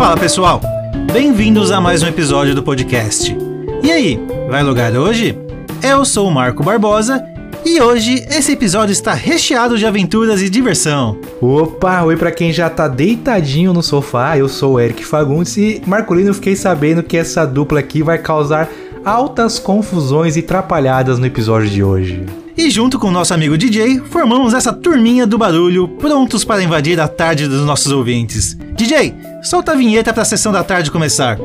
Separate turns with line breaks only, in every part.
Fala pessoal, bem-vindos a mais um episódio do podcast. E aí, vai lugar hoje? Eu sou o Marco Barbosa e hoje esse episódio está recheado de aventuras e diversão.
Opa, oi pra quem já tá deitadinho no sofá, eu sou o Eric Fagundes e Marcolino, fiquei sabendo que essa dupla aqui vai causar altas confusões e trapalhadas no episódio de hoje.
E junto com o nosso amigo DJ, formamos essa turminha do barulho, prontos para invadir a tarde dos nossos ouvintes. DJ, solta a vinheta para a sessão da tarde começar.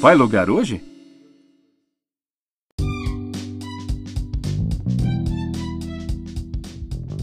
Vai lugar hoje?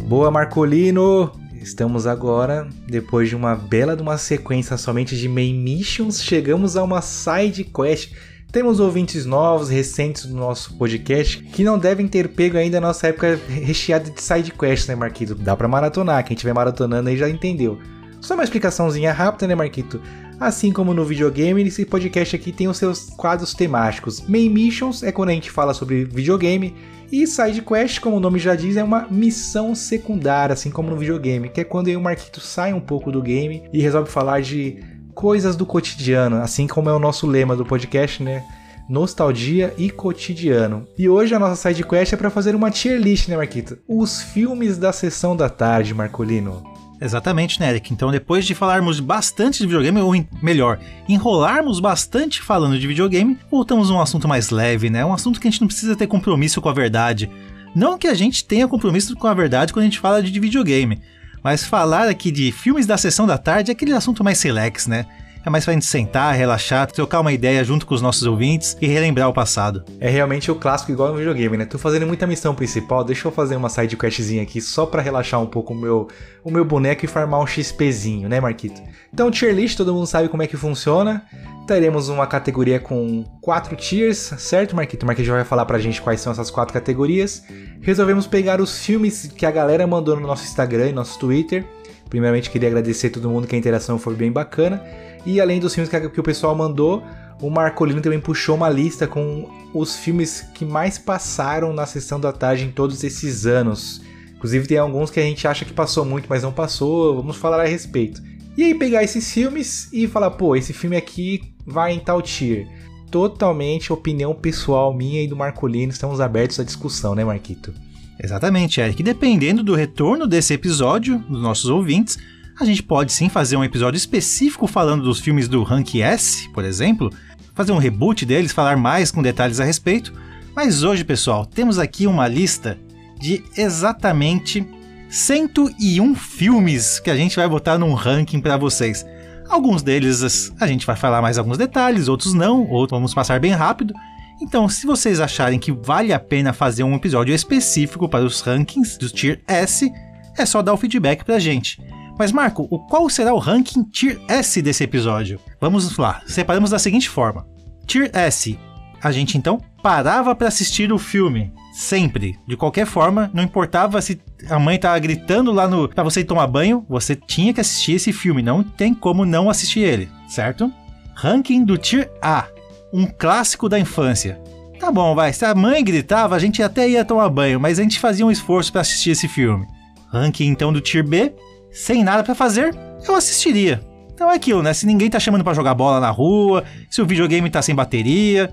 Boa, Marcolino! Estamos agora, depois de uma bela de uma sequência somente de main missions, chegamos a uma side quest. Temos ouvintes novos, recentes do nosso podcast, que não devem ter pego ainda a nossa época recheada de side quests, né, Marquito? Dá pra maratonar, quem estiver maratonando aí já entendeu. Só uma explicaçãozinha rápida, né, Marquito? Assim como no videogame, esse podcast aqui tem os seus quadros temáticos. Main Missions é quando a gente fala sobre videogame, e Side Quest, como o nome já diz, é uma missão secundária, assim como no videogame, que é quando o Marquito sai um pouco do game e resolve falar de coisas do cotidiano, assim como é o nosso lema do podcast, né? Nostalgia e cotidiano. E hoje a nossa side quest é para fazer uma tier list, né, Marquito? Os filmes da sessão da tarde, Marcolino.
Exatamente, né, Eric? Então, depois de falarmos bastante de videogame, ou melhor, enrolarmos bastante falando de videogame, voltamos a um assunto mais leve, né? Um assunto que a gente não precisa ter compromisso com a verdade. Não que a gente tenha compromisso com a verdade quando a gente fala de videogame, mas falar aqui de filmes da sessão da tarde é aquele assunto mais relax, né? É mais pra gente sentar, relaxar, trocar uma ideia junto com os nossos ouvintes e relembrar o passado.
É realmente o clássico igual no videogame, né? Tô fazendo muita missão principal, deixa eu fazer uma side questzinha aqui só para relaxar um pouco o meu, o meu boneco e farmar um XPzinho, né, Marquito? Então, tier list, todo mundo sabe como é que funciona. Teremos uma categoria com quatro tiers, certo, Marquito? O Marquito já vai falar pra gente quais são essas quatro categorias. Resolvemos pegar os filmes que a galera mandou no nosso Instagram e nosso Twitter. Primeiramente, queria agradecer a todo mundo que a interação foi bem bacana. E além dos filmes que, que o pessoal mandou, o Marcolino também puxou uma lista com os filmes que mais passaram na sessão da tarde em todos esses anos. Inclusive tem alguns que a gente acha que passou muito, mas não passou, vamos falar a respeito. E aí pegar esses filmes e falar, pô, esse filme aqui vai em tal tier. Totalmente opinião pessoal minha e do Marcolino, estamos abertos à discussão, né, Marquito?
Exatamente, Eric. Dependendo do retorno desse episódio, dos nossos ouvintes, a gente pode sim fazer um episódio específico falando dos filmes do Rank S, por exemplo, fazer um reboot deles, falar mais com detalhes a respeito. Mas hoje, pessoal, temos aqui uma lista de exatamente 101 filmes que a gente vai botar num ranking para vocês. Alguns deles a gente vai falar mais alguns detalhes, outros não, outros vamos passar bem rápido. Então, se vocês acharem que vale a pena fazer um episódio específico para os rankings do Tier S, é só dar o feedback pra gente. Mas Marco, o qual será o ranking Tier S desse episódio? Vamos lá, separamos da seguinte forma. Tier S, a gente então parava para assistir o filme, sempre, de qualquer forma, não importava se a mãe tava gritando lá no para você tomar banho, você tinha que assistir esse filme, não tem como não assistir ele, certo? Ranking do Tier A, um clássico da infância. Tá bom, vai, se a mãe gritava, a gente até ia tomar banho, mas a gente fazia um esforço para assistir esse filme. Ranking então do Tier B, sem nada para fazer, eu assistiria. Então é aquilo, né? Se ninguém tá chamando para jogar bola na rua, se o videogame tá sem bateria,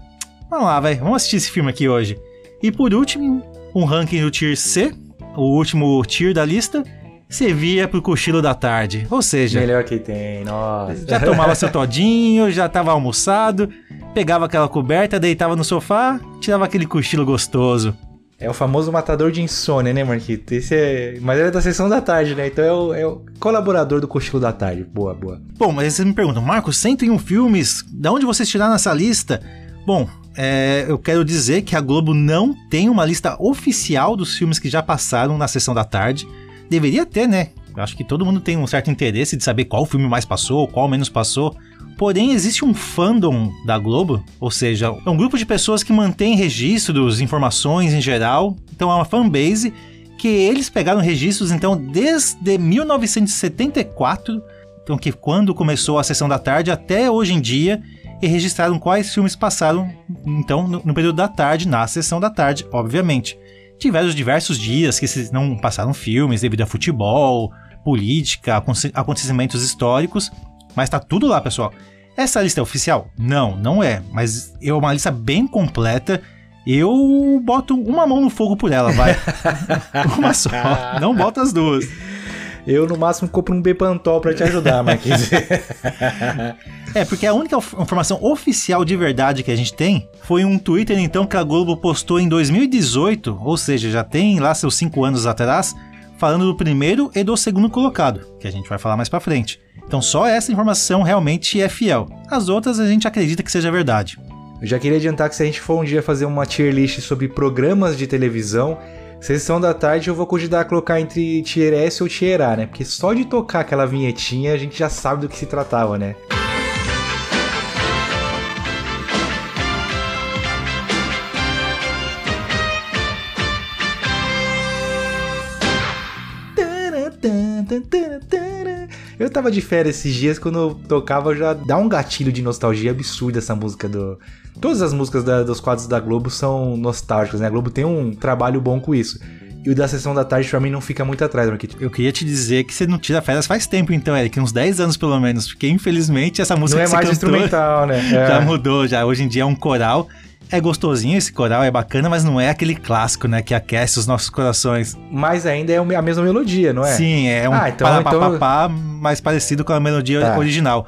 vamos lá, vai, vamos assistir esse filme aqui hoje. E por último, um ranking do Tier C, o último tier da lista, servia pro cochilo da tarde. Ou seja,
Melhor que tem, nossa.
já tomava seu todinho, já tava almoçado, pegava aquela coberta, deitava no sofá, tirava aquele cochilo gostoso.
É o famoso matador de insônia, né, Marquito? Esse é... Mas ele é da sessão da tarde, né? Então é o, é o colaborador do cochilo da tarde. Boa, boa.
Bom, mas vocês me perguntam, Marcos, 101 filmes, da onde vocês tiraram essa lista? Bom, é, eu quero dizer que a Globo não tem uma lista oficial dos filmes que já passaram na sessão da tarde. Deveria ter, né? Eu acho que todo mundo tem um certo interesse de saber qual filme mais passou, qual menos passou. Porém, existe um fandom da Globo, ou seja, é um grupo de pessoas que mantém registros, informações em geral. Então é uma fanbase que eles pegaram registros então desde 1974, então que quando começou a sessão da tarde até hoje em dia e registraram quais filmes passaram então no, no período da tarde na sessão da tarde, obviamente. Tiveram diversos dias que não passaram filmes devido a futebol, política, acontecimentos históricos, mas tá tudo lá, pessoal. Essa lista é oficial? Não, não é, mas é uma lista bem completa. Eu boto uma mão no fogo por ela, vai. uma só, não bota as duas.
Eu, no máximo, compro um Bepantol para te ajudar, Marquinhos.
é, porque a única informação oficial de verdade que a gente tem foi um Twitter, então, que a Globo postou em 2018, ou seja, já tem lá seus cinco anos atrás, falando do primeiro e do segundo colocado, que a gente vai falar mais pra frente. Então só essa informação realmente é fiel. As outras a gente acredita que seja verdade.
Eu já queria adiantar que se a gente for um dia fazer uma tier list sobre programas de televisão, sessão da tarde eu vou convidar a colocar entre tier S ou tier A, né? Porque só de tocar aquela vinhetinha a gente já sabe do que se tratava, né? Tava de férias esses dias, quando eu tocava já dá um gatilho de nostalgia absurda essa música do. Todas as músicas da, dos quadros da Globo são nostálgicas, né? A Globo tem um trabalho bom com isso. E o da sessão da tarde pra mim não fica muito atrás, Marquito.
Eu queria te dizer que você não tira férias faz tempo, então, Eric, uns 10 anos pelo menos, porque infelizmente essa música
não é mais cantou, instrumental, né?
É. Já mudou, já. Hoje em dia é um coral. É gostosinho esse coral, é bacana, mas não é aquele clássico, né? Que aquece os nossos corações.
Mas ainda é a mesma melodia, não é?
Sim, é um ah, então, então... mais parecido com a melodia tá. original.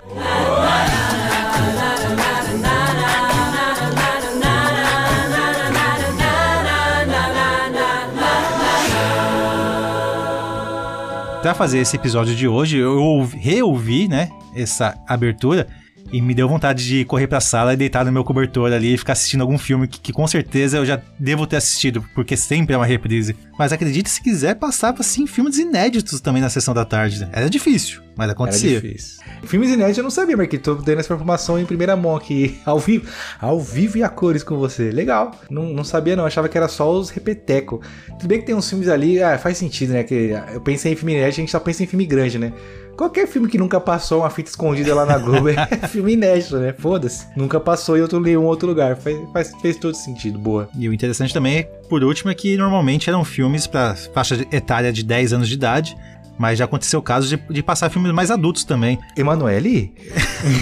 Para fazer esse episódio de hoje, eu reouvi, né, essa abertura e me deu vontade de correr pra sala e deitar no meu cobertor ali e ficar assistindo algum filme que, que, com certeza eu já devo ter assistido, porque sempre é uma reprise. Mas acredite se quiser, passava assim filmes inéditos também na sessão da tarde. Né? Era difícil, mas acontecia. Era difícil.
Filmes inéditos eu não sabia, mas que tô dando essa informação em primeira mão aqui, ao vivo, ao vivo e a cores com você. Legal. Não, não sabia não, achava que era só os repeteco. Tudo bem que tem uns filmes ali, ah, faz sentido, né? Que eu pensei em filme inédito, a gente só pensa em filme grande, né? Qualquer filme que nunca passou uma fita escondida lá na Globo é filme inédito, né? Foda-se. Nunca passou em outro, em um outro lugar. Faz, faz, fez todo sentido, boa.
E o interessante também, por último, é que normalmente eram filmes para faixa etária de 10 anos de idade. Mas já aconteceu o caso de, de passar filmes mais adultos também.
Emanuele?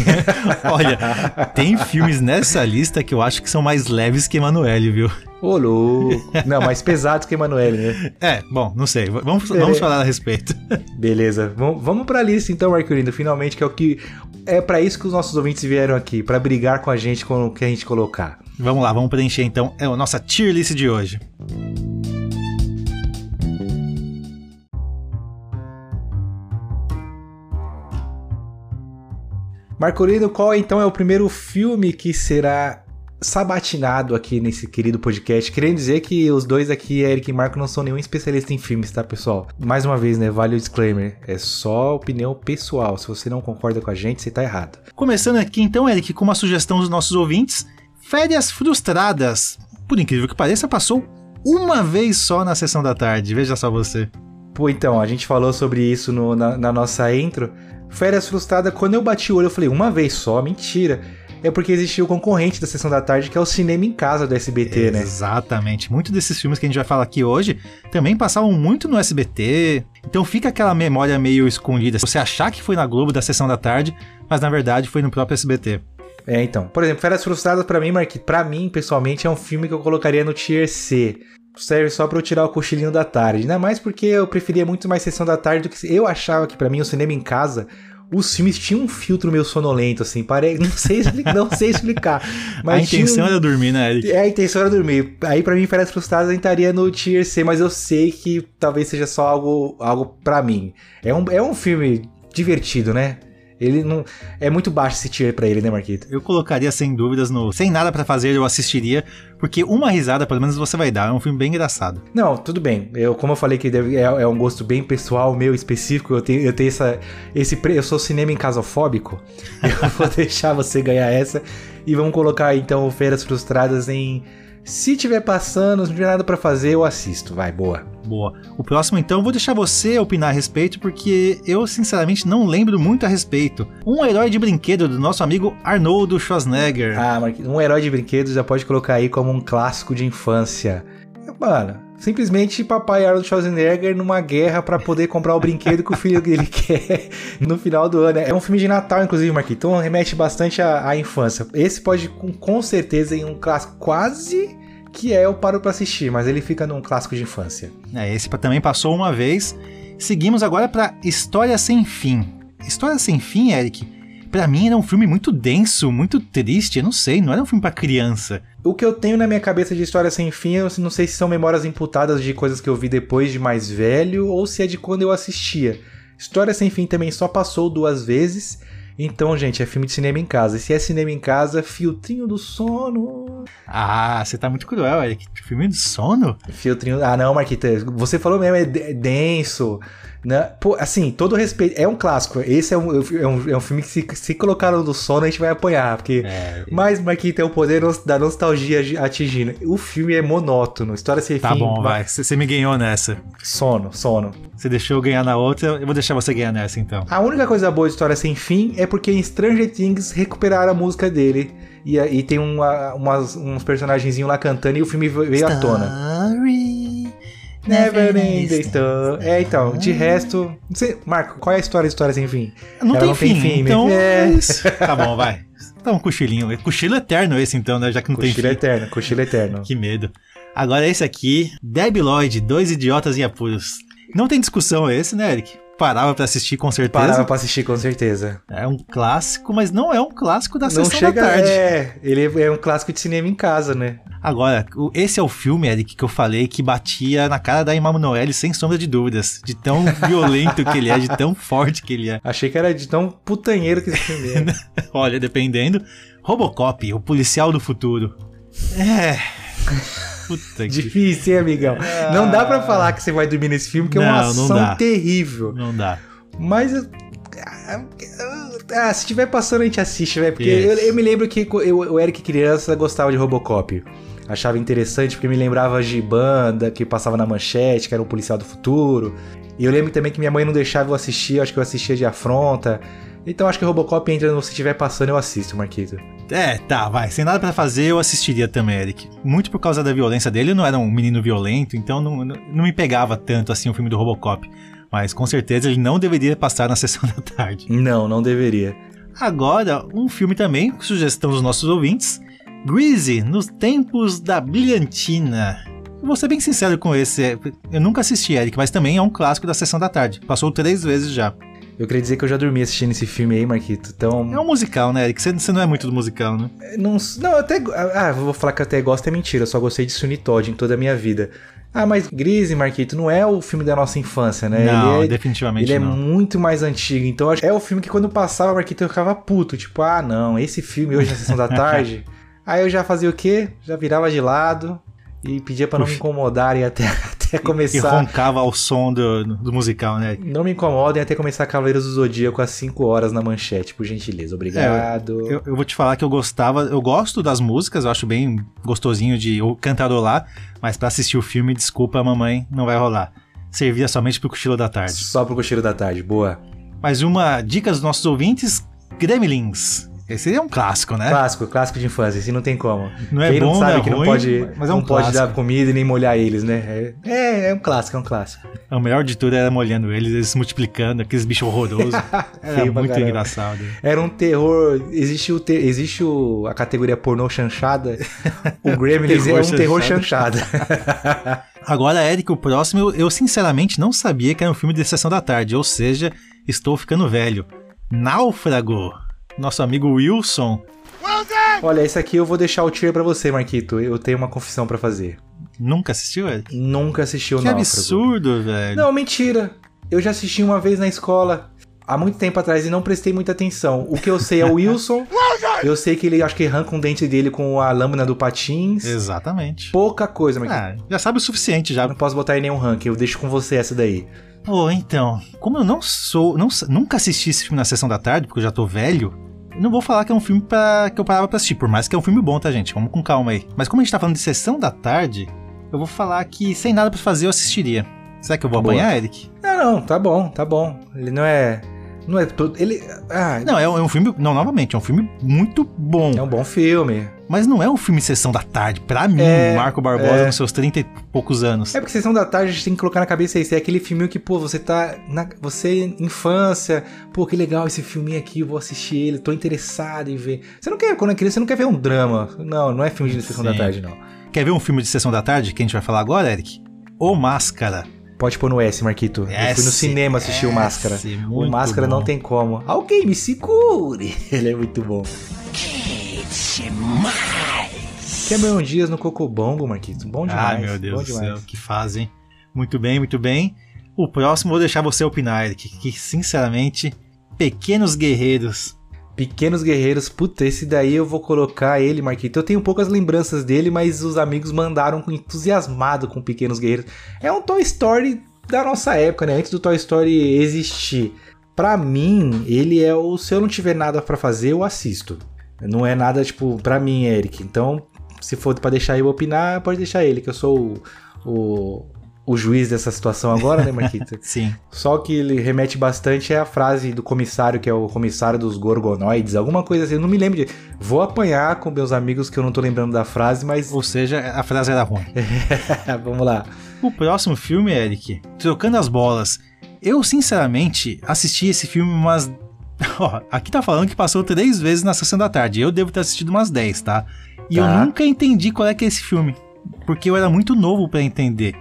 Olha, tem filmes nessa lista que eu acho que são mais leves que Emanuele, viu?
Ô, louco. Não, mais pesados que Emanuele, né?
É, bom, não sei. Vamos, vamos falar a respeito.
Beleza. Vamos, vamos pra lista então, Marquinhos, finalmente, que é o que. É para isso que os nossos ouvintes vieram aqui, para brigar com a gente com o que a gente colocar.
Vamos lá, vamos preencher então é a nossa tier list de hoje.
Marcolino, qual então é o primeiro filme que será sabatinado aqui nesse querido podcast. Querendo dizer que os dois aqui, Eric e Marco, não são nenhum especialista em filmes, tá, pessoal? Mais uma vez, né? Vale o disclaimer. É só opinião pessoal. Se você não concorda com a gente, você tá errado.
Começando aqui então, Eric, com uma sugestão dos nossos ouvintes: Férias Frustradas. Por incrível que pareça, passou uma vez só na sessão da tarde. Veja só você.
Pô, então, a gente falou sobre isso no, na, na nossa intro. Férias Frustradas, quando eu bati o olho, eu falei, uma vez só? Mentira é porque existia o concorrente da sessão da tarde, que é o cinema em casa do SBT,
Exatamente.
né?
Exatamente. Muitos desses filmes que a gente vai falar aqui hoje também passavam muito no SBT. Então fica aquela memória meio escondida. Você achar que foi na Globo da sessão da tarde, mas na verdade foi no próprio SBT.
É, então. Por exemplo, Férias Frustradas para mim, Mark, para mim, pessoalmente, é um filme que eu colocaria no Tier C. Serve só para eu tirar o cochilinho da tarde. Ainda mais porque eu preferia muito mais sessão da tarde do que eu achava que para mim o cinema em casa os filmes tinham um filtro meio sonolento, assim, pare... não, sei explicar, não sei explicar.
Mas a intenção um... era dormir, né, Eric?
É, a intenção era dormir. Aí pra mim, Férias Frustradas entraria no Tier C, mas eu sei que talvez seja só algo, algo pra mim. É um, é um filme divertido, né? Ele não. É muito baixo esse tier pra ele, né, Marquito?
Eu colocaria sem dúvidas no. Sem nada pra fazer, eu assistiria. Porque uma risada, pelo menos, você vai dar. É um filme bem engraçado.
Não, tudo bem. Eu, como eu falei que deve- é, é um gosto bem pessoal, meu, específico, eu tenho, eu tenho essa. Esse, eu sou cinema em casofóbico. Eu vou deixar você ganhar essa. E vamos colocar então Feiras Frustradas em. Se tiver passando, não tiver nada pra fazer, eu assisto. Vai, boa.
Boa. O próximo, então, eu vou deixar você opinar a respeito, porque eu, sinceramente, não lembro muito a respeito. Um herói de brinquedo do nosso amigo Arnoldo Schwarzenegger.
Ah, um herói de brinquedos já pode colocar aí como um clássico de infância. Mano, simplesmente papai Arnold Schwarzenegger numa guerra pra poder comprar o brinquedo que o filho dele quer no final do ano. É um filme de Natal, inclusive, Marquinhos, então remete bastante à, à infância. Esse pode, com, com certeza, em um clássico quase que é eu paro pra assistir, mas ele fica num clássico de infância.
É, esse também passou uma vez. Seguimos agora pra História Sem Fim. História Sem Fim, Eric, pra mim era um filme muito denso, muito triste. Eu não sei, não era um filme pra criança.
O que eu tenho na minha cabeça de História Sem Fim, eu não sei se são memórias imputadas de coisas que eu vi depois de mais velho ou se é de quando eu assistia. História Sem Fim também só passou duas vezes. Então, gente, é filme de cinema em casa. E se é cinema em casa, filtrinho do sono.
Ah, você tá muito cruel, Eric. Filme de sono?
Filtrinho. Ah, não, Marquita. Você falou mesmo, é é denso. Né? Pô, assim, todo respeito. É um clássico. Esse é um, é um, é um filme que se, se colocaram no sono, a gente vai apanhar. Porque.
É.
Mas, Marquita, é o poder da nostalgia atingindo. O filme é monótono. História sem
Tá
fim.
bom, vai. Você me ganhou nessa.
Sono, sono.
Você deixou eu ganhar na outra, eu vou deixar você ganhar nessa então.
A única coisa boa de História Sem Fim é porque em Stranger Things recuperaram a música dele. E, e tem uma, umas- uns personagenzinhos lá cantando e o filme veio à tona. Never ending story. É, então, de resto. não sei- Marco, qual é a história de História Sem Fim?
Não tem
não tem
fim,
fim, né?
então
É.
é. Tá bom, vai. Tá um cochilinho. Cochilo eterno esse então, né? Já que não
Cochilo
tem fim.
eterno, cochilo eterno.
Que medo. Agora esse aqui, Debbie Lloyd, Dois Idiotas em Apuros. Não tem discussão esse, né, Eric? Parava pra assistir com certeza.
Parava pra assistir com certeza.
É um clássico, mas não é um clássico da
Não
sessão
chega.
da tarde.
É, ele é um clássico de cinema em casa, né?
Agora, esse é o filme, Eric, que eu falei que batia na cara da Emanuele sem sombra de dúvidas. De tão violento que ele é, de tão forte que ele é.
Achei que era de tão putanheiro que esse filme é.
Olha, dependendo. Robocop, o policial do futuro. É. Puta que.
Difícil, hein, amigão? Não dá pra falar que você vai dormir nesse filme, que é uma
Não, não
ação terrível.
Não dá.
Mas. eu- Ah, se tiver passando, a gente assiste, velho. Porque
Yes.
eu, eu me lembro que eu, o Eric criança gostava de Robocop. Achava interessante porque me lembrava de banda que passava na manchete, que era um policial do futuro. E eu lembro também que minha mãe não deixava eu assistir, acho que eu assistia de afronta. Então acho que Robocop entra no se tiver passando, eu assisto, Marquito.
É, tá, vai. Sem nada pra fazer, eu assistiria também, Eric. Muito por causa da violência dele, eu não era um menino violento, então não, não, não me pegava tanto assim o filme do Robocop. Mas com certeza ele não deveria passar na sessão da tarde.
Não, não deveria.
Agora, um filme também, sugestão dos nossos ouvintes: Greasy, nos tempos da brilhantina. Eu vou ser bem sincero com esse. Eu nunca assisti, Eric, mas também é um clássico da sessão da tarde. Passou três vezes já.
Eu queria dizer que eu já dormi assistindo esse filme aí, Marquito. Então.
É um musical, né, Eric? Você, você não é muito do musical, né?
Não, não, eu até. Ah, vou falar que eu até gosto, é mentira. Eu só gostei de Sunny Todd em toda a minha vida. Ah, mas Grise, Marquito, não é o filme da nossa infância, né?
não,
ele é,
definitivamente
ele é
não.
muito mais antigo. Então é o filme que quando passava, Marquito, eu ficava puto. Tipo, ah, não, esse filme hoje na sessão da tarde. Aí eu já fazia o quê? Já virava de lado e pedia pra não me
Puxa.
incomodar e até, até
E
começar.
roncava ao som do, do musical, né?
Não me incomodem até começar Cavaleiros do Zodíaco às 5 horas na manchete, por gentileza. Obrigado.
Eu, eu vou te falar que eu gostava, eu gosto das músicas, eu acho bem gostosinho de cantarolar, mas pra assistir o filme, desculpa, mamãe, não vai rolar. Servia somente pro cochilo da tarde.
Só pro cocheiro da tarde, boa.
Mais uma dica dos nossos ouvintes: Gremlins. Esse é um clássico, né?
Clássico, clássico de infância, assim não tem como.
Não é
Quem
bom,
não sabe
não é
que não
ruim,
pode,
mas é um
não pode dar comida e nem molhar eles, né? É, é, é um clássico, é um clássico.
O melhor de tudo era molhando eles, eles se multiplicando, aqueles bichos horrorosos. Era
pra
muito
caramba.
engraçado.
Era um terror. Existe, o te- existe o, a categoria pornô chanchada. O Gremlins é um terror
chanchada. Agora, Eric, o próximo, eu, eu sinceramente não sabia que era um filme de sessão da tarde, ou seja, estou ficando velho. Náufrago. Nosso amigo Wilson.
Olha, esse aqui eu vou deixar o tier pra você, Marquito. Eu tenho uma confissão pra fazer.
Nunca assistiu, Eric?
Nunca assisti o
Que
Náufrago.
absurdo, velho.
Não, mentira. Eu já assisti uma vez na escola. há muito tempo atrás e não prestei muita atenção. O que eu sei é o Wilson. eu sei que ele acho que arranca um dente dele com a lâmina do patins.
Exatamente.
Pouca coisa, mas
Ah, já sabe o suficiente já.
não posso botar em nenhum ranking. Eu deixo com você essa daí.
Pô, então, como eu não sou, não, nunca assisti esse filme na sessão da tarde, porque eu já tô velho, eu não vou falar que é um filme pra, que eu parava pra assistir, por mais que é um filme bom, tá, gente? Vamos com calma aí. Mas como a gente tá falando de sessão da tarde, eu vou falar que sem nada pra fazer eu assistiria. Será que eu vou apanhar, Eric?
Não, não, tá bom, tá bom. Ele não é. Não é todo. Ele. Ah,
Não, é um, é um filme. Não, novamente, é um filme muito bom.
é um bom filme.
Mas não é um filme sessão da tarde. Pra mim,
É,
Marco Barbosa,
é.
com seus 30 e poucos anos.
É porque sessão da tarde a gente tem que colocar na cabeça isso. É aquele filminho que, pô, você tá. Na, você, infância, pô, que legal esse filminho aqui, eu vou assistir ele, tô interessado em ver. Você não quer, quando é criança, você não quer ver um drama. Não, não é filme de sessão da
Sim.
tarde, não.
Quer ver um filme de sessão da tarde que a gente vai falar agora, Eric? O Máscara.
Pode pôr no S, Marquito. eu fui no
S,
cinema assistir o
S,
Máscara. O Máscara
bom.
não tem como. Alguém me segure! Ele é muito bom. Cameron Dias no Cocobongo, Marquito. Bom demais.
Ai, meu Deus
bom
do
demais.
céu, que fazem. Muito bem, muito bem. O próximo vou deixar você opinar, Eric, que sinceramente, Pequenos Guerreiros.
Pequenos Guerreiros, puta, esse daí eu vou colocar ele, Marquito. Eu tenho poucas lembranças dele, mas os amigos mandaram entusiasmado com Pequenos Guerreiros. É um Toy Story da nossa época, né? Antes do Toy Story existir. Pra mim, ele é o se eu não tiver nada pra fazer, eu assisto. Não é nada tipo pra mim, Eric. Então, se for pra deixar eu opinar, pode deixar ele, que eu sou o, o, o juiz dessa situação agora, né, Marquito?
Sim.
Só que ele remete bastante é a frase do comissário, que é o comissário dos gorgonoides, alguma coisa assim. Eu não me lembro de. Vou apanhar com meus amigos que eu não tô lembrando da frase, mas.
Ou seja, a frase era ruim.
Vamos lá.
O próximo filme, Eric, Trocando as Bolas. Eu, sinceramente, assisti esse filme umas. Ó, aqui tá falando que passou três vezes na sessão da tarde. Eu devo ter assistido umas 10, tá? E eu
Tá.
nunca entendi qual é que é esse filme. Porque eu era muito novo pra entender.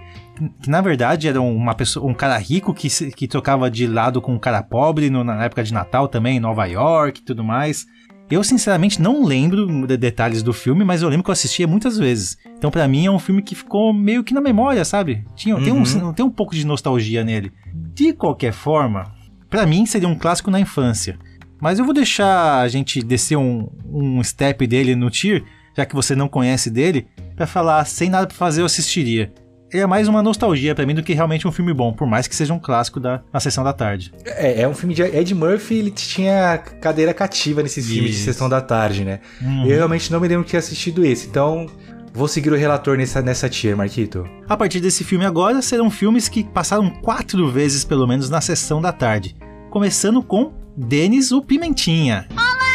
Que na verdade era uma pessoa, um cara rico que, que trocava de lado com um cara pobre no- na época de Natal também, em Nova York e tudo mais. Eu, sinceramente, não lembro de detalhes do filme, mas eu lembro que eu assistia muitas vezes. Então, pra mim, é um filme que ficou meio que na memória, sabe? Tinha, tem, um, tem um pouco de nostalgia nele. De qualquer forma, pra mim seria um clássico na infância. Mas eu vou deixar a gente descer um, um step dele no tier, já que você não conhece dele, pra falar sem nada pra fazer eu assistiria. Ele é mais uma nostalgia pra mim do que realmente um filme bom, por mais que seja um clássico da, na sessão da tarde.
É, é um filme de Ed Murphy, ele tinha cadeira cativa nesses filmes de
Isso.
sessão da tarde, né?
Uhum.
Eu realmente não me lembro de ter assistido esse, então vou seguir o relator nessa, nessa tier, Marquito.
A partir desse filme agora, serão filmes que passaram quatro vezes pelo menos na sessão da tarde. Começando com Denis o Pimentinha.
Olá!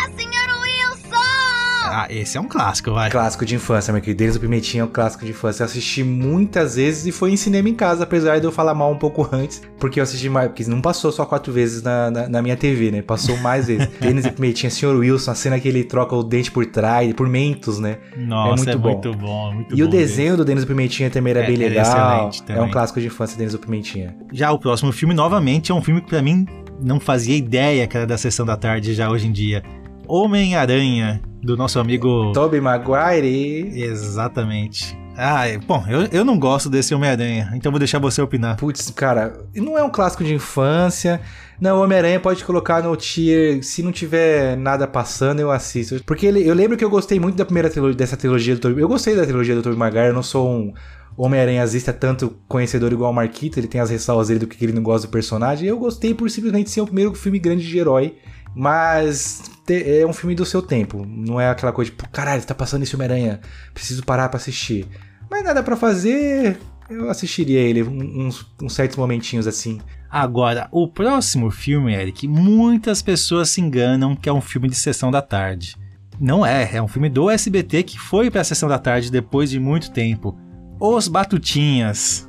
Ah, esse é um clássico, vai.
Clássico de infância, meu querido. Denis o Pimentinha é um clássico de infância. Eu assisti muitas vezes e foi em cinema em casa, apesar de eu falar mal um pouco antes, porque eu assisti mais, porque não passou só quatro vezes na, na, na minha TV, né? Passou mais vezes. Denis o Pimentinha, Sr. Wilson, a cena que ele troca o dente por trás, por mentos, né?
Nossa,
é
é
muito
muito, bom. muito
e o
bom
desenho do Denis o Pimentinha também era
É,
bem
é
legal.
excelente
É um clássico de infância, Denis o Pimentinha.
Já o próximo filme, novamente, é um filme que pra mim não fazia ideia que era da sessão da tarde já hoje em dia. Homem-Aranha, do nosso amigo.
Tobey Maguire.
Exatamente. Ah, é- bom, eu, eu não gosto desse Homem-Aranha, então vou deixar você opinar.
Putz, cara, não é um clássico de infância. Não, Homem-Aranha pode colocar no tier. Se não tiver nada passando, eu assisto. Porque ele, eu lembro que eu gostei muito da primeira trilogia, dessa trilogia do Tobey. Eu gostei da trilogia do Tobey Maguire. Eu não sou um Homem-Aranhazista tanto conhecedor igual o Marquito. Ele tem as ressalvas dele do que ele não gosta do personagem. Eu gostei por simplesmente ser o primeiro filme grande de herói. Mas é um filme do seu tempo. Não é aquela coisa tipo, caralho, tá passando esse Homem-Aranha. Preciso parar pra assistir. Mas nada pra fazer. Eu assistiria ele uns, uns certos momentinhos assim.
Agora, o próximo filme, Eric, muitas pessoas se enganam que é um filme de sessão da tarde. Não é, é um filme do SBT que foi pra sessão da tarde depois de muito tempo. Os Batutinhas.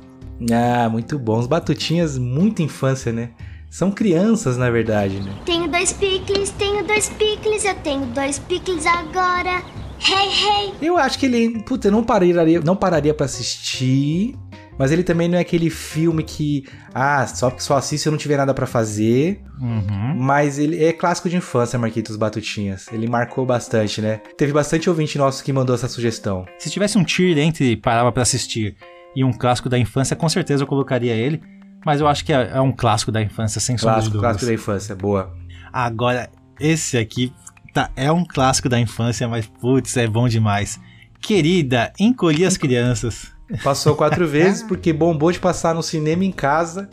Ah, muito bom. Os batutinhas, muita infância, né? São crianças, na verdade, né?
Tenho dois picles, tenho dois picles, eu tenho dois picles agora. Hey, hey!
Eu acho que ele, puta, eu não pararia, não pararia para assistir, mas ele também não é aquele filme que, ah, só só assisto se eu não tiver nada pra fazer,
Uhum.
mas ele é clássico de infância, Marquitos Batutinhas. Ele marcou bastante, né? Teve bastante ouvinte nosso que mandou essa sugestão.
Se tivesse um tier entre Parava pra Assistir e um clássico da infância, com certeza eu colocaria ele. Mas eu acho que é, é um clássico da infância, sem sombra de
Clássico, clássico da infância, boa.
Agora, esse aqui tá, é um clássico da infância, mas putz, é bom demais. Querida, encolhi as crianças.
Passou quatro vezes porque bombou de passar no cinema em casa.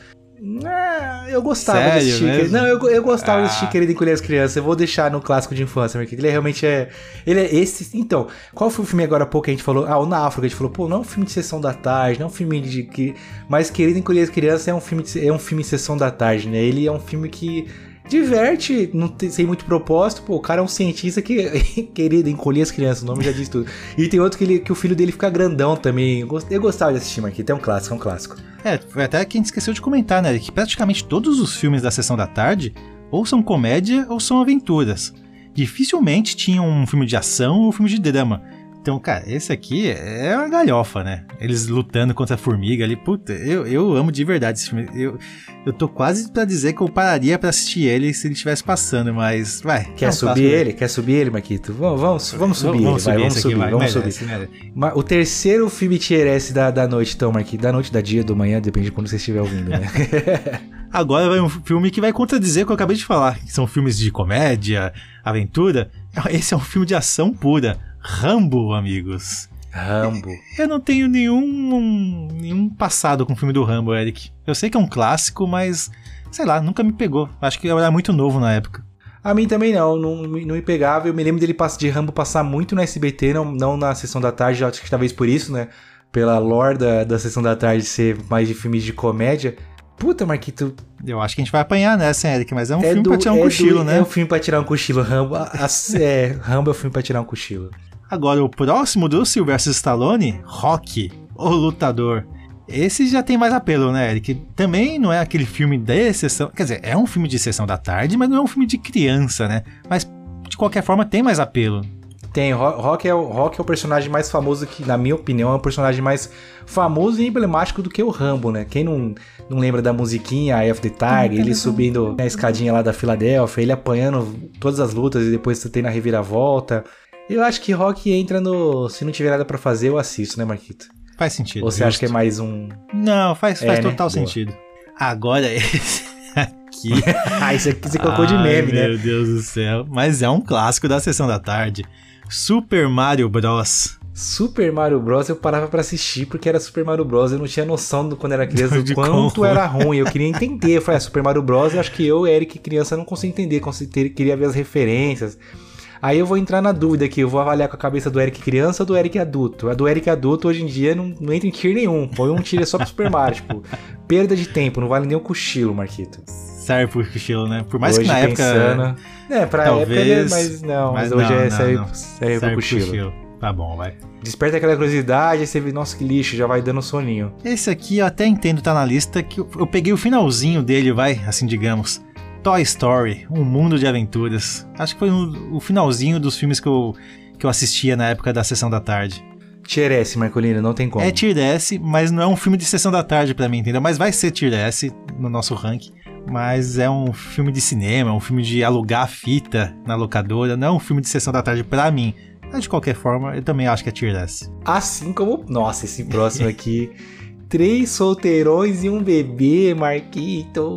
Ah, eu gostava
Sério
de assistir.
mesmo?
Não, eu, eu gostava
Ah.
de assistir Querido Encolher as Crianças. Eu vou deixar no clássico de infância, porque ele realmente é. Ele é esse. Então, qual foi o filme agora há pouco que a gente falou? Ah, o Náufrago. A gente falou, pô, não é um filme de sessão da tarde, não é um filme de. Que... Mas Querido Encolher as Crianças é um filme de, é um filme de sessão da tarde, né? Ele é um filme que. Diverte, não tem, sem muito propósito. Pô, o cara é um cientista que. querido, encolher as crianças, o nome já diz tudo. E tem outro que, ele, que o filho dele fica grandão também. Eu gost- eu gostava de assistir, Marquinhos. É um clássico, é um clássico.
É, foi até que a gente esqueceu de comentar, né? Que praticamente todos os filmes da sessão da tarde ou são comédia ou são aventuras. Dificilmente tinha um filme de ação ou um filme de drama. Então, cara, esse aqui é uma galhofa, né? Eles lutando contra a formiga ali. Puta, eu, eu amo de verdade esse filme. Eu, eu tô quase pra dizer que eu pararia pra assistir ele se ele estivesse passando, mas vai.
Quer
é um
subir ele? Quer subir ele, Marquito? Vamos, vamos, vamos subir ele, vai, vamos subir,
aqui,
vamos
Merece,
subir.
merece.
O terceiro filme tier S da, da noite, então, Marquinhos. Da noite, da dia, do manhã, depende de quando você estiver ouvindo, né?
Agora vai um filme que vai contradizer o que eu acabei de falar, que são filmes de comédia, aventura. Esse é um filme de ação pura. Rambo, amigos.
Rambo.
Eu não tenho nenhum, nenhum passado com o filme do Rambo, Eric. Eu sei que é um clássico, mas sei lá, nunca me pegou. Acho que eu era muito novo na época.
A mim também não, não, me- não me pegava. Eu me lembro dele de Rambo passar muito no SBT, não, não na sessão da tarde, acho que talvez por isso, né? Pela lore da, da sessão da tarde ser mais de filmes de comédia. Puta, Marquito,
Eu acho que a gente vai apanhar nessa, Eric, mas é um
é
filme
do,
pra tirar um
é
cochilo,
do-
né?
É um filme pra tirar um cochilo, Rambo. A- a- é, Rambo é um filme pra tirar um cochilo.
Agora, o próximo do Sylvester Stallone, Rock, o Lutador. Esse já tem mais apelo, né, Eric? Também não é aquele filme de sessão. Quer dizer, é um filme de sessão da tarde, mas não é um filme de criança, né? Mas, de qualquer forma, tem mais apelo.
Tem, Ro- Rock é, o, Rock é o personagem mais famoso que, na minha opinião, é o personagem mais famoso e emblemático do que o Rambo, né? Quem não, não lembra da musiquinha Eye of the Tiger, ele subindo na escadinha lá da Filadélfia, ele apanhando todas as lutas e depois você tem na reviravolta. Eu acho que Rock entra no. Se não tiver nada pra fazer, eu assisto, né, Marquito?
Faz sentido.
Ou você acha que é
justo.
mais um.
Não, faz,
É,
faz
né?
total
Boa.
sentido. Agora, esse aqui.
ah, isso aqui você colocou de
Ai,
meme, né?
Meu Deus do céu. Mas é um clássico da sessão da tarde. Super Mario Bros.
Super Mario Bros. eu parava pra assistir porque era Super Mario Bros. Eu não tinha noção do quando era criança
De
do quanto
como.
era ruim. Eu queria entender. Eu falei, ah, Super Mario Bros. Eu acho que eu, Eric, criança, não consigo entender. Queria ver as referências. Aí eu vou entrar na dúvida aqui. Eu vou avaliar com a cabeça do Eric criança ou do Eric adulto. A do Eric adulto hoje em dia não, não entra em tier nenhum. Põe um tier só pro Super Mario. tipo, perda de tempo. Não vale nem o cochilo, Marquito.
Serve pro cochilo, né? Por mais
hoje
que na época.
pensando... É, pra
Talvez,
época, ele- mas não. Mas, hoje
não,
é,
não,
serve,
não.
serve pro cochilo.
Tá bom, vai.
Desperta aquela curiosidade, você vê, nossa, que lixo, já vai dando soninho.
Esse aqui eu até entendo tá na lista, que eu, eu peguei o finalzinho dele, vai, assim digamos. Toy Story, Um Mundo de Aventuras. Acho que foi um- o finalzinho dos filmes que eu, que eu assistia na época da Sessão da Tarde.
Tier S, Marcolino, não tem como.
É Tier S, mas não é um filme de Sessão da Tarde pra mim, entendeu? Mas vai ser Tier S no nosso ranking. Mas é um filme de cinema, um filme de alugar a fita na locadora, não é um filme de Sessão da Tarde pra mim. Mas de qualquer forma, eu também acho que é Tier S.
Assim como. Nossa, esse próximo aqui. Três solteirões e um bebê, Marquito.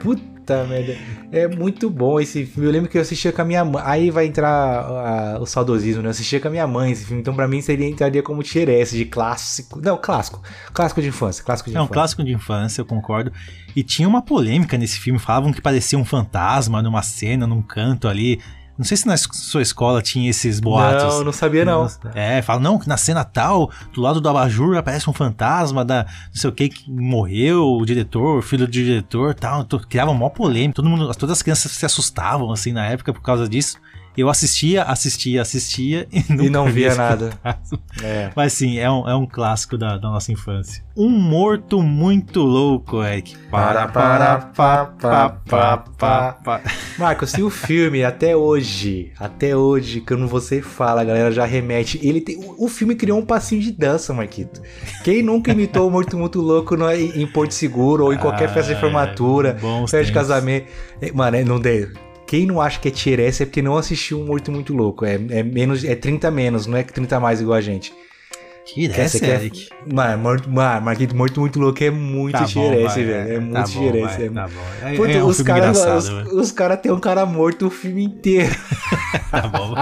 Puta merda. É muito bom esse filme. Eu lembro que eu assistia com a minha mãe. Aí vai entrar ah, o saudosismo, né? Eu assistia com a minha mãe esse filme. Então, pra mim, seria entraria como tier S de clássico. Não, clássico. Clássico de infância. Clássico de
É um
infância.
clássico de infância, eu concordo. E tinha uma polêmica nesse filme, falavam que parecia um fantasma numa cena, num canto ali. Não sei se na sua escola tinha esses boatos.
Não, não sabia não.
É, falam, não, que na cena tal, do lado do abajur aparece um fantasma da não sei o que, que morreu, o diretor, o filho do diretor tal. Criava uma polêmica, todo mundo, todas as crianças se assustavam, assim, na época por causa disso. Eu assistia, assistia, assistia e,
E não
vi
via nada. É.
Mas sim, é um, é um clássico da, da nossa infância. Um morto muito louco, Eric.
Para, para, pá, pá, pá. pá. Marcos, se o filme até hoje, até hoje, quando você fala, a galera já remete. Ele tem, o, o filme criou um passinho de dança, Marquito. Quem nunca imitou o Morto Muito Louco no- em Porto Seguro ou em qualquer festa de
Ah,
formatura, festa de casamento? É, Mano, é, não deu. Quem não acha que é tier S é porque não assistiu um Morto Muito Louco. É, é menos, é 30 menos, não é que 30 mais igual a gente. Essa, aqui é-
Eric.
Mano, morto, mano, Marquito Morto Muito Louco é muito
Tá
tier S, velho. É
tá
muito tier S.
vai,
é
Tá bom. É,
Puta,
é um
os caras os,
velho.
os cara tem um cara morto o filme inteiro.
Tá bom.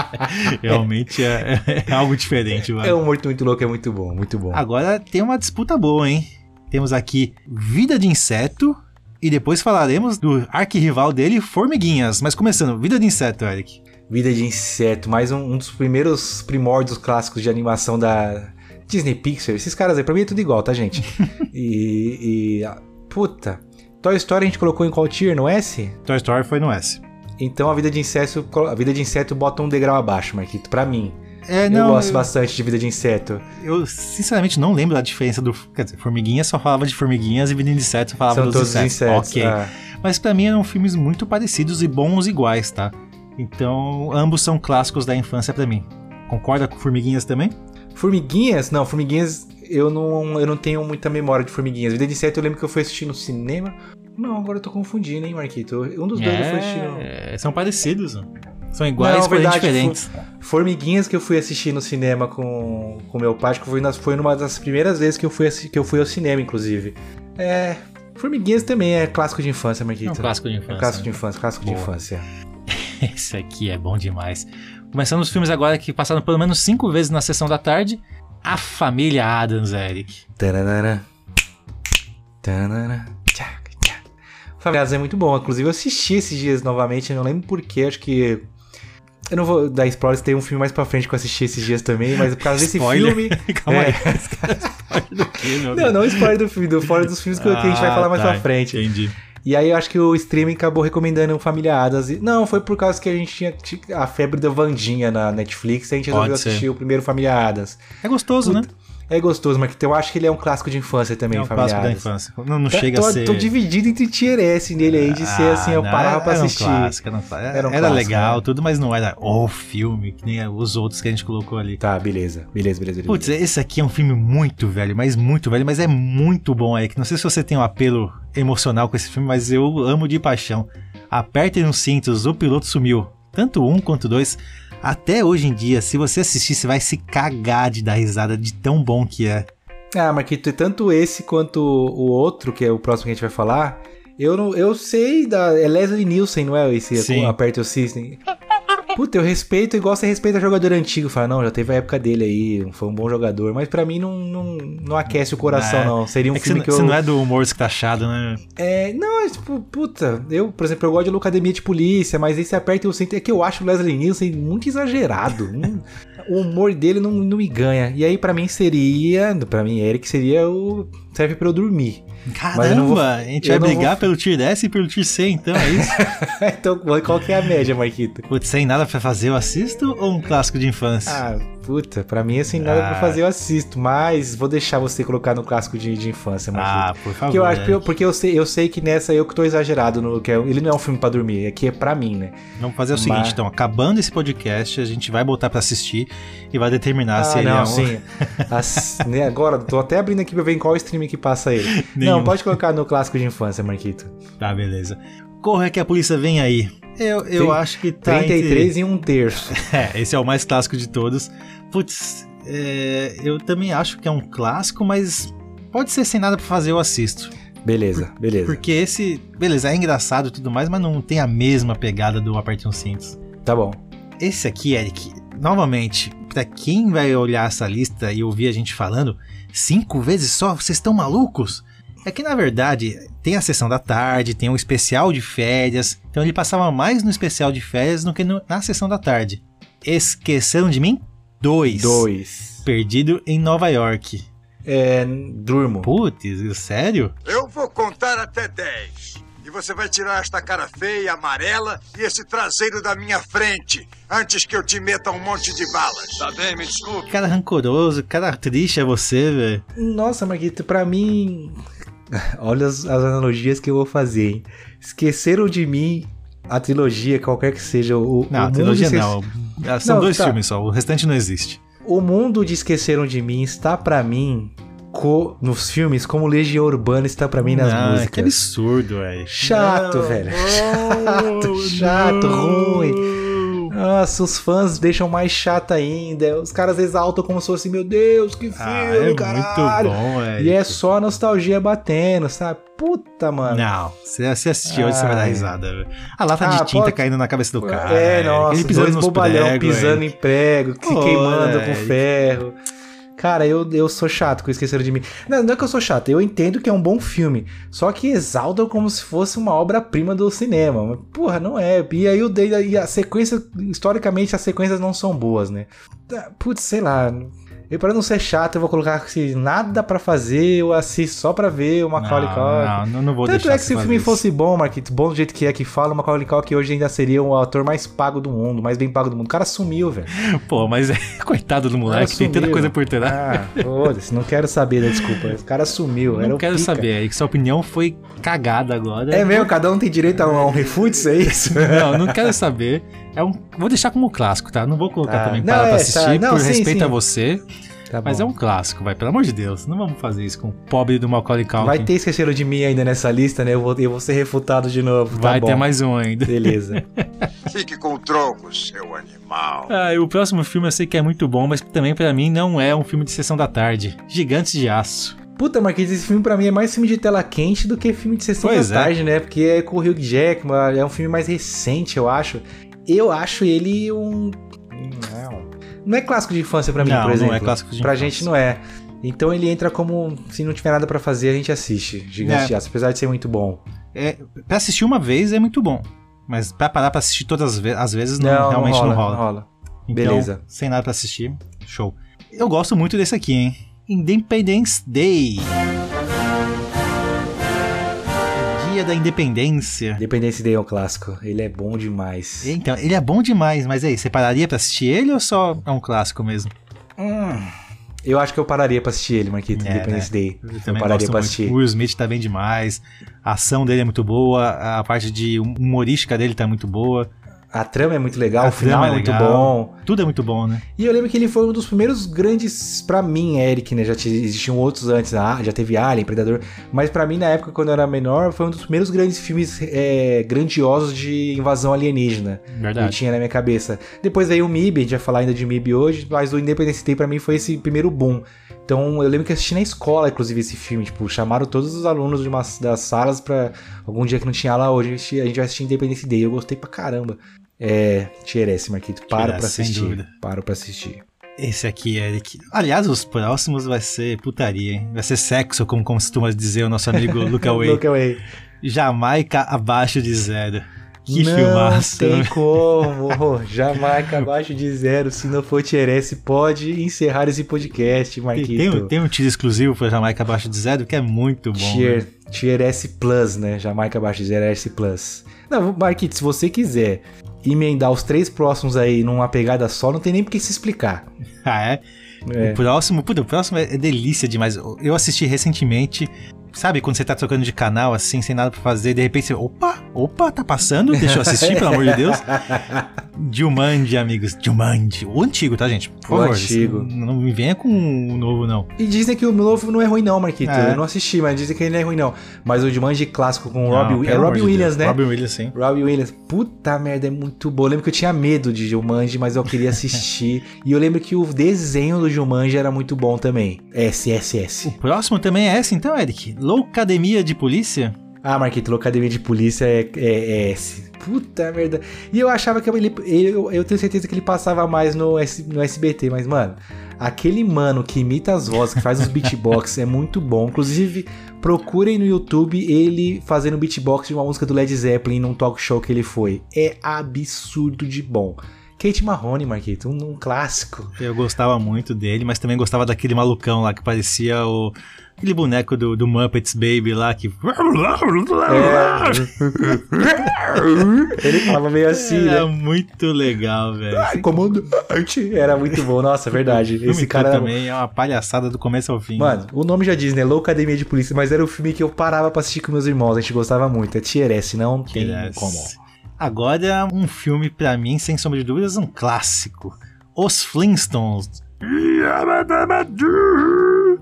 Realmente é, é algo diferente, mano.
É um Morto Muito Louco, é muito bom, muito bom.
Agora tem uma disputa boa, hein? Temos aqui Vida de Inseto e depois falaremos do arquirrival dele, Formiguinhas. Mas começando, Vida de Inseto, Eric.
Vida de Inseto, mais um, um dos primeiros primórdios clássicos de animação da Disney Pixar. Esses caras aí, pra mim é tudo igual, tá, gente? e, e. ah, Puta. Toy Story a gente colocou em qual tier? No S?
Toy Story foi no S.
Então a vida de inseto, a vida de inseto bota um degrau abaixo, Marquito, pra mim.
É,
eu
não,
gosto
eu,
bastante de vida de inseto.
eu sinceramente não lembro da diferença do. Quer dizer, Formiguinhas só falava de formiguinhas e Vida de Inseto só falava
São
dos
todos
insetos.
insetos.
Ok.
ah.
Mas pra mim eram filmes muito parecidos e bons iguais, tá? Então, ambos são clássicos da infância pra mim. Concorda com Formiguinhas também?
Formiguinhas? Não, formiguinhas eu não, eu não tenho muita memória de formiguinhas. Vida de inseto eu lembro que eu fui assistir no cinema. Não, agora eu tô confundindo, hein, Marquito? Um dos dois eu fui assistir no.
É, são parecidos. São iguais,
Não,
porém
verdade,
diferentes.
Formiguinhas que eu fui assistir no cinema com com meu pai, que foi, nas, foi numa das primeiras vezes que eu, fui, que eu fui ao cinema, inclusive. É. Formiguinhas também é clássico de infância, Marquito.
É um clássico de
É
infância.
clássico de infância, clássico de
Boa.
infância.
Esse aqui é bom demais. Começando os filmes agora que passaram pelo menos cinco vezes na sessão da tarde. A Família Adams, Eric.
Tchac, tchac. Família Adams é muito bom. Inclusive, eu assisti esses dias novamente. Eu não lembro porquê. Acho que. Eu não vou dar spoilers. Tem um filme mais pra frente que eu assisti esses dias também. Mas por causa desse
Spoiler?
filme.
Calma
É.
aí. É spoiler do quê, meu
Não, não spoiler do filme, do fora dos filmes que, que a gente vai
Ah,
falar mais
tá,
pra frente.
Entendi.
E aí eu acho que o streaming acabou recomendando. E- Não, foi por causa que a gente tinha a febre da Vandinha na Netflix. A gente resolveu assistir o primeiro Família Adams.
É gostoso, né?
É gostoso, mas eu acho que ele é um clássico de infância também,
É um clássico da infância. Não, não
Tá-
chega
tô,
a ser...
tô dividido entre tier S nele aí, de ser assim, eu
Ah, não,
parava pra
era
assistir.
Um clássico, era um clássico.
Era um
Era
clássico,
legal,
né?
tudo, mas não era o filme, que nem os outros que a gente colocou ali.
Tá, beleza, beleza, beleza. beleza.
Putz, esse aqui é um filme muito velho, mas muito velho, mas é muito bom, Eric. Não sei se você tem um apelo emocional com esse filme, mas eu amo de paixão. Apertem os cintos, o piloto sumiu. Tanto um quanto dois. Até hoje em dia, se você assistir, você vai se cagar de dar risada de tão bom que é.
Ah, Marquito, tanto esse quanto o outro, que é o próximo que a gente vai falar, eu não, eu sei da. É Leslie Nielsen, não é? Esse
Sim.
Aperta o Cisne. Puta, eu respeito igual você respeita jogador antigo. Fala, não, já teve a época dele aí, foi um bom jogador. Mas pra mim não, não, não aquece o coração,
É.
não. Seria um
é que
filme
você,
que eu.
você não é do humor escrachado, né?
É, não, é tipo, puta, eu, por exemplo, eu gosto de Locademia de Polícia, mas esse aperta e o cinto é que eu acho o Leslie Nielsen muito exagerado. Não- o humor dele não, não me ganha. E aí, pra mim, seria. Pra mim, Eric seria o. Serve pra eu dormir. Não vou-
Caramba, a gente vai brigar
vou-
pelo tier S e pelo tier C, então, é isso?
então, qual que é a média, Marquito?
Putz, sem nada pra fazer, eu assisto ou um clássico de infância?
Ah, puta, pra mim, assim, nada
Ah.
pra fazer, eu assisto. Mas vou deixar você colocar no clássico de, de infância, Marquito.
Ah, por favor.
Porque eu acho que eu, porque eu sei, eu sei que nessa eu que tô exagerado no que é, ele não é um filme pra dormir, aqui é pra mim, né?
Vamos fazer o seguinte,
Mas-
então, acabando esse podcast, a gente vai botar pra assistir e vai determinar se
Ah,
ele é
não,
um...
sim. As- né, agora, tô até abrindo aqui pra ver em qual stream que passa ele.
Nenhum.
Não, pode colocar no clássico de infância, Marquito.
Tá, beleza. Corra que a polícia vem aí. Eu, eu acho que tá
33 e um terço.
entre... É, esse é o mais clássico de todos. Putz, é, eu também acho que é um clássico, mas pode ser sem nada pra fazer, eu assisto.
Beleza, beleza.
Porque esse, beleza, é engraçado e tudo mais, mas não tem a mesma pegada do Aperte uns Cintos.
Tá bom.
Esse aqui, Eric, novamente, pra quem vai olhar essa lista e ouvir a gente falando, cinco vezes só, vocês estão malucos? É que na verdade tem a sessão da tarde, tem um especial de férias, então ele passava mais no especial de férias do que no- na sessão da tarde. Esqueceram de mim? Dois.
Dois.
Perdido em Nova York.
É, durmo.
Putz, sério?
Eu vou contar até 10. E você vai tirar esta cara feia, amarela e esse traseiro da minha frente antes que eu te meta um monte de balas. Tá bem, me desculpe.
Cara rancoroso, cara triste é você, velho.
Nossa, Marquito, pra mim. Olha as, as analogias que eu vou fazer, hein? Esqueceram de mim a trilogia, qualquer que seja. O,
Não,
o
a trilogia
esque-
não. Ah, São
Não,
dois
tá.
filmes só, o restante não existe.
O mundo de Esqueceram de Mim está pra mim nos filmes como Legião Urbana está pra mim nas
Ah,
músicas.
Que absurdo, velho.
Chato, velho. Chato, chato, ruim. Nossa, os fãs deixam mais chato ainda. Os caras exaltam como se fosse, meu Deus, que filme,
Ah, é
caralho.
muito bom,
E é
Eric.
só nostalgia batendo, sabe? Puta, mano.
Não, você você assistiu hoje, você vai dar risada. velho. A lata
Ah,
de tinta
pode-
caindo na cabeça do cara.
É, nossa,
Ele pisando
dois bobalhão
pregos,
pisando
Eric.
em prego, se queimando com ferro. Cara, eu, eu sou chato com Esqueceram de Mim. Não, não é que eu sou chato, eu entendo que é um bom filme. Só que exaltam como se fosse uma obra-prima do cinema. Mas, porra, não é. E aí o e a sequência, historicamente, as sequências não são boas, né? Ah, Putz, sei lá. Eu, pra não ser chato, eu vou colocar assim, nada pra fazer, eu assisto só pra ver o Macaulay Culkin.
Não, não, não vou
Tanto
deixar
é que se o filme
isso.
fosse bom, Marquito, bom do jeito que é que fala, o Macaulay Culkin hoje ainda seria o ator mais pago do mundo, mais bem pago do mundo. O cara sumiu, velho.
Pô, mas é, coitado do moleque, tem tanta coisa por trás.
Ah, foda-se, não quero saber da desculpa. O cara sumiu,
Não quero
pica.
saber, Eric. Sua opinião foi cagada agora.
É mesmo, cada um tem direito a um, a um refute, é isso?
Não, não quero saber. É um, vou deixar como clássico, tá? Não vou colocar
Tá.
também
Não,
para
é,
pra
tá.
assistir,
Não,
por
sim,
respeito
sim.
a você.
Tá
Mas é um clássico, vai. Pelo amor de Deus. Não vamos fazer isso com o pobre do Macaulay Culkin.
Vai ter esqueceram de mim ainda nessa lista, né? Eu vou, eu vou ser refutado de novo. tá
Vai ter
bom.
mais um ainda.
Beleza.
Fique com o tronco, seu animal.
Ah, e o próximo filme eu sei que é muito bom, mas também pra mim não é um filme de sessão da tarde. Gigantes de Aço.
Puta, Marquinhos, esse filme pra mim é mais filme de tela quente do que filme de sessão
Pois
da
é.
tarde, né? Porque é com o Hugh Jackman, é um filme mais recente, eu acho. Eu acho ele um... Não. Não é clássico de infância pra mim,
Não,
por
não
exemplo.
é clássico de
Pra
infância.
gente não é. Então ele entra como, se não tiver nada pra fazer, a gente assiste. Gigante
É.
de Aço, apesar de ser muito bom.
É, pra assistir uma vez é muito bom. Mas pra parar pra assistir todas as, ve as vezes, não, realmente não rola. Então,
Beleza.
Sem nada pra assistir, show. Eu gosto muito desse aqui, hein? Independence Day. Dia da Independência.
Independence Day é um clássico. Ele é bom demais.
Então, ele é bom demais, mas aí, você pararia pra assistir ele ou só é um clássico mesmo?
Hum. Eu acho que eu pararia pra assistir ele, Marquito.
É,
Independence Day.
Eu
Eu,
também
pararia pra
muito.
assistir.
O Will Smith tá bem demais. A ação dele é muito boa. A parte de humorística dele tá muito boa.
A trama é muito legal,
A
o final é
é
muito
legal.
bom.
Tudo é muito bom, né?
E eu lembro que ele foi um dos primeiros grandes, pra mim, Eric, né? Já existiam outros antes, ah, já teve Alien, Predador. Mas pra mim, na época, quando eu era menor, foi um dos primeiros grandes filmes é, grandiosos de invasão alienígena. Que
Verdade.
tinha na minha cabeça. Depois veio o MIB, a gente vai falar ainda de MIB hoje, mas o Independence Day pra mim foi esse primeiro boom. Então eu lembro que assisti na escola, inclusive, esse filme. Tipo, chamaram todos os alunos de uma, das salas pra algum dia que não tinha aula hoje. A gente, vai assistir Independence Day. Eu gostei pra caramba. É, Tierese, Marquito. Paro pra assistir.
dúvida.
Paro pra assistir.
Esse aqui, Eric. Aliás, os próximos vai ser putaria, hein? Vai ser sexo, como costuma dizer o nosso amigo Luca Way.
Look away.
Jamaica abaixo de zero. Que
não
filmaço.
tem como. Jamaica abaixo de zero. Se não for Tierese, pode encerrar esse podcast, Marquito.
tem, um- tem um teaser exclusivo pra Jamaica abaixo de zero que é muito bom.
Tier,
né?
tier S Plus, né? Jamaica abaixo de zero S Plus. Não, Marquito, se você quiser emendar os três próximos aí numa pegada só, não tem nem por que se explicar.
Ah, é?
É.
O próximo, puta, o próximo é delícia demais. Eu assisti recentemente. Sabe quando você tá trocando de canal assim, sem nada pra fazer, de repente você, opa, opa, tá passando? Deixa eu assistir, pelo amor de Deus. Jumanji, amigos. Jumanji. O antigo, tá, gente? Por
O
favor.
antigo.
Não me venha com o novo, não.
E dizem que o novo não é ruim não, Marquito.
É.
Eu não assisti, mas dizem que ele não é ruim não. Mas o Jumanji clássico com o Robbie, é Robbie Williams,
Deus.
né?
Robbie Williams, sim.
Robbie Williams, puta merda, é muito bom. Eu lembro que eu tinha medo de Jumanji, mas eu queria assistir. e eu lembro que o desenho do Jumanji era muito bom também. SSS.
O próximo também é esse, então, Eric. Loucademia de Polícia.
Ah, Marquito, Academia de Polícia é, é, é esse. Puta merda. E eu achava que ele, ele- eu, eu tenho certeza que ele passava mais no, S- no SBT, mas, mano, aquele mano que imita as vozes, que faz os beatbox, é muito bom. Inclusive, procurem no YouTube ele fazendo beatbox de uma música do Led Zeppelin num talk show que ele foi. É absurdo de bom. Kate Marrone, Marquito, um, um clássico.
Eu gostava muito dele, mas também gostava daquele malucão lá que parecia o. Aquele boneco do, do Muppets Baby lá que.
Ele falava meio assim,
Era
né?
muito legal, velho.
Ai, comandante. Era muito bom, nossa, verdade.
Esse
cara
também é uma palhaçada do começo ao fim.
Mano, o nome já diz, né? Louca Academia de Polícia, mas era o filme que eu parava pra assistir com meus irmãos, a gente gostava muito. É Tier S, não tem como.
Agora, um filme pra mim, sem sombra de dúvidas, um clássico. Os Flintstones.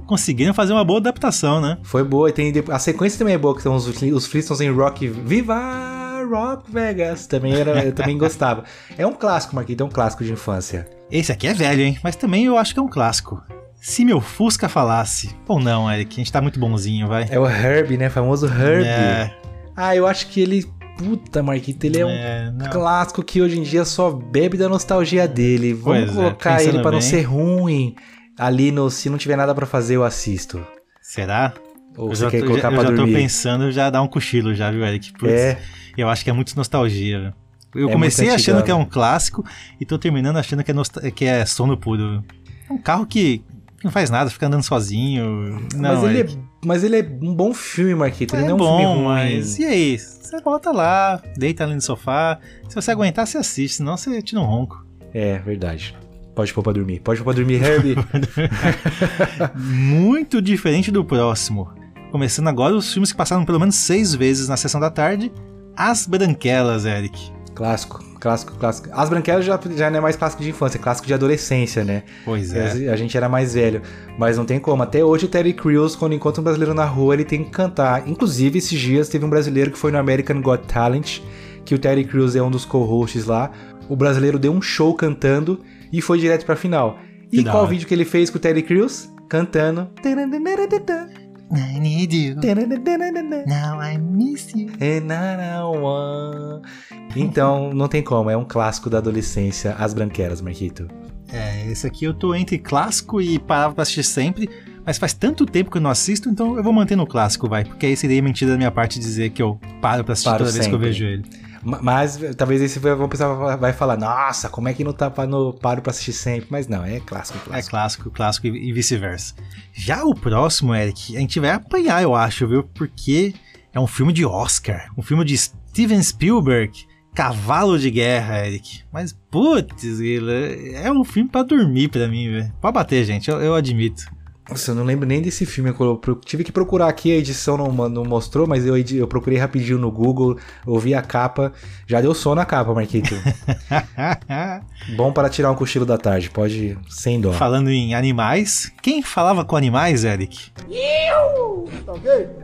Conseguiram fazer uma boa adaptação, né?
Foi boa, e tem a sequência também é boa, que são os, os Flintstones em Rock Viva Rock Vegas. Também era, eu também gostava. É um clássico, Marquito, é um clássico de infância.
Esse aqui é velho, hein? Mas também eu acho que é um clássico. Se meu Fusca falasse. Ou não, Eric, a gente tá muito bonzinho, vai.
É o Herbie, né? Famoso Herbie.
É,
Ah, eu acho que ele. Puta, Marquito, ele é um
é, não.
clássico que hoje em dia só bebe da nostalgia dele. Vamos
Pois é,
colocar
pensando
ele pra não ser ruim. Ali no. Se não tiver nada pra fazer, eu assisto.
Será?
Ou
eu
você
já,
quer
tô,
colocar
já,
pra
eu já tô pensando já dar um cochilo já, viu, Eric? Putz,
É.
Eu acho que é muito nostalgia, velho. Eu
É
comecei achando que é um clássico e tô terminando achando que é, nostal- que é sono puro. É um carro que não faz nada, fica andando sozinho. Não,
mas, ele é. Mas ele é um bom filme, Marquito. Ele
é
não é um
bom,
filme ruim.
mas e aí? Você volta lá, deita ali no sofá. Se você aguentar, você assiste, senão você tira um ronco.
É, verdade. Pode pôr pra dormir. Pode pôr pra dormir, Herbie.
Muito diferente do próximo. Começando agora os filmes que passaram pelo menos seis vezes na sessão da tarde. As Branquelas, Eric.
Clássico, clássico, clássico. As Branquelas já, já não é mais clássico de infância, é clássico de adolescência, né?
Pois é.
A gente era mais velho. Mas não tem como. Até hoje o Terry Crews, quando encontra um brasileiro na rua, ele tem que cantar. Inclusive, esses dias teve um brasileiro que foi no American Got Talent, que o Terry Crews é um dos co-hosts lá. O brasileiro deu um show cantando e foi direto pra final. E qual vídeo que ele fez com o Terry Crews? Cantando.
I need you. Now I miss you.
And I want- Então, não tem como, é um clássico da adolescência, As Branquelas, Marquito.
É, esse aqui eu tô entre clássico e parava pra assistir sempre, mas faz tanto tempo que eu não assisto, então eu vou manter no clássico, vai, porque aí seria mentira da minha parte dizer que eu paro pra assistir
Paro
toda vez que eu
sempre.
vejo ele.
Ma- Mas talvez esse vai- o pessoal vai falar, nossa, como é que não tá no paro pra assistir sempre? Mas não, é clássico,
É
clássico.
clássico, clássico e, vice-versa. Já o próximo, Eric, a gente vai apanhar, eu acho, viu? Porque é um filme de Oscar, um filme de Steven Spielberg, Cavalo de Guerra, Eric. Mas, putz, é um filme pra dormir pra mim, velho. Pode bater, gente, eu, eu admito.
Nossa, eu não lembro nem desse filme. Eu tive que procurar aqui, a edição não, não mostrou, mas eu, eu procurei rapidinho no Google, ouvi a capa. Já deu sono na capa, Marquito. Bom para tirar um cochilo da tarde, pode ir sem dó.
Falando em animais, quem falava com animais, Eric?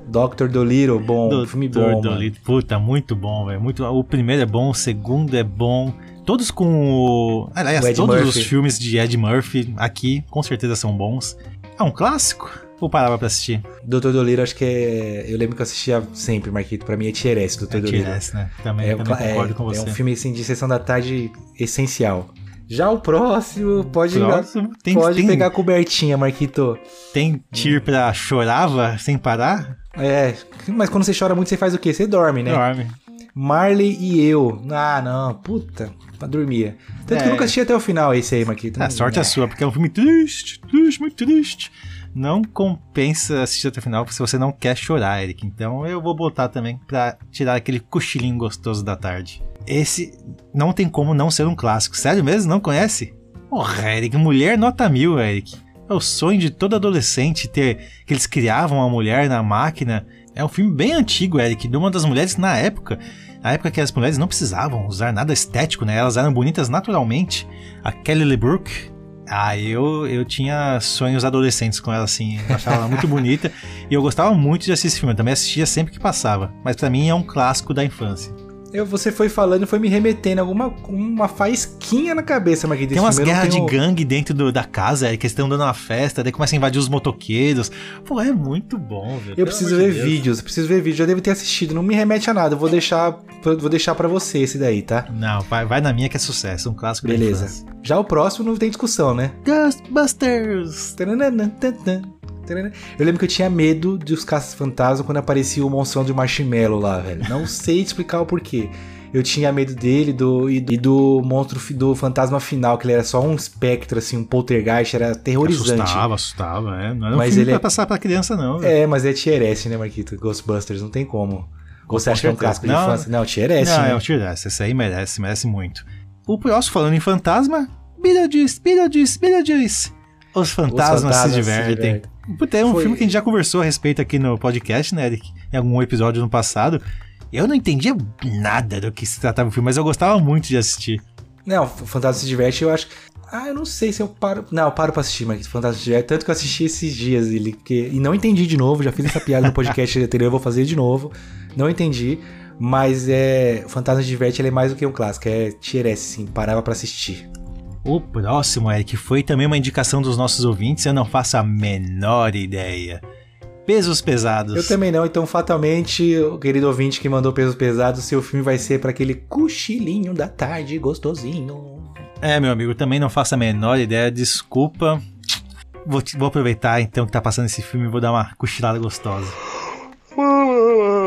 Dr. Dolittle, bom, filme bom. Mano.
Dolittle. Puta, muito bom, velho. Muito. O primeiro é bom, o segundo é bom. Todos com o. Aliás,
O
todos
Murphy.
os filmes de Ed Murphy aqui com certeza são bons. É um clássico? Ou parava pra assistir?
Dr. Dolittle, acho que é. Eu lembro que eu assistia sempre, Marquito. Pra mim é Tierese, Dr.
É
Dolittle.
T-Rex, né? Também,
É,
também
é-
concordo com você.
é um filme assim, de sessão da tarde essencial. Já o próximo pode,
Próximo, tem,
pode
tem,
pegar a cobertinha, Marquito.
tem tir pra chorava sem parar?
É, mas quando você chora muito, você faz o quê? Você dorme, né?
Dorme.
Marley e eu. Ah, não, puta, pra dormir. Tanto que
É.
eu nunca assisti até o final esse aí, Marquito.
A sorte é sua, porque é um filme triste, triste, muito triste. Não compensa assistir até o final se você não quer chorar, Eric. Então eu vou botar também pra tirar aquele cochilinho gostoso da tarde. Esse não tem como não ser um clássico. Sério mesmo? Não conhece? Porra, Eric, mulher nota mil, Eric. É o sonho de todo adolescente ter que eles criavam uma mulher na máquina. É um filme bem antigo, Eric, de uma das mulheres na época. Na época que as mulheres não precisavam usar nada estético, né? Elas eram bonitas naturalmente. A Kelly LeBrook. Ah, eu, eu tinha sonhos adolescentes com ela, assim. Eu achava ela muito bonita. E eu gostava muito de assistir esse filme. Eu também assistia sempre que passava. Mas pra mim é um clássico da infância.
Eu, você foi falando e foi me remetendo alguma uma faísquinha na cabeça, Marquito.
Tem umas guerras
tenho-
de gangue dentro do- da casa, Eric, que eles estão dando uma festa, daí começa a invadir os motoqueiros. Pô, é muito bom, velho.
Eu preciso ver
de Deus.
vídeos, eu preciso ver vídeos. Já devo ter assistido, não me remete a nada. Eu vou deixar, vou deixar para você esse daí, tá?
Não, vai, vai na minha que é sucesso. Um clássico
Beleza. Já o próximo não tem discussão, né?
Ghostbusters!
Eu lembro que eu tinha medo dos caças-fantasma quando aparecia o monstrão de marshmallow lá, velho. Não sei explicar o porquê. Eu tinha medo dele do, e, do, e do monstro do fantasma final, que ele era só um espectro, assim, um poltergeist, era aterrorizante.
Assustava, assustava, é. Não era um
Mas ele
pra
é-
passar pra criança, não. velho.
É, mas é Tierese, né, Marquito? Ghostbusters, não tem como. Ou você acha que é um
certeza.
clássico de infância? Não, Tierese,
não,
né?
é Tiresse. Esse aí merece, merece muito. O próximo, falando em fantasma, Beetlejuice, Beetlejuice, Beetlejuice. Os fantasmas,
fantasmas
se
se
divertem. Puta, é um
Foi-
filme que a gente já conversou a respeito aqui no podcast, né, Eric? Em algum episódio no passado. Eu não entendia nada do que se tratava o filme, mas eu gostava muito de assistir.
Não, o Fantasma se diverte, eu acho. Ah, eu não sei se eu paro. Não, eu paro pra assistir, mas Fantasma se diverte. Tanto que eu assisti esses dias ele. Porque... E não entendi de novo, já fiz essa piada no podcast anterior, eu vou fazer de novo. Não entendi. Mas é. O Fantasma Diverte ele é mais do que um clássico, é tier S, sim, parava pra assistir.
O próximo, Eric, foi também uma indicação dos nossos ouvintes, eu não faço a menor ideia. Pesos pesados.
Eu também não, então fatalmente, o querido ouvinte que mandou pesos pesados, seu filme vai ser para aquele cochilinho da tarde gostosinho.
É, meu amigo, também não faço a menor ideia, desculpa. Vou, vou aproveitar então que tá passando esse filme e vou dar uma cochilada gostosa.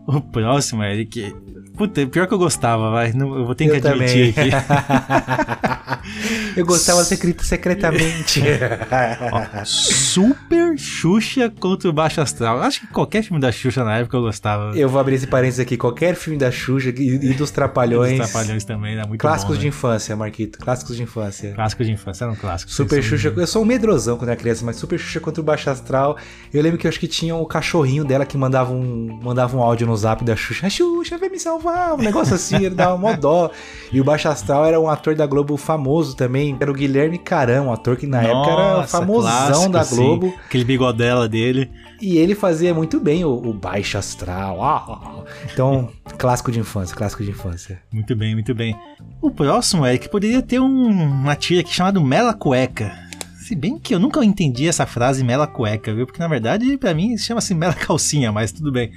o próximo, Eric. Puta, pior que eu gostava, vai. Não, eu vou ter que
Eu
admitir
também.
aqui.
Eu gostava secreto, secretamente.
Ó, Super Xuxa contra o Baixo Astral. Acho que qualquer filme da Xuxa na época eu gostava.
Eu vou abrir esse parênteses aqui. Qualquer filme da Xuxa e, e dos Trapalhões.
Os Trapalhões também, era muito
Clássicos
bom,
de
né?
infância, Marquito. Clássicos de infância.
Clássico de infância, era um clássico.
Super Xuxa, eu sou um medrosão quando era criança, mas Super Xuxa contra o Baixo Astral. Eu lembro que eu acho que tinha o cachorrinho dela que mandava um, mandava um áudio no zap da Xuxa. A Xuxa vem me salvar, um negócio assim, ele dava mó dó. E o Baixo Astral era um ator da Globo famoso também, era o Guilherme Carão, um ator que na época era
Nossa,
famosão
clássico,
da
sim.
Globo.
Aquele bigodela dele.
E ele fazia muito bem o, o Baixo Astral. Ah, Então, clássico de infância, clássico de infância.
Muito bem, muito bem. O próximo, Eric, poderia ter um, uma tia aqui chamada Mela Cueca. Se bem que eu nunca entendi essa frase Mela Cueca, viu? Porque na verdade, pra mim, chama-se Mela Calcinha, mas tudo bem.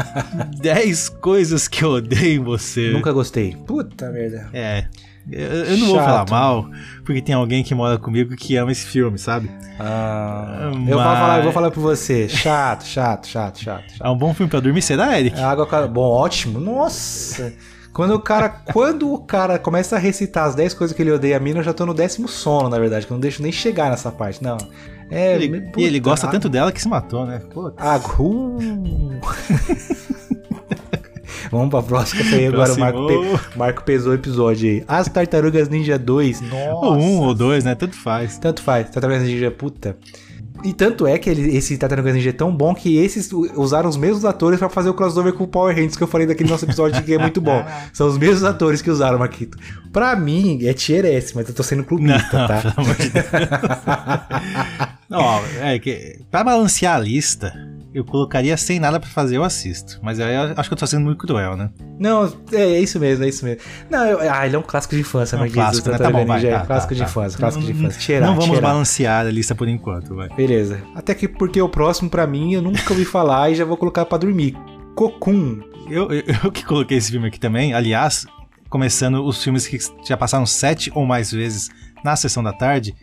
10 coisas que eu odeio em você.
Nunca gostei. Puta merda.
É. Eu, eu não vou
Chato.
falar mal, porque tem alguém que mora comigo que ama esse filme, sabe?
Ah,
Mas-
eu, vou falar, eu vou falar pra você. Chato, chato, chato, chato. chato.
É um bom filme pra dormir, será, Eric?
É água Bom, ótimo. Nossa. Quando o cara, quando o cara começa a recitar as 10 coisas que ele odeia a mina, eu já tô no décimo sono, na verdade, que eu não deixo nem chegar nessa parte, não. É,
Ele-
puta,
e ele gosta
a-
tanto dela que se matou, né? Putz.
Uh. Vamos pra próxima, que aí agora o Marco, pe- Marco pesou o episódio aí. As Tartarugas Ninja 2. Nossa.
Ou um ou dois, né? Tanto faz.
Tanto faz, Tartarugas Ninja puta. E tanto é que ele- esse Tartarugas Ninja é tão bom que esses usaram os mesmos atores pra fazer o crossover com o Power Rangers que eu falei daquele nosso episódio que é muito bom. São os mesmos atores que usaram, Marquito. Pra mim, é tier S, mas eu tô sendo clubista, tá?
Pelo amor de Deus. Ó, é que pra balancear a lista, eu colocaria sem nada pra fazer, eu assisto. Mas aí eu acho que eu tô sendo muito cruel, né?
Não, é, é isso mesmo, é isso mesmo. Não, eu- ah, ele é um clássico de infância,
É um clássico, né? Tá bom, vai.
É
tá,
clássico
tá,
de
tá.
infância, clássico de infância. Cheirar,
Não vamos
cheirar.
balancear a lista por enquanto, vai.
Beleza. Até que porque o próximo, pra mim, eu nunca ouvi falar e já vou colocar pra dormir. Cocoon.
Eu, eu, eu que coloquei esse filme aqui também, aliás, começando os filmes que já passaram sete ou mais vezes na sessão da tarde.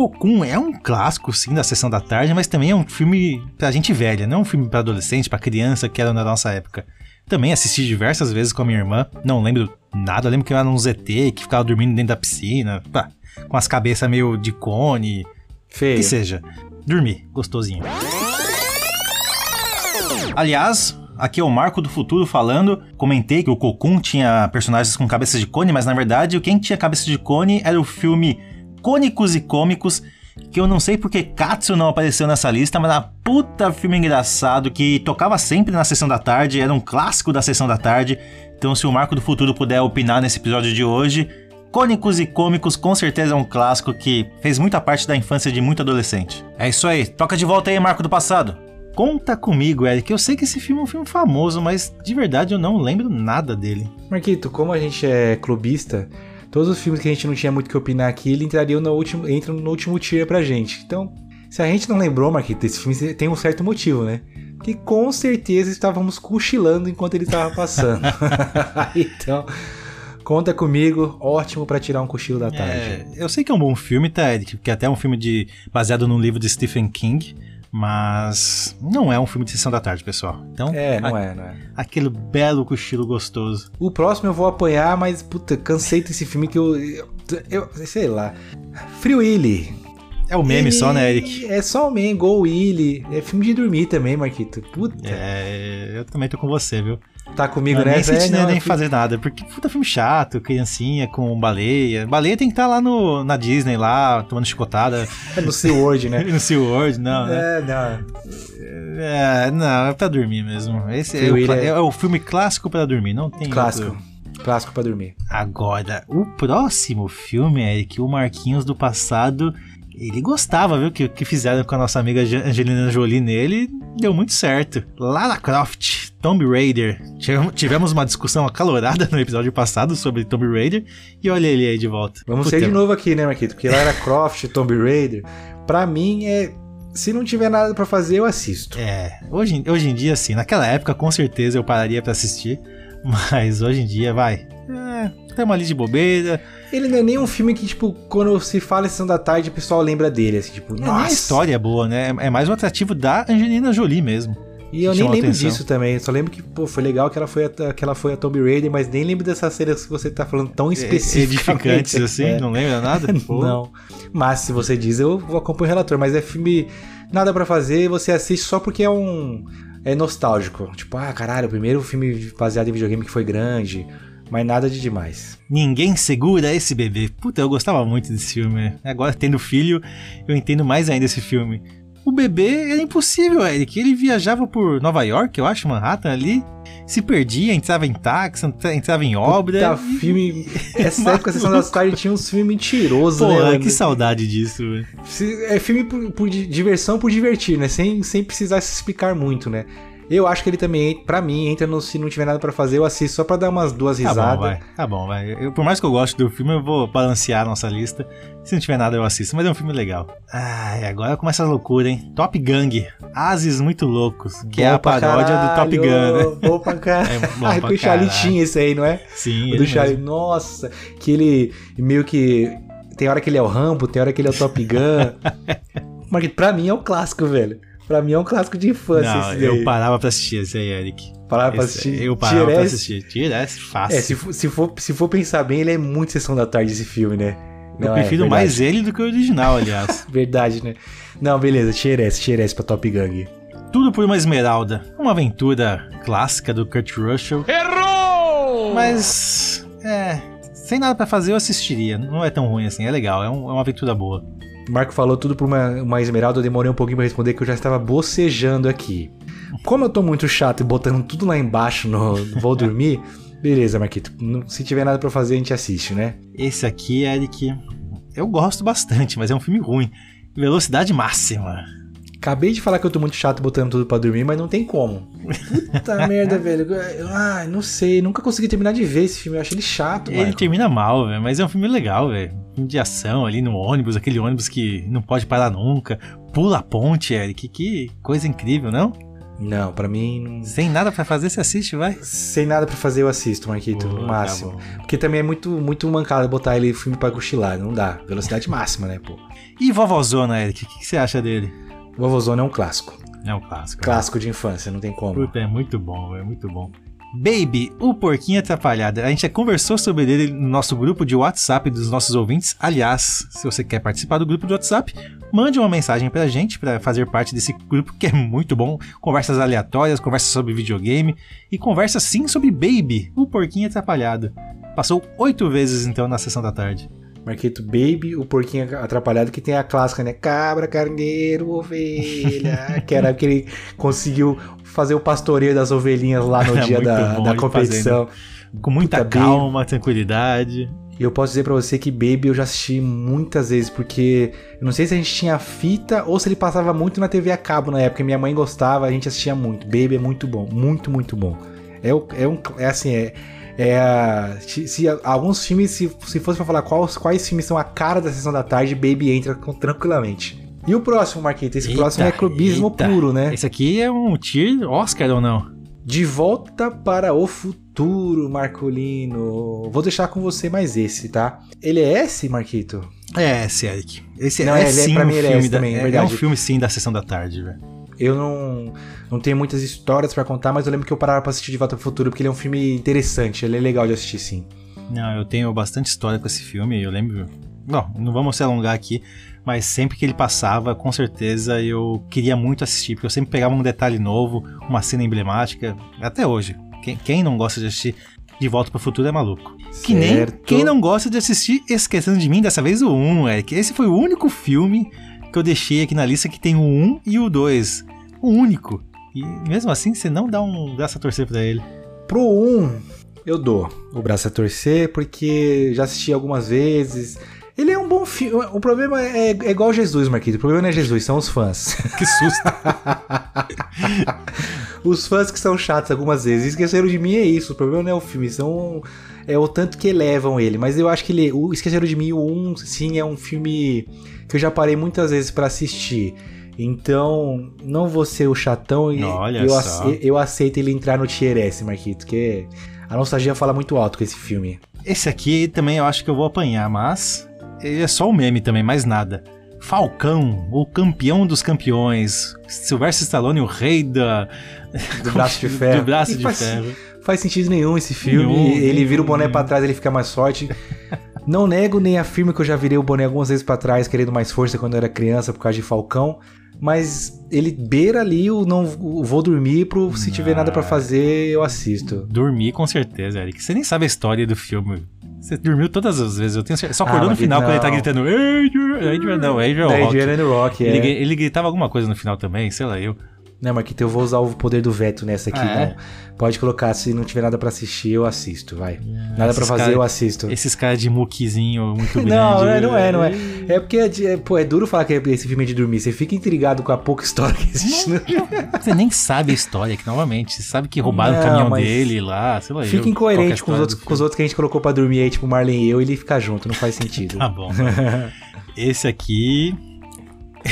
Cocoon é um clássico, sim, da sessão da tarde, mas também é um filme pra gente velha, não é um filme pra adolescente, pra criança, que era na nossa época. Também assisti diversas vezes com a minha irmã, não lembro nada, lembro que eu era um ZT que ficava dormindo dentro da piscina, pá, com as cabeças meio de cone,
Feio.
que seja. Dormir, gostosinho. Aliás, aqui é o Marco do Futuro falando. Comentei que o Cocoon tinha personagens com cabeças de cone, mas na verdade quem tinha cabeça de cone era o filme Cônicos e Cômicos, que eu não sei porque Katsu não apareceu nessa lista, mas era puta filme engraçado que tocava sempre na sessão da tarde, era um clássico da sessão da tarde. Então, se o Marco do Futuro puder opinar nesse episódio de hoje, Cônicos e Cômicos com certeza é um clássico que fez muita parte da infância de muito adolescente. É isso aí, toca de volta aí, Marco do Passado. Conta comigo, Eric. Eu sei que esse filme é um filme famoso, mas de verdade eu não lembro nada dele.
Marquito, como a gente é clubista, todos os filmes que a gente não tinha muito o que opinar aqui, ele entraria no último, entram no último tier pra gente. Então, se a gente não lembrou, Marquito, esse filme tem um certo motivo, né? Que com certeza estávamos cochilando enquanto ele estava passando. então, conta comigo, ótimo pra tirar um cochilo da tarde.
É, eu sei que é um bom filme, tá, Eric? Porque até é um filme de, baseado num livro de Stephen King, mas não é um filme de sessão da tarde, pessoal. Então,
É, não
a-
é, não é.
aquele belo cochilo gostoso.
O próximo eu vou apanhar, mas puta, cansei desse filme que eu. Eu, eu- sei lá. Free Willy.
É o meme só, né, Eric?
É só o meme, Go Willy. É filme de dormir também, Marquito. Puta.
É, eu também tô com você, viu?
Tá comigo
Não, nem
nessa?
senti
É, não,
nem
fui-
fazer nada, porque puta filme chato, criancinha com baleia. Baleia tem que estar lá no, na Disney, lá, tomando chicotada.
É no SeaWorld, né?
no SeaWorld, não, né?
É, não.
É, não, é pra dormir mesmo. Esse é o,
é-
é o filme clássico pra dormir, não tem
Clássico.
outro.
Clássico pra dormir.
Agora, o próximo filme, Eric, o Marquinhos do passado, ele gostava, viu? Que que fizeram com a nossa amiga Angelina Jolie nele, deu muito certo. Lara Croft, Tomb Raider. Tivemos- uma discussão acalorada no episódio passado sobre Tomb Raider, e olha ele aí de volta.
Vamos
Puta,
ser de novo aqui, né, Marquito? Porque Lara Croft, Tomb Raider, pra mim é. Se não tiver nada pra fazer, eu assisto.
É, hoje, em- hoje em dia, sim. Naquela época, com certeza, eu pararia pra assistir. Mas hoje em dia, vai. É, tamo ali de bobeira.
Ele não é nem um filme que, tipo, quando se fala em Sessão da Tarde, o pessoal lembra dele, assim, tipo,
Nem
nossa.
a história é boa, né? É mais o atrativo da Angelina Jolie mesmo.
E eu nem lembro
atenção.
disso também. Só lembro que, pô, foi legal que ela foi a, que ela foi a Tomb Raider, mas nem lembro dessas cenas que você tá falando tão especificamente.
Edificantes assim,
É.
não lembra nada?
Não. Mas se você diz, eu vou acompanhar o relator. Mas é filme nada pra fazer, você assiste só porque é um. É nostálgico. Tipo, ah, caralho, o primeiro filme baseado em videogame que foi grande. Mas nada de demais.
Ninguém segura esse bebê. Puta, eu gostava muito desse filme. Agora, tendo filho, eu entendo mais ainda esse filme. O bebê era impossível, Eric. Ele viajava por Nova York, eu acho, Manhattan ali. Se perdia, entrava em táxi, entra- entrava em obra.
Puta, filme. Essa época, a sessão da tarde tinha uns filmes mentirosos, né?
Porra,
mano?
que saudade disso, velho.
É filme por, por di- diversão, por divertir, né? Sem, sem precisar se explicar muito, né? Eu acho que ele também, pra mim, entra no se não tiver nada pra fazer, eu assisto só pra dar umas duas
Tá bom,
risadas.
vai. Tá bom, vai. Eu- por mais que eu goste do filme, eu vou balancear a nossa lista. Se não tiver nada, eu assisto. Mas é um filme legal. Ai, agora começa a loucura, hein? Top Gang. Ases muito loucos. Que é a paródia do Top Gun, né?
caralho, Bom pra caralho.
É bom
Ai,
pra
com o Charlie
caralho.
esse aí, não é?
Sim,
O
ele
do Charlie.
mesmo.
Nossa, que ele meio que. Tem hora que ele é o Rambo, tem hora que ele é o Top Gun. Mas pra mim é um clássico, velho. Pra mim é um clássico de infância
Não,
esse
eu
daí.
parava pra assistir esse aí, Eric.
Parar pra
Esse-
assistir.
Eu parava pra
Tiresse.
assistir. Tiresse, fácil.
É, se for, se, for, se for pensar bem, ele é muito Sessão da Tarde esse filme, né?
eu
Não, é
prefiro
verdade.
mais ele do que o original, aliás.
Verdade, né? Não, beleza, Tierese, Tierese pra Top Gang.
Tudo por uma esmeralda. Uma aventura clássica do Kurt Russell. Errou! Mas, é... Sem nada pra fazer, eu assistiria. Não é tão ruim assim, é legal. É, um- é uma aventura boa.
Marco falou tudo por uma, uma esmeralda, eu demorei um pouquinho pra responder que eu já estava bocejando aqui. Como eu tô muito chato e botando tudo lá embaixo no vou dormir, beleza, Marquito. Se tiver nada pra fazer, a gente assiste, né?
Esse aqui, Eric, eu gosto bastante, mas é um filme ruim. Velocidade máxima.
Acabei de falar que eu tô muito chato botando tudo pra dormir, mas não tem como. Puta merda, velho. Ai, não sei, nunca consegui terminar de ver esse filme, eu acho ele chato,
Ele
Marco.
termina mal, velho, mas é um filme legal, velho. Filme de ação ali no ônibus, aquele ônibus que não pode parar nunca. Pula a ponte, Eric. Que coisa incrível, não?
Não, pra mim, não-
Sem nada pra fazer, você assiste, vai.
sem nada pra fazer eu assisto, Marquito,
Pô,
no
tá
máximo.
bom.
Porque também é muito, muito mancado botar ele filme pra cochilar, não dá. Velocidade máxima, né, pô.
E Vovozona, Eric, o que, que você acha dele?
Vovozona é um clássico.
É um clássico. né?
Clássico de infância, não tem como.
Puta, é muito bom, é muito bom. Baby, o porquinho atrapalhado. A gente já conversou sobre ele no nosso grupo de WhatsApp dos nossos ouvintes. Aliás, se você quer participar do grupo de WhatsApp, mande uma mensagem pra gente pra fazer parte desse grupo que é muito bom. Conversas aleatórias, conversas sobre videogame e conversas sim sobre Baby, o porquinho atrapalhado. Passou oito vezes então na sessão da tarde.
Marquito Baby, o porquinho atrapalhado, que tem a clássica, né? Cabra, carneiro, ovelha. que era que ele conseguiu fazer o pastoreio das ovelhinhas lá no
Era
dia da, da competição.
Com muita
Puta,
calma, tranquilidade.
E eu posso dizer pra você que Baby eu já assisti muitas vezes, porque eu não sei se a gente tinha fita ou se ele passava muito na TV a cabo na época. Minha mãe gostava, a gente assistia muito. Baby é muito bom, muito, muito bom. É, é um, é assim, é, é se, alguns filmes, se, se fosse pra falar quais, quais filmes são a cara da sessão da tarde, Baby entra com- tranquilamente. E o próximo, Marquita? Esse
Eita,
próximo é clubismo
eita.
puro, né?
Esse aqui é um tier Oscar ou não?
De volta para o futuro, Marcolino. Vou deixar com você mais esse, tá? Ele é esse, Marquito?
É esse, Eric. Esse
Não,
é,
ele é-
sim
pra
um
mim ele é
filme
esse
da,
também, é
é,
verdade.
um filme sim da sessão da tarde, velho.
Eu não, não tenho muitas histórias pra contar, mas eu lembro que eu parava pra assistir De Volta pro Futuro, porque ele é um filme interessante, ele é legal de assistir, sim.
Não, eu tenho bastante história com esse filme, eu lembro. Não, não vamos se alongar aqui, mas sempre que ele passava, com certeza eu queria muito assistir, porque eu sempre pegava um detalhe novo, uma cena emblemática, até hoje. Quem, quem não gosta de assistir De Volta pro Futuro é maluco. Que nem
Certo.
quem não gosta de assistir Esquecendo de Mim, dessa vez o 1, Eric. Esse foi o único filme que eu deixei aqui na lista que tem o 1 e o 2. O único. E mesmo assim, você não dá um braço a torcer pra ele.
Pro 1, eu dou o braço a torcer, porque já assisti algumas vezes. Ele é um bom filme. O problema é, é igual Jesus, Marquito. O problema não é Jesus, são os fãs.
Que susto.
os fãs que são chatos algumas vezes. Esqueceram de mim é isso. O problema não é o filme, são. É o tanto que elevam ele. Mas eu acho que ele. O Esqueceram de mim, o 1, sim, é um filme que eu já parei muitas vezes para assistir. Então, não vou ser o chatão e
Olha
eu,
só.
ace- eu aceito ele entrar no Tier S, Marquito, que a nostalgia fala muito alto com esse filme.
Esse aqui também eu acho que eu vou apanhar, mas ele é só o meme também, mais nada. Falcão, o campeão dos campeões. Sylvester Stallone, o rei da...
Do braço de ferro.
Do braço de
faz-
ferro.
Faz sentido nenhum esse filme.
Nenhum,
ele
nenhum,
vira o boné pra trás, ele fica mais forte. Não nego nem afirmo que eu já virei o boné algumas vezes pra trás, querendo mais força quando eu era criança por causa de Falcão. Mas ele beira ali o não o vou dormir pro se tiver nada pra fazer, eu assisto.
Dormi com certeza, Eric. Você nem sabe a história do filme. Você dormiu todas as vezes, eu tenho certeza. Só acordou
Ah,
no final quando ele tá
não.
gritando Adrian, Adrian não, Adrian
Da
Rock.
Rock, é.
Ele, ele gritava alguma coisa no final também, sei lá, eu.
Não, Marquito, eu vou usar o poder do veto nessa aqui,
Ah, é?
não. Pode colocar, se não tiver nada pra assistir, eu assisto, vai. nada pra
esses
fazer,
cara-
eu assisto.
Esses caras de muquizinho muito grande.
Não, não é, não é, não é. É porque, é, é, pô, é duro falar que esse filme é de dormir. Você fica intrigado com a pouca história que existe filme.
Você nem sabe a história aqui, novamente. Você sabe que roubaram
Não,
o caminhão dele lá, sei lá.
Fica
eu,
incoerente com os, outros, com os outros que a gente colocou pra dormir aí, tipo Marlene e eu, ele fica junto, não faz sentido.
Tá bom. Esse aqui,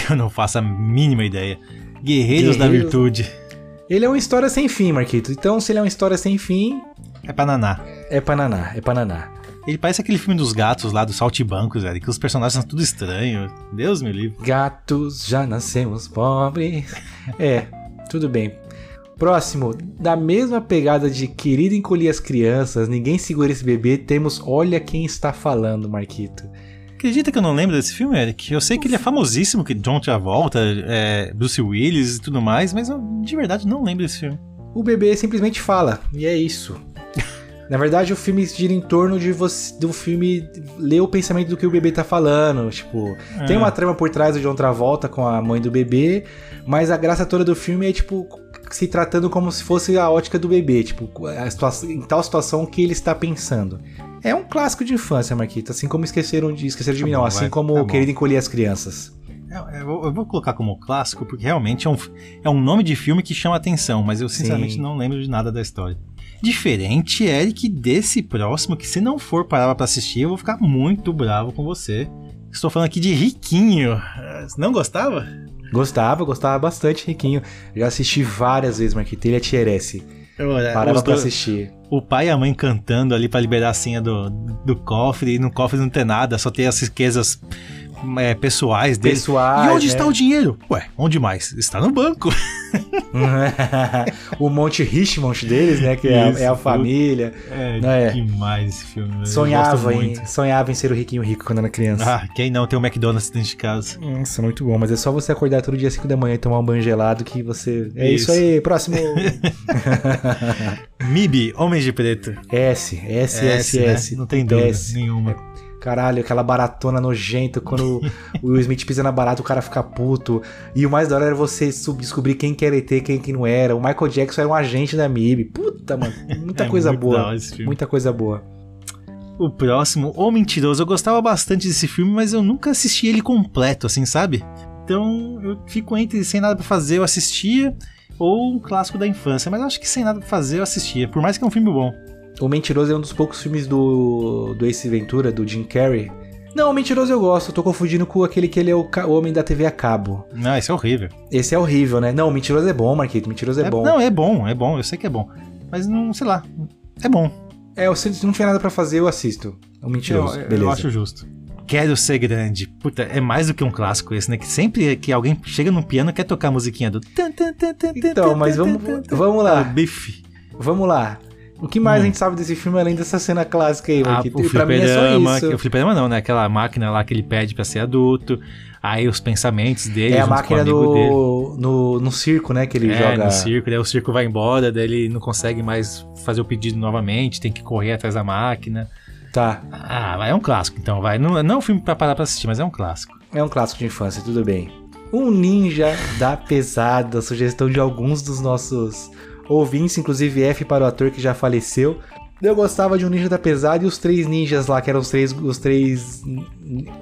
eu não faço a mínima ideia. Guerreiros, da
Guerreiros-
Virtude.
ele é uma história sem fim, Marquito. Então, se ele é uma história sem fim,
É pra naná.
é Pananá, é Pananá.
Ele parece aquele filme dos gatos lá, dos saltibancos, velho, que os personagens são tudo estranhos. Deus me livre.
Gatos, já nascemos pobres. É, tudo bem. Próximo, da mesma pegada de Querido Encolher as Crianças, Ninguém Segura Esse Bebê, temos Olha Quem Está Falando, Marquito.
Acredita que eu não lembro desse filme, Eric? Eu sei que ele é famosíssimo, que John Travolta, é, Bruce Willis e tudo mais, mas eu de verdade não lembro desse filme.
O bebê simplesmente fala, e é isso. Na verdade, o filme gira em torno de você, do filme ler o pensamento do que o bebê tá falando. Tipo, tem
É.
uma trama por trás do John Travolta com a mãe do bebê, mas a graça toda do filme é, tipo, se tratando como se fosse a ótica do bebê, tipo, situação, em tal situação que ele está pensando. É um clássico de infância, Marquita, assim como esqueceram de esqueceram de
Tá
mim,
bom,
não, assim
vai,
como
tá
o
bom.
Querido Encolher as Crianças.
É, Eu, eu- vou colocar como clássico, porque realmente é um, é um nome de filme que chama atenção, mas eu sinceramente
Sim.
não lembro de nada da história. Diferente, Eric, desse próximo, que se não for parar pra assistir, eu vou ficar muito bravo com você. Estou falando aqui de Riquinho. Não gostava?
Gostava, gostava bastante, Riquinho. Já assisti várias vezes, Marquita, ele tier S.
Olha,
Parava pra assistir.
o pai e a mãe cantando ali pra liberar a senha do, do cofre, e no cofre não tem nada, só tem as riquezas é, pessoais dele.
Pessoais,
e onde
né?
está o dinheiro? Ué, onde mais? Está no banco.
o Monte Richmond deles, né? Que é, a-
Isso,
é a família.
É,
Não é?
demais esse filme. eu
Sonhava em, sonhava em ser o riquinho rico quando era criança.
Ah, quem não tem um McDonald's dentro de casa?
Nossa, muito bom. Mas é só você acordar todo dia às 5 da manhã e tomar um banho gelado que você. É isso,
Isso.
aí, próximo.
MIB, Homens de Preto.
S, S, S,
né?
S.
Não tem dúvida
S.
nenhuma.
Caralho, aquela baratona nojenta. Quando o Will Smith pisa na barata, o cara fica puto. E o mais da hora era você descobrir quem que era ET, quem que não era. O Michael Jackson era um agente da MIB. Puta, mano. Muita
É
coisa boa. Muita coisa boa.
O próximo, O Mentiroso, eu gostava bastante desse filme, mas eu nunca assisti ele completo, assim, sabe? Então eu fico entre sem nada pra fazer, eu assistia, ou um clássico da infância, mas eu acho que sem nada pra fazer eu assistia, por mais que é um filme bom.
O Mentiroso é um dos poucos filmes do, do Ace Ventura, do Jim Carrey. Não, o Mentiroso eu gosto, eu tô confundindo com aquele que ele é o, o homem da TV a cabo.
Não, isso é horrível.
Esse é horrível, né? Não, o Mentiroso é bom, Marquito, o Mentiroso é, bom.
Não, é bom, é bom, eu sei que é bom. Mas não, sei lá, é bom.
É, se não tiver nada pra fazer, eu assisto. O Mentiroso,
eu, eu
beleza.
acho justo. Quero ser grande. Puta, é mais do que um clássico esse, né? Que sempre que alguém chega no piano quer tocar a musiquinha do.
Então, mas vamos, vamos
O
lá,
bife.
vamos lá. O que mais
Hum.
a gente sabe desse filme além dessa cena clássica aí,
Ah,
Marquito?
o
pra mim é
fliperama,
só isso.
o fliperama não, né? Aquela máquina lá que ele pede pra ser adulto. Aí os pensamentos dele,
É a máquina
com o amigo dele.
do. No, no circo, né? Que ele
é,
joga.
no circo, daí o circo vai embora, daí ele não consegue mais fazer o pedido novamente, tem que correr atrás da máquina.
Tá.
Ah, é um clássico, então vai. Não, não é um filme pra parar pra assistir, mas é um clássico.
É um clássico de infância, tudo bem. Um ninja da pesada, sugestão de alguns dos nossos ouvintes, inclusive F para o ator que já faleceu. Eu gostava de um Ninja da Pesada e os três ninjas lá, que eram os três, os três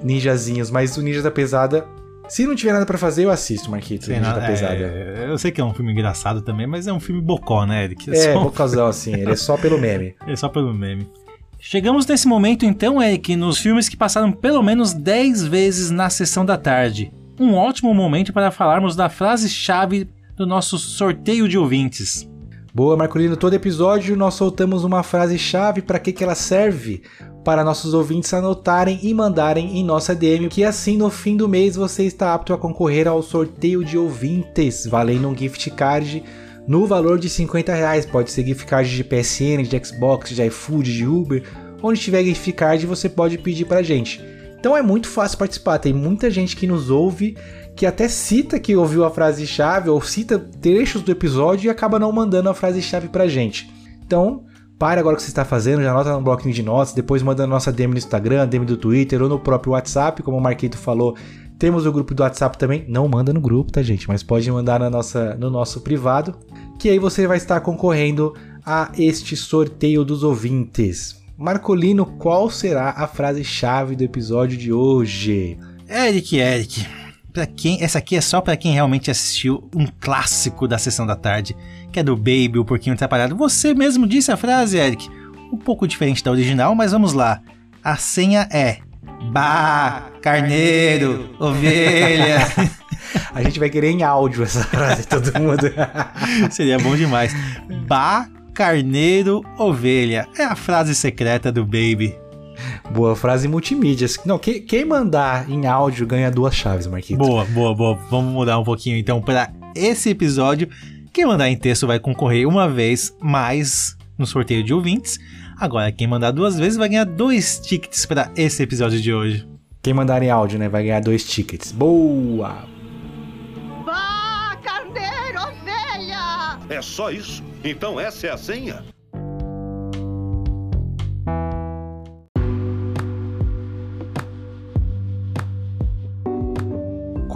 ninjazinhos. Mas o Ninja da Pesada, se não tiver nada pra fazer, eu assisto, Marquito. Ninja
nada,
da Pesada.
É, eu sei que é um filme engraçado também, mas é um filme bocó, né, Eric?
É,
só...
bocazão, assim. Ele é só pelo meme.
É só pelo meme. Chegamos nesse momento então, Eric, nos filmes que passaram pelo menos 10 vezes na sessão da tarde. Um ótimo momento para falarmos da frase-chave do nosso sorteio de ouvintes.
Boa, Marcolino. Todo episódio nós soltamos uma frase-chave para que, que ela serve para nossos ouvintes anotarem e mandarem em nossa DM, que assim no fim do mês você está apto a concorrer ao sorteio de ouvintes, valendo um gift card no valor de 50 reais. Pode ser gift card de PSN, de Xbox, de iFood, de Uber. Onde tiver gift card você pode pedir pra gente. Então é muito fácil participar, tem muita gente que nos ouve que até cita que ouviu a frase-chave ou cita trechos do episódio e acaba não mandando a frase-chave pra gente. Então, pare agora o que você está fazendo, já anota no bloquinho de notas, depois manda na nossa DM no Instagram, DM do Twitter ou no próprio WhatsApp, como o Marquito falou. Temos o grupo do WhatsApp também, não manda no grupo, tá gente, mas pode mandar na nossa, no nosso privado, que aí você vai estar concorrendo a este sorteio dos ouvintes. Marcolino, qual será a frase-chave do episódio de hoje?
Eric, Eric, para quem, essa aqui é só para quem realmente assistiu um clássico da sessão da tarde, que é do Baby, o Porquinho Atrapalhado. Você mesmo disse a frase, Eric, um pouco diferente da original, mas vamos lá. A senha é Bah, carneiro, ovelha.
A gente vai querer em áudio essa frase, todo mundo.
Seria bom demais. Bah, carneiro, ovelha. É a frase secreta do Baby.
Boa frase multimídia. Não, quem, quem mandar em áudio ganha duas chaves, Marquinhos.
Boa, boa, boa. Vamos mudar um pouquinho então para esse episódio. Quem mandar em texto vai concorrer uma vez mais no sorteio de ouvintes. Agora, quem mandar duas vezes vai ganhar dois tickets para esse episódio de hoje.
Quem mandar em áudio, né, vai ganhar dois tickets. Boa!
Vá, carneiro, ovelha!
É só isso? Então essa é a senha?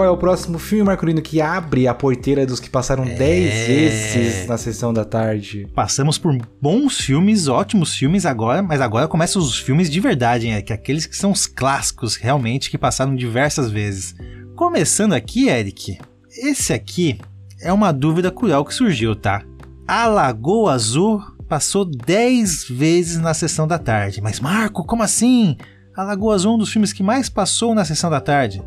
Qual é o próximo filme, Marcolino, que abre a porteira dos que passaram 10
É.
vezes na sessão da tarde?
Passamos por bons filmes, ótimos filmes agora, mas agora começam os filmes de verdade, hein, Eric? Aqueles que são os clássicos, realmente, que passaram diversas vezes. Começando aqui, Eric, esse aqui é uma dúvida cruel que surgiu, tá? A Lagoa Azul passou 10 vezes na sessão da tarde. Mas, Marco, como assim? A Lagoa Azul é um dos filmes que mais passou na sessão da tarde.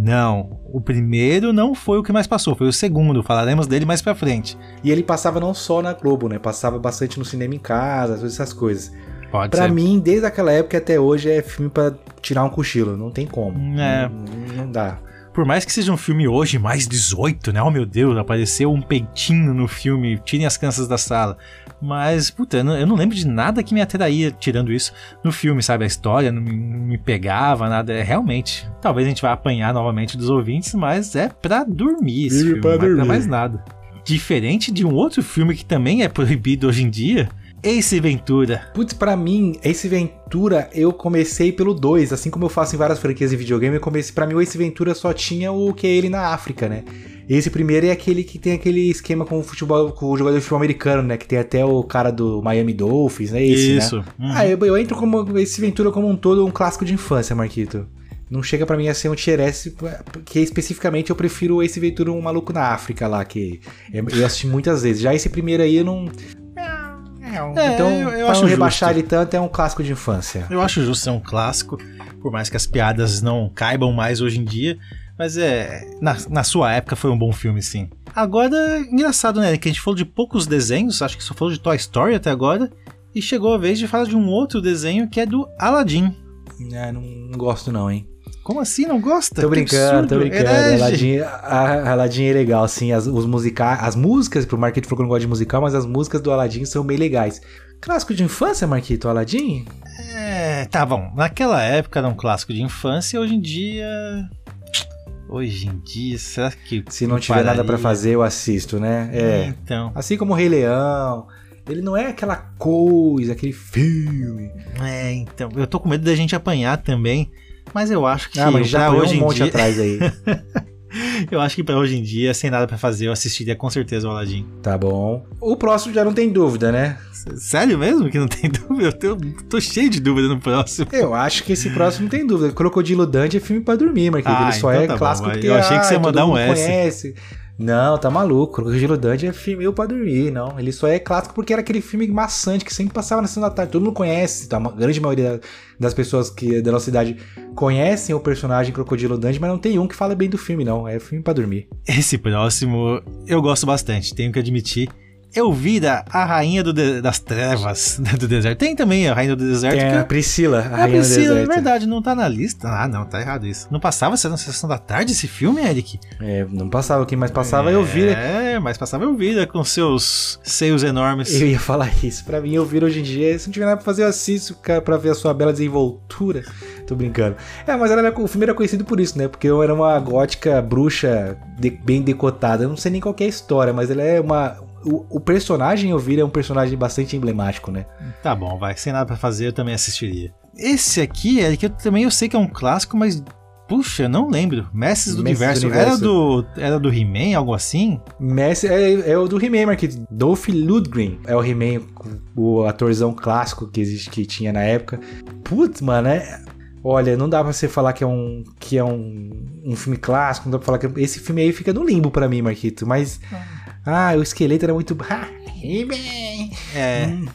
Não, o primeiro não foi o que mais passou, foi o segundo, falaremos dele mais pra frente.
E ele passava não só na Globo, né? Passava bastante no cinema em casa, todas essas coisas.
Pode
Pra
ser.
mim, desde aquela época até hoje, é filme pra tirar um cochilo. Não tem como.
É.
Não, não dá.
Por mais que seja um filme hoje mais 18, né? Oh meu Deus, apareceu um peitinho no filme, tirem as crianças da sala. Mas, puta, eu não, eu não lembro de nada que me atraía tirando isso no filme, sabe? A história não me, não me pegava, nada. É realmente. Talvez a gente vá apanhar novamente dos ouvintes, mas é pra dormir esse
É
filme,
pra
não pra
dormir.
mais nada. Diferente de um outro filme que também é proibido hoje em dia, Ace Ventura.
Putz, pra mim, Ace Ventura, eu comecei pelo 2, assim como eu faço em várias franquias de videogame, eu comecei, pra mim o Ace Ventura só tinha o que é ele na África, né? Esse primeiro é aquele que tem aquele esquema com o futebol, com o jogador de futebol americano, né? Que tem até o cara do Miami Dolphins, né? Esse,
Isso.
Né?
Uhum.
Ah, eu, eu entro como Ace Ventura como um todo um clássico de infância, Marquito. Não chega pra mim a ser um tier S, porque especificamente eu prefiro Ace Ventura um maluco na África lá, que eu assisti muitas vezes. Já esse primeiro aí eu não.
É,
então,
eu- eu acho
não rebaixar
justo.
ele tanto, é um clássico de infância.
Eu acho justo ser um clássico, por mais que as piadas não caibam mais hoje em dia. Mas é. Na, na sua época foi um bom filme, sim. Agora, engraçado, né? Que a gente falou de poucos desenhos, acho que só falou de Toy Story até agora. E chegou a vez de falar de um outro desenho que é do Aladdin.
Ah, não, não gosto não, hein?
Como assim? Não gosta?
Tô brincando,
absurdo,
tô brincando. Aladdin, a- Aladdin é legal, assim. As, os musicais, as músicas, pro Marquito falou que não gosta de musical, mas as músicas do Aladdin são bem legais. Clássico de infância, Marquito, Aladdin?
É, tá bom. Naquela época era um clássico de infância, hoje em dia. Hoje em dia, será que.
Se não tiver nada pra
pararia?
fazer, eu assisto, né? É.
Então.
Assim como o Rei Leão. Ele não é aquela coisa, aquele filme.
É, então. Eu tô com medo da gente apanhar também. Mas eu acho que
Ah, mas já
hoje
um
em
monte
dia.
atrás aí.
Eu acho que pra hoje em dia, sem nada pra fazer, eu assistiria com certeza o Aladdin.
Tá bom. O próximo já não tem dúvida, né?
Sério mesmo que não tem dúvida? Eu tô, tô cheio de dúvida no próximo.
Eu acho que esse próximo não tem dúvida. Crocodilo Dundee é filme pra dormir, Marquinhos.
Ah,
Ele só
então
é
tá bom,
clássico
vai.
porque
Eu achei que você ia mandar um S.
conhece. Não, tá maluco. Crocodilo Dundee é filme pra dormir, não. Ele só é clássico porque era aquele filme maçante que sempre passava na sessão da tarde. Todo mundo conhece, tá? a grande maioria das pessoas que da nossa cidade conhecem o personagem Crocodilo Dundee, mas não tem um que fala bem do filme, não. É filme pra dormir.
Esse próximo eu gosto bastante, tenho que admitir. Elvira, a rainha do das trevas do deserto. Tem também a rainha do deserto.
Tem a
é-
Priscila, a
a
rainha do
Priscila, é
deserto.
verdade, não tá na lista. Ah, não, tá errado isso. Não passava essa na sessão da tarde esse filme, Eric?
É, não passava aqui, mas passava eu vi.
É, mas passava Elvira com seus seios enormes.
Eu ia falar isso. Pra mim, eu viro hoje em dia. Se não tiver nada pra fazer, eu assisto pra ver a sua bela desenvoltura. Tô brincando. É, mas ela era- o filme era conhecido por isso, né? Porque eu era uma gótica bruxa de- bem decotada. Eu não sei nem qual que é a história, mas ela é uma. O, o personagem Elvira é um personagem bastante emblemático, né?
Tá bom, vai. Sem nada pra fazer, eu também assistiria. Esse aqui, Eric, eu também eu sei que é um clássico, mas. Puxa, eu não lembro. Mestres do
Mestres do
Universo.
Universo.
Era do, era do He-Man, algo assim?
Messi é, é o do He-Man, Marquinhos. Dolph Lundgren é o He-Man, o atorzão clássico que existe, que tinha na época. Putz, mano, é... Olha, não dá pra você falar que é um que é um, um filme clássico, não dá pra falar que esse filme aí fica no limbo pra mim, Marquito, mas ah, o esqueleto era muito ah.
É.
Hum.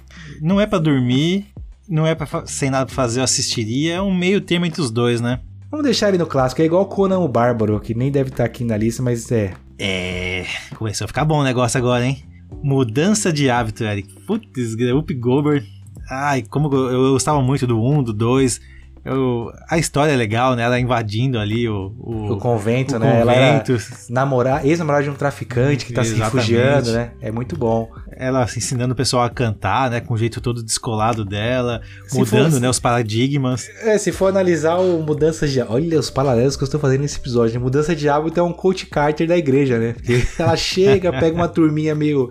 Não é pra dormir, não é pra fa- sem nada pra fazer, eu assistiria. É um meio termo entre os dois, né?
Vamos deixar ele no clássico, é igual Conan o Bárbaro, que nem deve estar aqui na lista, mas é.
É. Começou a ficar bom o negócio agora, hein? Mudança de hábito, Eric. Putz, Up Gober. Ai, como eu, eu gostava muito do 1, do 2. Eu, a história é legal, né? Ela invadindo ali o, o,
O convento,
o
né? Ela
convento.
namorar, ex-namorada de um traficante que tá se
Exatamente.
refugiando, né? É muito bom.
Ela assim, ensinando o pessoal a cantar, né? Com o jeito todo descolado dela.
Se
mudando,
fosse-
né? Os paradigmas.
É, se for analisar o mudança de olha os paralelos que eu estou fazendo nesse episódio. né? Mudança de hábito é um coach Carter da igreja, né? Porque ela chega, pega uma turminha meio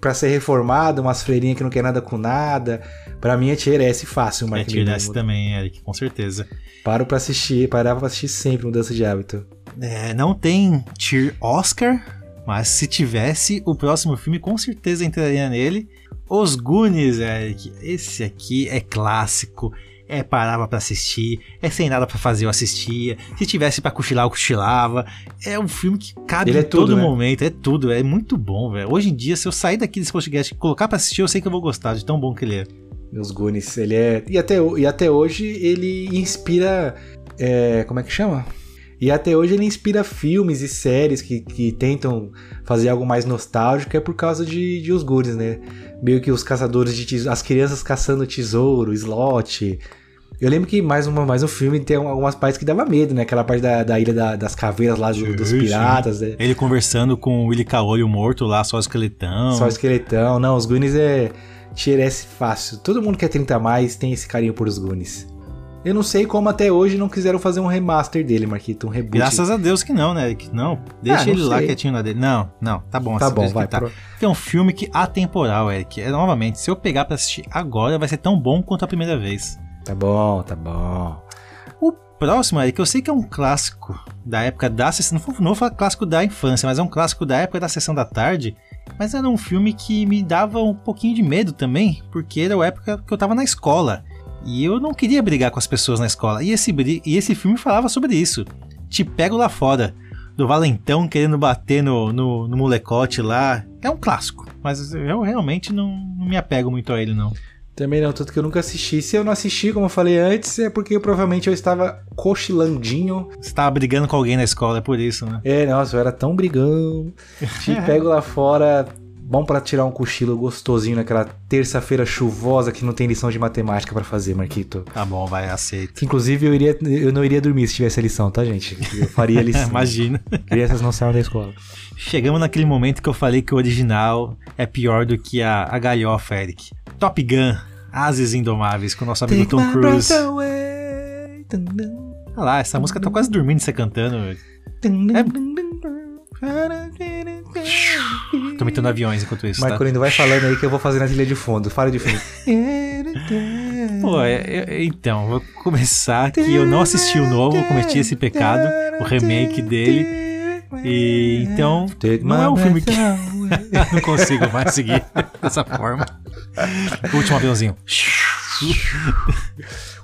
pra ser reformada, umas freirinhas que não quer nada com nada. Pra mim é tier S fácil,
É,
Mark
tirar esse também, Eric, com certeza.
Paro pra assistir, parava pra assistir sempre Mudança de Hábito.
É, não tem tier Oscar, mas se tivesse, o próximo filme com certeza entraria nele. Os Goonies, Eric. Esse aqui é clássico. É parava pra assistir, é sem nada pra fazer eu assistia. Se tivesse pra cochilar eu cochilava. É um filme que cabe
Ele é
em todo
tudo, né?
momento, é tudo, é muito bom, velho. Hoje em dia, se eu sair daqui desse podcast e colocar pra assistir, eu sei que eu vou gostar de tão bom que ele é.
Meus Goonies, ele é. E até, e até hoje ele inspira. é, como é que chama? E até hoje ele inspira filmes e séries que, que tentam fazer algo mais nostálgico, é por causa de, de Os Goonies, né? Meio que os caçadores de tesouro, as crianças caçando tesouro, slot. Eu lembro que mais, uma, mais um filme tem algumas partes que dava medo, né? Aquela parte da, da ilha da- das caveiras lá do- dos
Sim,
piratas, né?
Ele conversando com o Willy Caolho morto lá, só esqueletão.
Só esqueletão. Não, os Goonies é tier S fácil. Todo mundo que é 30 a mais tem esse carinho por os Goonies. Eu não sei como até hoje não quiseram fazer um remaster dele, Marquito, um reboot.
Graças a Deus que não, né? Que não, deixa
Ah, não
ele lá
sei.
quietinho na dele. Não, não, tá bom
Tá bom, vai.
tá.
pro-
Que é um filme que atemporal, Eric. É, novamente, se eu pegar pra assistir agora, vai ser tão bom quanto a primeira vez.
Tá bom, tá bom.
O próximo, Eric, eu sei que é um clássico da época da sessão. Não vou, falar clássico da infância, mas é um clássico da época da sessão da tarde. Mas era um filme que me dava um pouquinho de medo também, porque era a época que eu tava na escola. E eu não queria brigar com as pessoas na escola. E esse, e esse filme falava sobre isso. Te pego lá fora. Do Valentão querendo bater no, no, no molecote lá. É um clássico. Mas eu realmente não, não me apego muito a ele, não.
Também não, tanto que eu nunca assisti. Se eu não assisti, como eu falei antes, é porque eu, provavelmente eu estava cochilandinho.
Você tava brigando com alguém na escola, é por isso, né?
É, nossa, eu era tão brigão. Te pego lá fora. Bom pra tirar um cochilo gostosinho naquela terça-feira chuvosa que não tem lição de matemática pra fazer, Marquito.
Tá bom, vai, aceito.
Inclusive eu, iria, eu não iria dormir se tivesse a lição, tá, gente? Eu faria a lição.
Imagina.
Crianças não saem da escola.
Chegamos naquele momento que eu falei que o original é pior do que a, a galhofa, Eric. Top Gun, Ases Indomáveis, com o nosso amigo Tom Cruise. Olha lá, essa música tá quase dormindo você cantando. Tô metendo aviões enquanto isso, tá?
Marcolino, vai falando aí que eu vou fazer na trilha de fundo. Fala de fundo.
Pô, é- é- então, vou começar que eu não assisti o novo, cometi esse pecado, o remake dele. E então,
Take
não é um filme que não consigo mais seguir dessa forma. Último aviãozinho.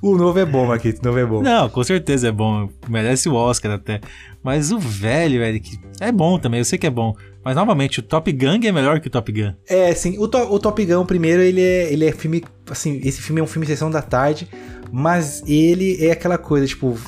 O novo é bom, Marquito, o novo é bom.
Não, com certeza é bom. Merece o Oscar até. Mas o velho, que é bom também, eu sei que é bom. Mas novamente, o Top Gun é melhor que o Top Gun.
É, sim. O, To- o Top Gun, primeiro, ele é, ele é filme. Assim, esse filme é um filme sessão da tarde, mas ele é aquela coisa, tipo.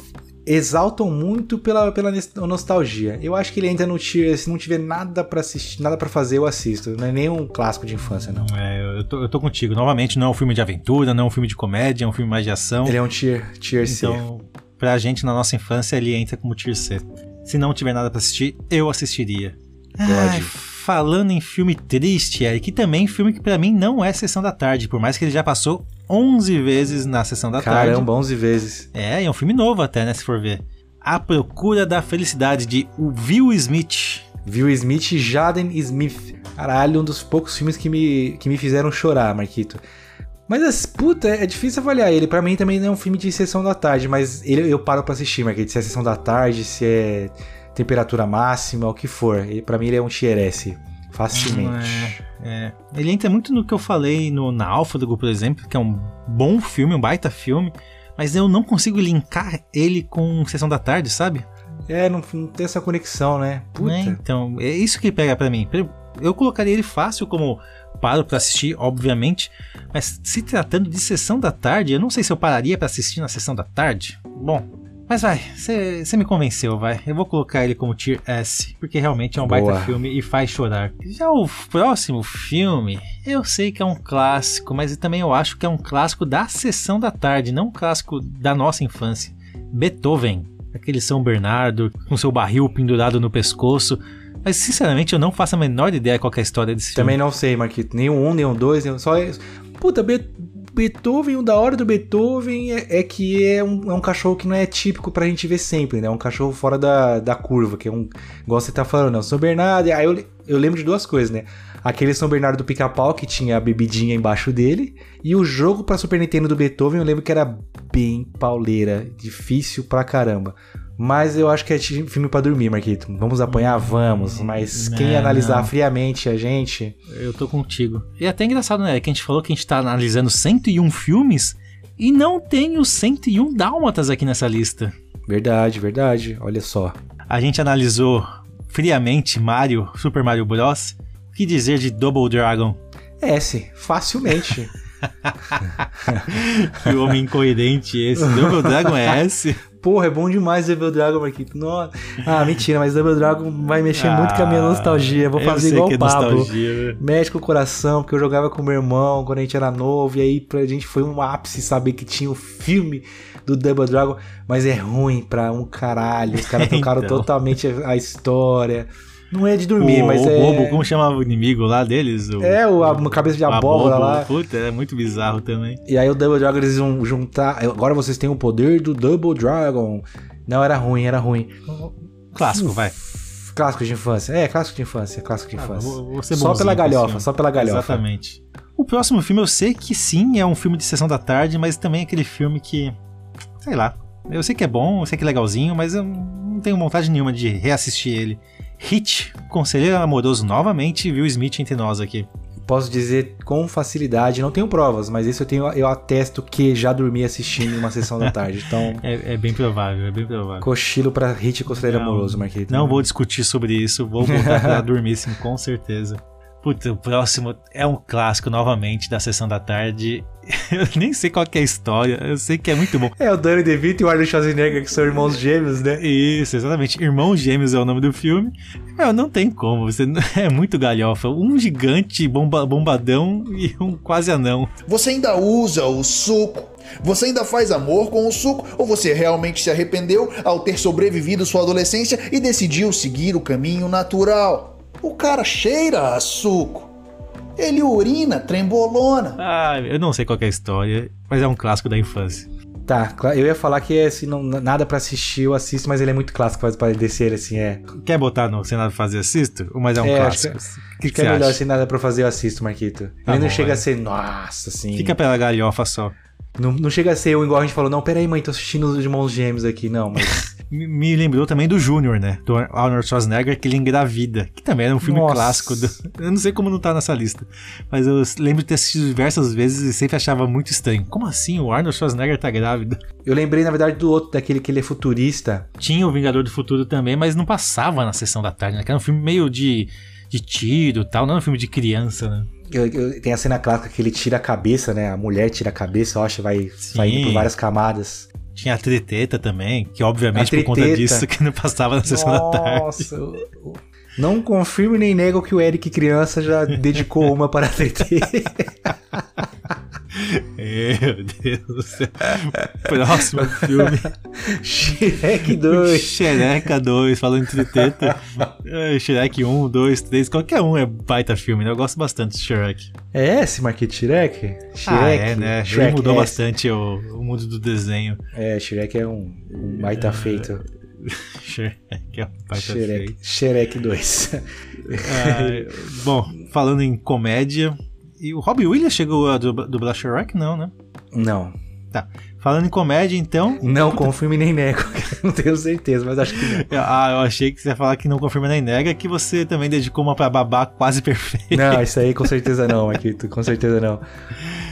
Exaltam muito pela, pela nostalgia. Eu acho que ele entra no tier, se não tiver nada pra assistir, nada para fazer, eu assisto. Não é nem um clássico de infância, não.
É, eu tô, eu tô contigo. Novamente, não é um filme de aventura, não é um filme de comédia, é um filme mais de ação.
Ele é um tier, tier C.
Então, pra gente, na nossa infância, ele entra como tier C. Se não tiver nada pra assistir, eu assistiria. Ai, falando em filme triste, Eric, que também filme que pra mim não é Sessão da Tarde, por mais que ele já passou 11 vezes na Sessão da Tarde.
Caramba, 11 vezes.
É, e é um filme novo até, né, se for ver. A Procura da Felicidade, de Will Smith.
Will Smith e Jaden Smith. Caralho, um dos poucos filmes que me, que me fizeram chorar, Marquito. Mas, as- puta, é difícil avaliar ele. Pra mim também não é um filme de sessão da tarde, mas ele, eu paro pra assistir, Marquito. Se é sessão da tarde, se é temperatura máxima, o que for. Pra mim ele é um S. Facilmente.
É, ele entra muito no que eu falei no Náufrago, por exemplo, que é um bom filme, um baita filme, mas eu não consigo linkar ele com Sessão da Tarde, sabe?
É, não, não tem essa conexão, né? Puta.
Né? Então, é isso que pega pra mim. Eu- Eu colocaria ele fácil como paro pra assistir, obviamente, mas se tratando de Sessão da Tarde, eu não sei se eu pararia pra assistir na Sessão da Tarde. Bom, mas vai, você me convenceu, vai. Eu vou colocar ele como Tier S, porque realmente é um baita
Boa.
filme e faz chorar. Já o próximo filme, eu sei que é um clássico, mas também eu acho que é um clássico da Sessão da Tarde, não um clássico da nossa infância. Beethoven, aquele São Bernardo com seu barril pendurado no pescoço. Mas sinceramente eu não faço a menor ideia qual é a história desse filme.
Também não sei, Marquito. Nem o 1, nem o 2, nem o... só. Puta, Be- Beethoven, o da hora do Beethoven é, é que é um, é um cachorro que não é típico pra gente ver sempre, né? É um cachorro fora da, da curva, que é um. Igual você tá falando, é São Bernardo. Aí eu, eu lembro de duas coisas, né? Aquele São Bernardo do pica-pau que tinha a bebidinha embaixo dele. E o jogo pra Super Nintendo do Beethoven eu lembro que era bem pauleira. Difícil pra caramba. Mas eu acho que é filme pra dormir, Marquito. Vamos apanhar? Vamos. Mas quem
Não,
analisar
não.
friamente a gente.
Eu tô contigo. E é até engraçado, né? Que a gente falou que a gente tá analisando 101 filmes e não tem os 101 Dálmatas aqui nessa lista.
Verdade, verdade. Olha só.
A gente analisou friamente Mario, Super Mario Bros. O que dizer de Double Dragon?
S, facilmente.
Que homem incoerente esse. Double Dragon é S?
Porra, é bom demais Double Dragon, Marquito. Nossa. Ah, mentira, mas Double Dragon vai mexer muito com a minha nostalgia. Vou
Ah,
fazer igual
é
o Pablo.
né?
Mexe com o coração, porque eu jogava com meu irmão quando a gente era novo, e aí pra gente foi um ápice saber que tinha o filme do Double Dragon, mas é ruim pra um caralho. Os caras trocaram
Então.
totalmente a história. Não é de dormir,
o,
mas
o
é.
Bobo, como chamava o inimigo lá deles? O,
É, o, a cabeça de abóbora lá.
Puta, é muito bizarro também.
E aí o Double Dragon eles iam juntar. Agora vocês têm o poder do Double Dragon. Não, era ruim, era ruim.
Clássico, vai.
Clássico de infância. É, clássico de infância, clássico de
Ah,
infância.
vou- vou ser
só pela galhofa, só pela galhofa.
Exatamente. O próximo filme eu sei que sim, é um filme de sessão da tarde, mas também é aquele filme que. Sei lá. Eu sei que é bom, eu sei que é legalzinho, mas eu não tenho vontade nenhuma de reassistir ele. Hit, Conselheiro Amoroso novamente, Will Smith entre nós aqui.
Posso dizer com facilidade, não tenho provas, mas isso eu tenho, eu atesto que já dormi assistindo uma sessão da tarde. Então,
É, é bem provável, é bem provável.
cochilo pra hit conselheiro
Não,
amoroso, Marquito.
Não vou discutir sobre isso, vou voltar pra dormir sim, com certeza. Puta, o próximo é um clássico novamente da sessão da tarde. Eu nem sei qual que é a história, eu sei que é muito bom.
É o Danny DeVito e o Arnold Schwarzenegger, que são irmãos gêmeos, né?
Isso, exatamente. Irmãos Gêmeos é o nome do filme. Meu, não tem como, você é muito galhofa. Um gigante bomba- bombadão e um quase anão.
Você ainda usa o suco? Você ainda faz amor com o suco? Ou você realmente se arrependeu ao ter sobrevivido sua adolescência e decidiu seguir o caminho natural? O cara cheira a suco. Ele urina trembolona.
Ah, eu não sei qual que é a história, mas é um clássico da infância.
Tá, eu ia falar que é, se não, nada pra assistir, eu assisto, mas ele é muito clássico pra, pra descer, assim, é.
Quer botar no Sem Nada Pra Fazer Assisto? Mas é um
É,
clássico. O que,
Acho
que
que
você
é melhor
acha?
sem nada pra fazer, eu assisto, Marquito.
Tá
ele não
bom,
chega
vai.
a ser, nossa, assim.
Fica pela galhofa só.
Não, não chega a ser igual a gente falou, não, peraí, mãe, tô assistindo os irmãos gêmeos aqui, não, mas.
Me, me lembrou também do Júnior, né? Do Arnold Schwarzenegger, que ele engravida. Que também era um filme
Nossa.
clássico. do- eu não sei como não tá nessa lista. Mas eu lembro de ter assistido diversas vezes e sempre achava muito estranho. Como assim o Arnold Schwarzenegger tá grávido?
Eu lembrei, na verdade, do outro, daquele que ele é futurista.
Tinha o Vingador do Futuro também, mas não passava na sessão da tarde, né? Que era um filme meio de, de tiro e tal, não era um filme de criança, né?
Eu- eu- tem a cena clássica que ele tira a cabeça, né? A mulher tira a cabeça, eu acho, vai saindo por várias camadas.
Tinha a Treteta também, que obviamente por conta disso que não passava na sessão da tarde.
Nossa, não confirmo nem nego que o Eric criança já dedicou uma para a TT.
Meu Deus do céu. Próximo filme.
Shrek 2.
Xereca 2, falando teta. É, Shrek 1, 2, 3, qualquer um é baita filme, né? Eu gosto bastante de Shrek.
É esse, Marquito Shrek? Shrek,
ah, é, né?
Shrek
mudou
S.
bastante o, o mundo do desenho.
É, Shrek é um, um baita feito.
Shrek é um baita
Shrek,
feio.
Shrek 2.
Ah, bom, falando em comédia, e o Robbie Williams chegou a dub- dublar Shrek? Não, né?
Não.
Tá. Falando em comédia, então.
Não confirme nem nego. não tenho certeza, mas acho que não.
Ah, eu achei que você ia falar que não confirma nem nega, que você também dedicou uma pra babá quase perfeita.
Não, isso aí com certeza não, Marquito. Com certeza não.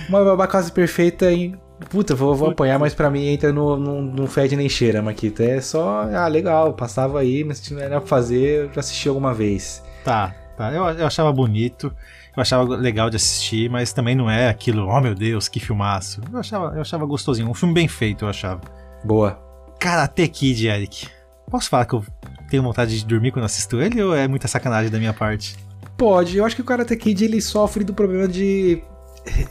Uma babá quase perfeita em. Puta, vou, vou apanhar, mas pra mim entra no, no, no fede nem cheira, Marquito. É só. Ah, legal, passava aí, mas se não era pra fazer, eu já assisti alguma vez.
Tá, tá. Eu, eu achava bonito, eu achava legal de assistir, mas também não é aquilo, oh meu Deus, que filmaço. Eu achava, eu achava gostosinho, um filme bem feito, eu achava.
Boa.
Karate Kid, Eric. Posso falar que eu tenho vontade de dormir quando assisto ele ou é muita sacanagem da minha parte?
Pode, eu acho que o Karate Kid ele sofre do problema de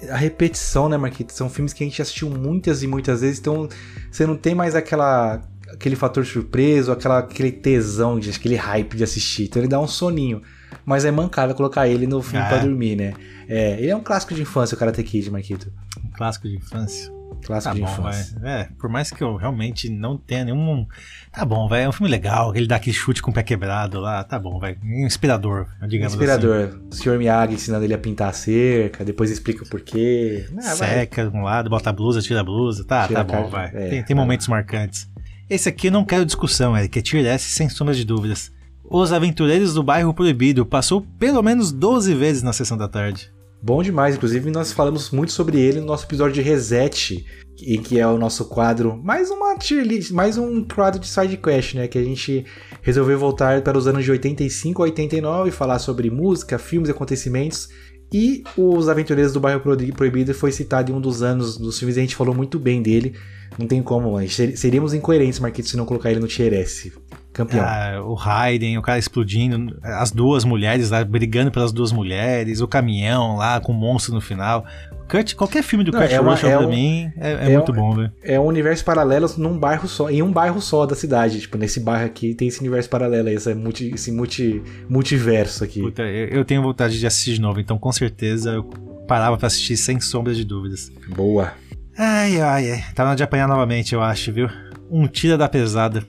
a repetição, né, Marquito? São filmes que a gente assistiu muitas e muitas vezes, então você não tem mais aquela aquele fator surpreso, aquela, aquele tesão, de, aquele hype de assistir. Então ele dá um soninho. Mas é mancada colocar ele no filme
Ah,
pra
é?
dormir, né? É, ele é um clássico de infância, o Karate Kid, Marquito.
Um clássico de infância.
Clássico
Tá
de
bom,
infância.
É, por mais que eu realmente não tenha nenhum. Tá bom, vai. É um filme legal, ele dá aquele chute com o pé quebrado lá, tá bom, vai. Inspirador, digamos assim.
Inspirador. O Sr. Miyagi ensinando ele a pintar a cerca, depois explica o porquê. Ah, vai.
Seca de um lado, bota a blusa, tira a blusa. Tá,
Tira
tá bom, vai.
é,
tem tem
vai
momentos marcantes. Esse aqui eu não quero discussão, Eric. É Tier S sem sombra de dúvidas. Os Aventureiros do Bairro Proibido passou pelo menos 12 vezes na sessão da tarde.
Bom demais, inclusive nós falamos muito sobre ele no nosso episódio de Reset, em que é o nosso quadro, mais uma tier list, mais um quadro de side quest, né, que a gente resolveu voltar para os anos de 85 a 89 e falar sobre música, filmes e acontecimentos. E os Aventureiros do Bairro Proibi- Proibido foi citado em um dos anos dos filmes e a gente falou muito bem dele. Não tem como, seríamos incoerentes, Marquito, se não colocar ele no tier S. Campeão.
Ah, o Raiden, o cara explodindo, as duas mulheres lá brigando pelas duas mulheres, o caminhão lá com o monstro no final. Kurt, qualquer filme do
Não,
Kurt
é
Russell
é
pra
um-
mim é, é
é
muito
um-
bom, velho.
é um universo paralelo num bairro só, em um bairro só da cidade. Tipo, nesse bairro aqui tem esse universo paralelo, esse, multi, esse multi, multiverso aqui.
Puta, eu, eu tenho vontade de assistir de novo, então com certeza eu parava pra assistir sem sombras de dúvidas.
Boa.
Ai, ai, ai. Tá na hora de apanhar novamente, eu acho, viu? Um tira da pesada.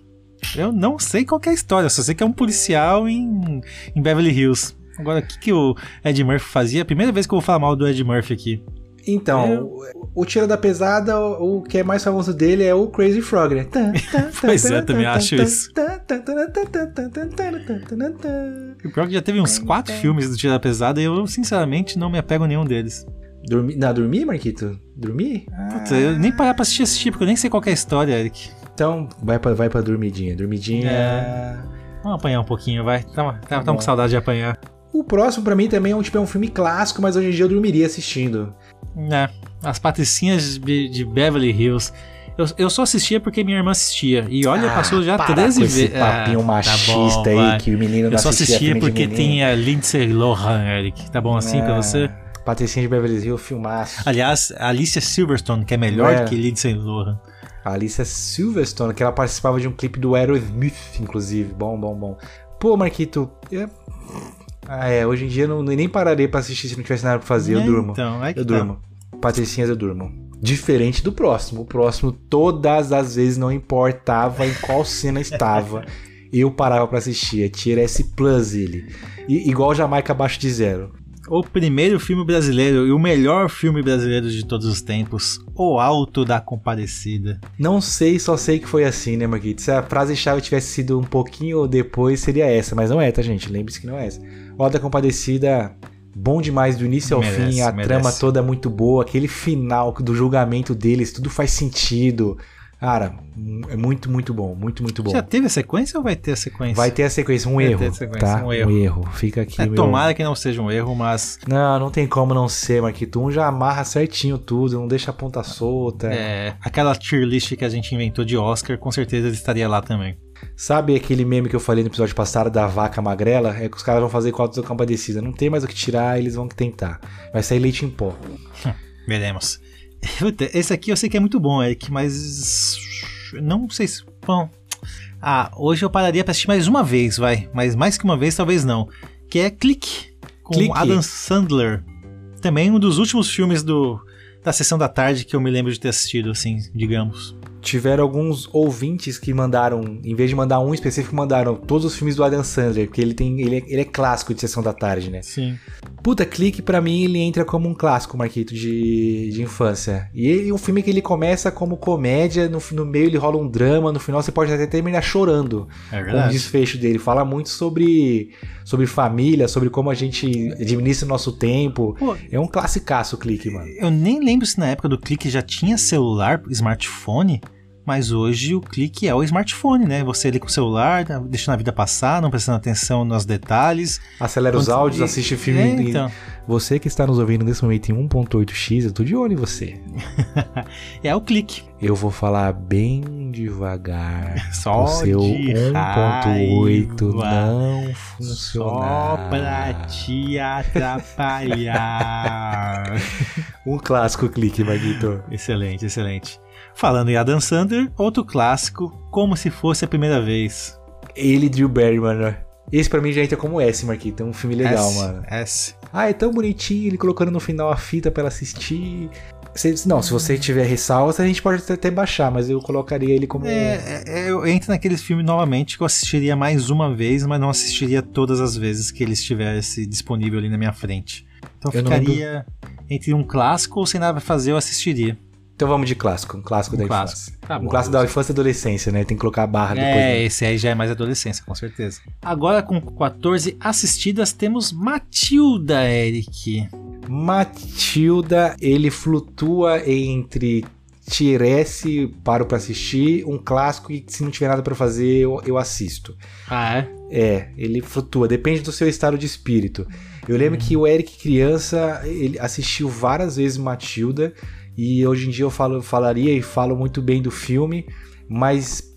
Eu não sei qual que é a história, só sei que é um policial em, em Beverly Hills. Agora, o que, que o Ed Murphy fazia? A primeira vez que eu vou falar mal do Ed Murphy aqui.
Então,
Eu-
o, Tira da Pesada, o, o que é mais famoso dele é o Crazy Frog, né?
Pois é, também acho isso. O é que já teve uns quatro filmes do Tira da Pesada e eu, sinceramente, não me apego a nenhum deles.
Dormi, não, dormir, Marquito? Dormir?
Putz, eu nem parar pra assistir, assistir, porque eu nem sei qual é a história, Eric.
Então, vai pra, vai pra dormidinha. Dormidinha.
É. Vamos apanhar um pouquinho, vai. Tamo, tamo, tamo
bom.
com saudade de apanhar.
O próximo pra mim também é um, tipo, é um filme clássico, mas hoje em dia eu dormiria assistindo.
É, as patricinhas de, de Beverly Hills. Eu, eu só assistia porque minha irmã assistia. E olha,
Ah,
passou já
para
13
com esse
vezes.
papinho machista aí,
vai.
que o menino não
Eu só
assistia
assistia porque tinha Lindsay Lohan, Eric. Tá bom assim pra
Ah,
você?
Patricinha de Beverly Hills, filmaço.
Aliás, Alicia Silverstone, que é melhor
É.
que Lindsay Lohan.
A Alicia Silverstone, que ela participava de um clipe do Aerosmith, inclusive. Bom, bom, bom. Pô, Marquito, é... Ah, é, hoje em dia eu não, nem pararei pra assistir se não tivesse nada pra fazer, eu
É,
durmo.
Então, é que
eu
tá.
durmo. Patricinhas eu durmo. Diferente do próximo. O próximo, todas as vezes, não importava em qual cena estava, eu parava pra assistir. É Tier S Plus ele. E, igual Jamaica abaixo de zero.
O primeiro filme brasileiro e o melhor filme brasileiro de todos os tempos, O Alto da Compadecida.
Não sei, só sei que foi assim, né, Marquito? Se a frase-chave tivesse sido um pouquinho depois, seria essa, mas não é, tá, gente? Lembre-se que não é essa. O Alto da Compadecida, bom demais do início ao
Merece,
fim, a
merece.
trama toda é muito boa, aquele final do julgamento deles, tudo faz sentido. Cara, é muito, muito bom, muito, muito bom.
Já teve a sequência ou vai ter a sequência?
Vai ter a sequência, um
Vai
erro,
ter a sequência,
tá?
um erro.
Fica aqui,
É,
meu...
tomara que não seja um erro, mas
Não, não tem como não ser, Marquito. Um já amarra certinho tudo, não deixa a ponta solta.
é, aquela tier list que a gente inventou de Oscar, com certeza ele estaria lá também.
Sabe aquele meme que eu falei no episódio passado da vaca magrela? É que os caras vão fazer com a compadecida. Não tem mais o que tirar, eles vão tentar. Vai sair leite em pó.
Veremos. Puta, Esse aqui eu sei que é muito bom, Eric, mas. Não sei se. Bom. Ah, hoje eu pararia pra assistir mais uma vez, vai. Mas mais que uma vez, talvez não. Que é Clique, com
Clique.
Adam Sandler. Também um dos últimos filmes do, da sessão da tarde que eu me lembro de ter assistido, assim, digamos.
Tiveram alguns ouvintes que mandaram, em vez de mandar um específico, mandaram todos os filmes do Adam Sandler, porque ele tem, ele é, ele é clássico de sessão da tarde, né?
Sim.
Puta, Clique pra mim ele entra como um clássico, Marquito, de, de infância. E ele, um filme que ele começa como comédia, no, no meio ele rola um drama, no final você pode até terminar chorando
É
com o
verdade.
desfecho dele. Fala muito sobre, sobre família, sobre como a gente administra o nosso tempo.
Pô,
É um classicaço o Clique, mano.
eu nem lembro se na época do Clique já tinha celular, smartphone. Mas hoje o clique é o smartphone, né? Você ali com o celular, tá deixando a vida passar, não prestando atenção nos detalhes.
Acelera os áudios, assiste filme.
É,
em-
então.
Você que está nos ouvindo nesse momento em 1.8x, eu tô de olho em você.
É o clique.
Eu vou falar bem devagar.
Só
o seu
de
1.8
raiva.
não
Só
funcionar.
pra te atrapalhar.
Um clássico clique, Maguito.
excelente, excelente. Falando em Adam Sandler, outro clássico, como se fosse a primeira vez.
Ele e Drew Barrymore. Esse pra mim já entra como S, Marquito. É um filme legal,
S,
mano.
S.
Ah, é tão bonitinho ele colocando no final a fita pra ela assistir. Se- não, se você tiver ressalvas, a gente pode até- baixar, mas eu colocaria ele como.
É, é, eu entro naqueles filmes novamente que eu assistiria mais uma vez, mas não assistiria todas as vezes que ele estivesse disponível ali na minha frente. Então
Eu
ficaria entre um clássico ou sem nada pra fazer, eu assistiria.
Então vamos de clássico, um clássico
Um
da
clássico.
infância.
Tá
um
bom,
clássico da infância e adolescência, né? Tem que colocar a barra depois.
É,
né?
esse aí já é mais adolescência, com certeza. Agora com 14 assistidas temos Matilda, Eric.
Matilda, ele flutua entre Tiresse, paro pra assistir, um clássico e se não tiver nada pra fazer, eu, eu assisto.
Ah, é?
É, ele flutua, depende do seu estado de espírito. Eu lembro que o Eric, criança, ele assistiu várias vezes Matilda, e hoje em dia eu falo, falaria e falo muito bem do filme, mas.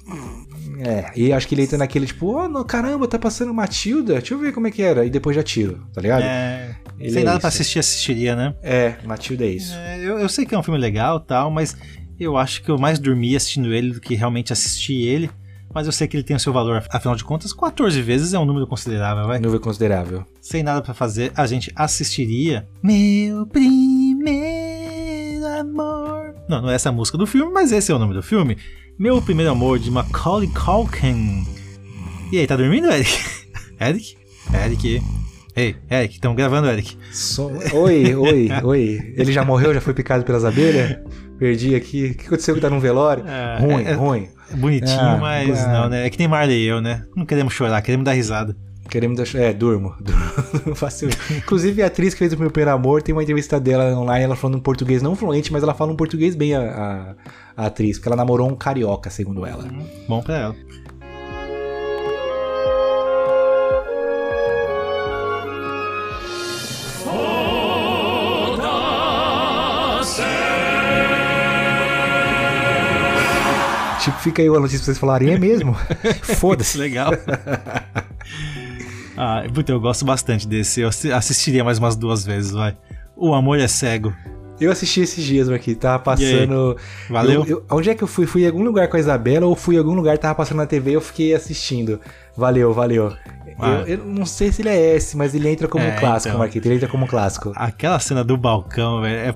É, e acho que ele entra naquele tipo, oh, no, caramba, tá passando Matilda, deixa eu ver como é que era, e depois já tiro, tá ligado?
É,
Ele
sem
é
nada pra
isso.
assistir, assistiria, né?
É, Matilda é isso.
É, eu, eu sei que é um filme legal tal, mas eu acho que eu mais dormi assistindo ele do que realmente assisti ele. Mas eu sei que ele tem o seu valor, afinal de contas, 14 vezes é um número considerável, vai.
Número considerável.
Sem nada pra fazer, a gente assistiria Meu Primeiro Amor. Não, não é essa a música do filme, mas esse é o nome do filme. Meu Primeiro Amor, de Macaulay Culkin. E aí, tá dormindo, Eric? Eric? Eric? Ei, Eric, estamos gravando, Eric.
Som- Oi, oi, oi. Ele já morreu, já foi picado pelas abelhas? Perdi aqui. O que aconteceu que tá num velório?
É,
ruim,
é-
ruim.
É bonitinho,
Ah,
mas
ah.
não, né? É que nem Marley e eu, né? Não queremos chorar, queremos dar risada.
Queremos deixar. É, durmo. durmo facilmente. Inclusive, a atriz que fez o meu primeiro amor tem uma entrevista dela online, ela falando um português não fluente, mas ela fala um português bem a, a- a atriz, porque ela namorou um carioca, segundo ela.
Bom pra ela.
Tipo, fica aí a notícia pra vocês falarem, é mesmo? Foda-se.
Legal. ah, puta, eu gosto bastante desse. Eu assi- assistiria mais umas duas vezes, vai. O Amor é Cego.
Eu assisti esses dias, aqui, tava passando.
Valeu?
Eu- eu- onde é que eu fui? Fui em algum lugar com a Isabela ou fui em algum lugar, tava passando na TV e eu fiquei assistindo. Valeu, valeu.
Ah.
Eu, eu não sei se ele é esse, mas ele entra como
É,
um clássico,
então.
Marquito. Ele entra como um clássico.
Aquela cena do balcão, velho, é é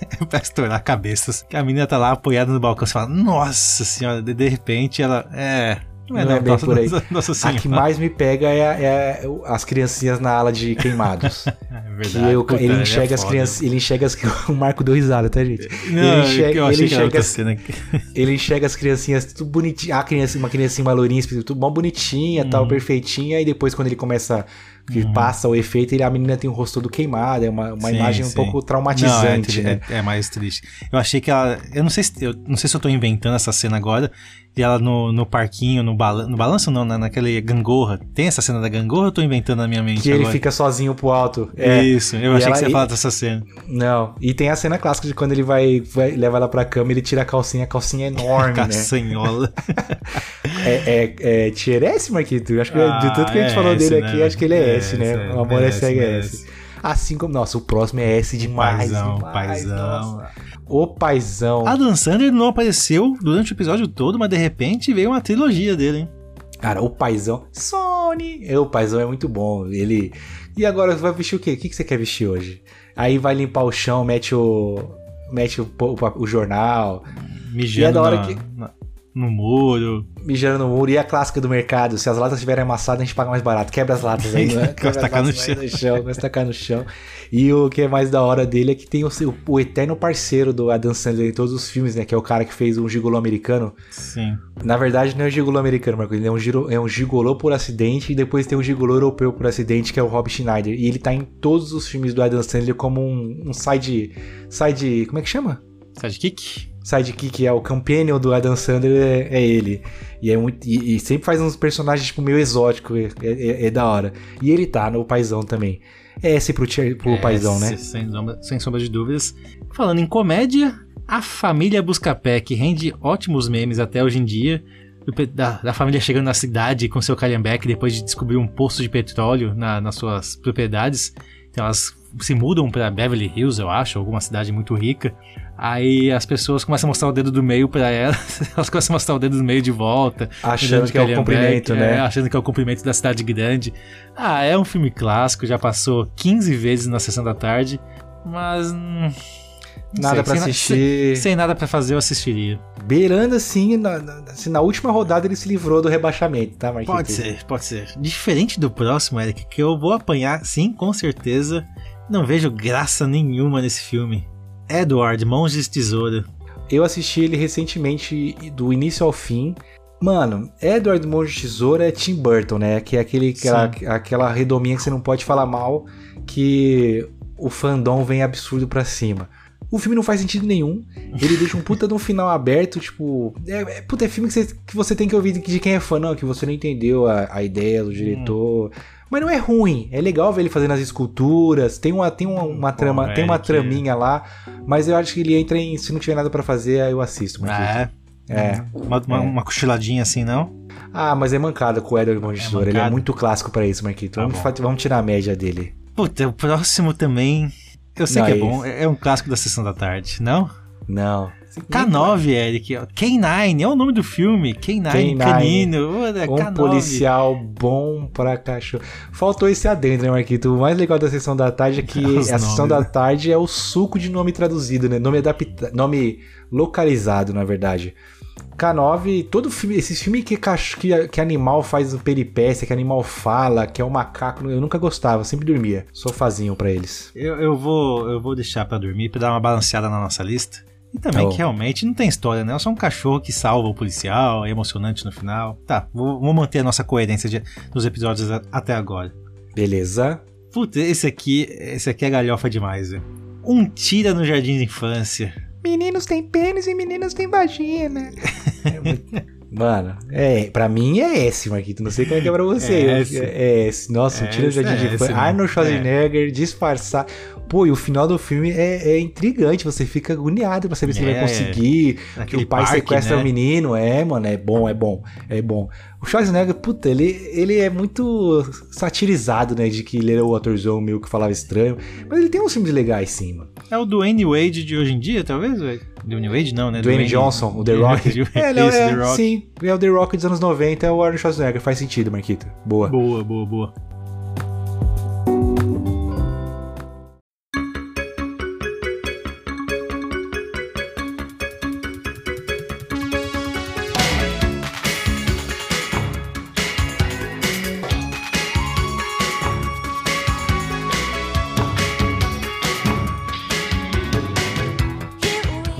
pra estourar cabeças. Que a menina tá lá apoiada no balcão, você fala, nossa senhora, de, de repente ela. É.
Não é bem
nossa,
por aí.
Nossa, nossa
A
senhora.
que mais me pega é, a- é as criancinhas na ala de queimados.
É verdade.
Eu-
Puta,
ele
é
enxerga as
foda.
crianças. Ele enxerga as. O Marco deu risada, tá, gente?
Não,
ele enxerga, ele as, ele enxerga as criancinhas tudo bonitinho. A criança, uma criancinha, uma lourinha, tudo mó bonitinha, tal,
Uhum.
perfeitinha. E depois, quando ele começa. Que passa o efeito, ele, a menina tem o rosto todo queimado. É uma, uma
Sim,
imagem um
sim.
pouco
Não,
traumatizante,
é,
né?
é, é mais triste. Eu achei que ela. Eu não sei se eu, não sei se eu tô inventando essa cena agora. Ela no, no parquinho, no, balan, no balanço não, na, naquele gangorra. Tem essa cena da gangorra ou eu tô inventando na minha mente
Que ele
agora?
fica sozinho pro alto. É.
Isso, eu
E
achei
ela-
que você ia falar dessa cena.
Não. E tem a cena clássica de quando ele vai, vai leva ela pra cama, ele tira a calcinha, a calcinha é enorme, né?
Caçanhola.
É, é, é Tier S, Marquito? Acho que
Ah,
de tudo que a gente
é
falou
S,
dele
né?
aqui, acho que ele é,
É
S, né?
É.
o amor é cego é. S. Assim como. Nossa, o próximo é S demais.
paizão,
demais,
paizão.
nossa. O paizão.
Adam Sandler não apareceu durante o episódio todo, mas de repente veio uma trilogia dele, hein?
Cara, o paizão. Sony! É, O paizão é muito bom. Ele. E agora vai vestir o quê? O que que você quer vestir hoje? Aí vai limpar o chão, mete o. Mete o, o, o jornal,
Mijando
E é da hora
na-
que-
na- no muro.
mijando no muro. E a clássica do mercado: se as latas estiverem amassadas, a gente paga mais barato. Quebra as latas aí, né? Quebra as
tacar no
latas, vai no chão. Vai tacar no chão. E o que é mais da hora dele é que tem o, seu- o eterno parceiro do Adam Sandler em todos os filmes, né? Que é o cara que fez um gigolô americano.
Sim.
Na verdade, não é um gigolô americano, Marco. Ele é um, giro, é um gigolô por acidente e depois tem um gigolô europeu por acidente, que é o Rob Schneider. E ele tá em todos os filmes do Adam Sandler como um, um side. Side. Como é que chama?
Sidekick?
Sidekick, é o companion do Adam Sandler, é, é ele. E, é muito, e, e sempre faz uns personagens tipo, meio exóticos, é, é- é da hora. E ele tá no Paizão também. É esse pro, pro
É,
Paizão, né?
se- Sem sombra, sem sombra de dúvidas. Falando em comédia, a família Buscapé, que rende ótimos memes até hoje em dia. Da, da família chegando na cidade com seu calhambeque depois de descobrir um poço de petróleo na- nas suas propriedades. Então elas se mudam para Beverly Hills, eu acho, alguma cidade muito rica. Aí as pessoas começam a mostrar o dedo do meio pra elas, elas começam a mostrar o dedo do meio de volta.
Achando que é o
calhambeque,
cumprimento, né?
é, achando que é o cumprimento da cidade grande. Ah, é um filme clássico, já passou 15 vezes na sessão da tarde, mas. hum,
Nada
na-
assistir.
Sem, sem nada pra fazer, eu assistiria.
Beirando assim na, na, assim, na última rodada ele se livrou do rebaixamento, tá, Marquinhos?
Pode ser, pode ser. Diferente do próximo, Eric, que eu vou apanhar, sim, com certeza. Não vejo graça nenhuma nesse filme. Edward, Mãos de Tesoura.
Eu assisti ele recentemente, do início ao fim. Mano, Edward Mão de Tesoura é Tim Burton, né? Que é aquele, aquela, aquela redominha que você não pode falar mal, que o fandom vem absurdo pra cima. O filme não faz sentido nenhum. Ele deixa um puta de um final aberto, tipo. É, é, puta, é filme que você, que você tem que ouvir de quem é fã, não, que você não entendeu a, a ideia do diretor. Mas não é ruim. É legal ver ele fazendo as esculturas. Tem uma, tem uma, uma trama, tem uma traminha lá. Mas eu acho que ele entra em. Se não tiver nada pra fazer, aí eu assisto. Marquinhos.
É.
É.
Uma, uma,
É.
uma cochiladinha assim, não?
Ah, mas é mancada com o Edward Mão de
É
Tesoura. Ele é muito clássico pra isso, Marquito.
Tá
vamos, vamos tirar a média dele.
Puta, o próximo também. Eu sei
Não,
que é
esse-
bom. É é um clássico da sessão da tarde, não?
Não.
K9, Eric. ó. K9 é o nome do filme. K9,
K9.
canino. Olha,
Um
K9.
policial bom pra cachorro. Faltou esse adendo, né, Marquito? O mais legal da sessão da tarde é que
Os
a sessão
nomes,
da tarde é o suco de nome traduzido, né? Nome adaptado, nome localizado, na verdade. K9, todo filme, esses filmes que, que, que animal faz peripécia, que animal fala, que é o macaco, eu nunca gostava, sempre dormia. Sofazinho pra eles.
Eu, eu vou, eu vou deixar pra dormir, pra dar uma balanceada na nossa lista. E também
Oh.
que realmente não tem história, né? É só um cachorro que salva o policial, é emocionante no final. Tá, vou, vou manter a nossa coerência de- dos episódios a- até agora.
Beleza?
Puta, esse aqui, esse aqui é galhofa demais, velho. Um tira no jardim de infância.
Meninos têm pênis e meninas têm vagina. Mano, é, pra mim é esse, Marquito. Não sei como é que é pra você.
É esse.
É esse. Nossa, um
É
tira
esse,
jardim
é
de
esse
infância. Arnold Schwarzenegger, disfarçar. Pô, e o final do filme é, é intrigante. Você fica agoniado pra saber se ele vai
É,
conseguir. Que o pai
parque,
sequestra
né?
o menino. É, mano, é bom, é bom, é bom. O Schwarzenegger, puta, ele, ele é muito satirizado, né? De que ele era o atorzão meio que falava estranho. Mas ele tem uns filmes legais, sim, mano.
É o Dwayne Wade de hoje em dia, talvez, velho? Dwayne Wade não, né?
Dwayne Johnson, o The Rock. É,
Isso,
é,
The Rock.
sim. É o The Rock dos anos 90, é o Arnold Schwarzenegger. Faz sentido, Marquito. Boa.
Boa, boa, boa.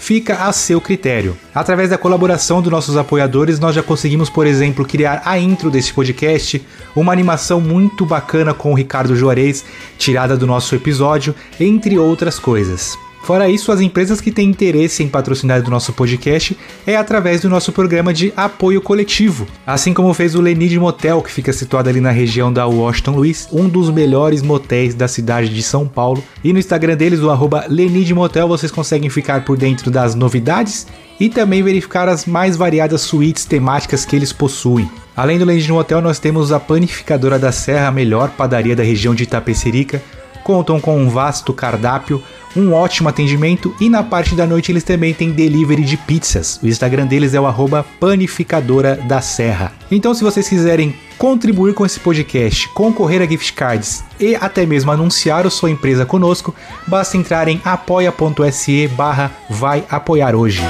fica a seu critério. Através da colaboração dos nossos apoiadores, nós já conseguimos, por exemplo, criar a intro desse podcast, uma animação muito bacana com o Ricardo Juarez, tirada do nosso episódio, entre outras coisas. Fora isso, as empresas que têm interesse em patrocinar do nosso podcast é através do nosso programa de apoio coletivo, assim como fez o Lenid Motel, que fica situado ali na região da Washington Luiz, um dos melhores motéis da cidade de São Paulo. E no Instagram deles, o arroba Lenid Motel, vocês conseguem ficar por dentro das novidades e também verificar as mais variadas suítes temáticas que eles possuem. Além do Lenid Motel, nós temos a Panificadora da Serra, a melhor padaria da região de Itapecerica. Contam com um vasto cardápio, um ótimo atendimento e na parte da noite eles também têm delivery de pizzas. O Instagram deles é o arroba panificadora da serra. Então se vocês quiserem contribuir com esse podcast, concorrer a gift cards e até mesmo anunciar a sua empresa conosco, basta entrar em apoia.se barra vai apoiar hoje.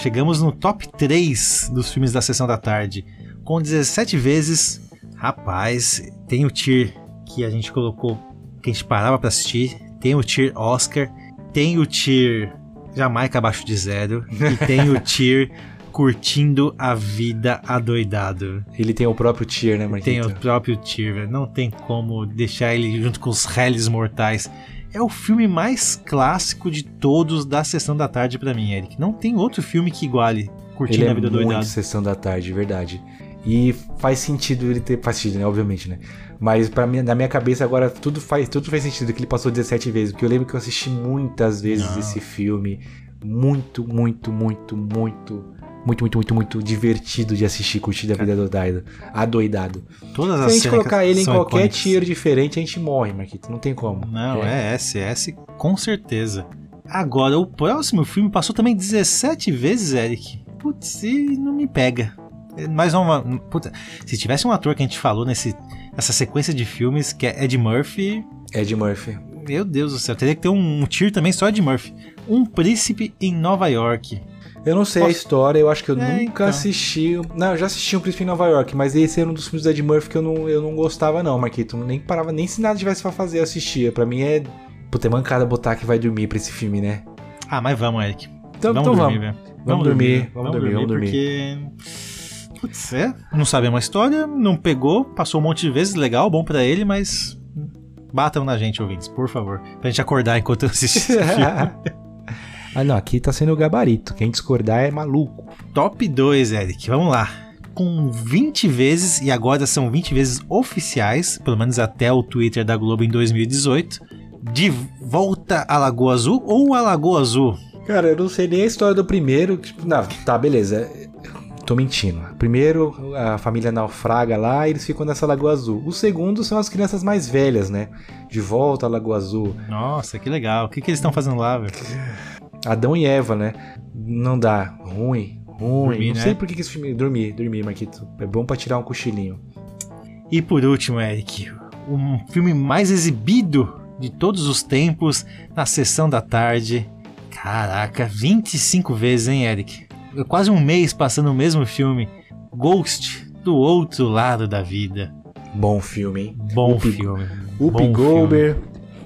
Chegamos no top 3 dos filmes da sessão da tarde. Com 17 vezes, rapaz, tem o tier que a gente colocou, que a gente parava pra assistir. Tem o tier Oscar, tem o tier Jamaica abaixo de zero e tem o tier curtindo a vida adoidado.
Ele tem o próprio tier, né, Marquito?
Tem o próprio tier, velho. Não tem como deixar ele junto com os réis mortais. É o filme mais clássico de todos da Sessão da Tarde pra mim, Eric. Não tem outro filme que iguale Curtindo
Ele é
a Vida
muito
Doidado.
sessão da tarde, verdade. E faz sentido ele ter. Faz sentido, né? Obviamente, né? Mas para mim, na minha cabeça agora tudo faz, tudo faz sentido que ele passou 17 vezes. Porque eu lembro que eu assisti muitas vezes
Não.
esse filme. Muito, muito, muito, muito. Muito, muito, muito, muito divertido de assistir, curtir a vida doidado. Adoidado.
Todas
Se a gente colocar ele em qualquer
icônicas.
tier diferente, a gente morre, Marquito. Não tem como.
Não, é SS, com certeza. Agora, o próximo filme passou também 17 vezes, Eric. Putz, e não me pega. É Mais uma. Puta, se tivesse um ator que a gente falou nesse, nessa sequência de filmes, que é Ed Murphy,
Ed Murphy.
meu Deus do céu, teria que ter um, um tier também só Ed Murphy. Um príncipe em Nova York.
Eu não sei a
Posso-
história, eu acho que eu
É,
nunca
então.
assisti. Não, eu já assisti um Príncipe em Nova York, mas esse era um dos filmes do Ed Murphy que eu não, eu não gostava, não, Marquito. Nem parava, nem se nada tivesse pra fazer, eu assistia. Pra mim é. Puta, é mancada botar que vai dormir pra esse filme, né?
Ah, mas vamos, Eric.
Então
vamos
então
dormir,
vamos.
velho.
Vamos dormir, vamos dormir, vamos dormir.
Porque. Putz, é. Não sabemos a história, não pegou, passou um monte de vezes, legal, bom pra ele, mas. Batam na gente, ouvintes, por favor. Pra gente acordar enquanto eu assisto esse filme.
Ah, não, aqui tá sendo o gabarito. Quem discordar é maluco.
Top 2, Eric, vamos lá. Com 20 vezes, e agora são 20 vezes oficiais, pelo menos até o Twitter da Globo em 2018, de volta à Lagoa Azul ou a Lagoa Azul?
Cara, eu não sei nem a história do primeiro. Tipo, não, tá, beleza. Tô mentindo. Primeiro, a família naufraga lá e eles ficam nessa Lagoa Azul. O segundo são as crianças mais velhas, né? De volta à Lagoa Azul.
Nossa, que legal. O que, que eles estão fazendo lá, velho?
Adão e Eva, né? Não dá. Ruim, ruim.
Dormir,
não
né?
sei por que, esse filme. Dormir, dormir, Marquito. É bom pra tirar um cochilinho.
E por último, Eric, um filme mais exibido de todos os tempos na sessão da tarde. Caraca, 25 vezes, hein, Eric? Quase um mês passando o mesmo filme. Ghost, do outro lado da vida.
Bom filme, hein?
Bom
Whoopi-
filme.
Whoopi Goldberg,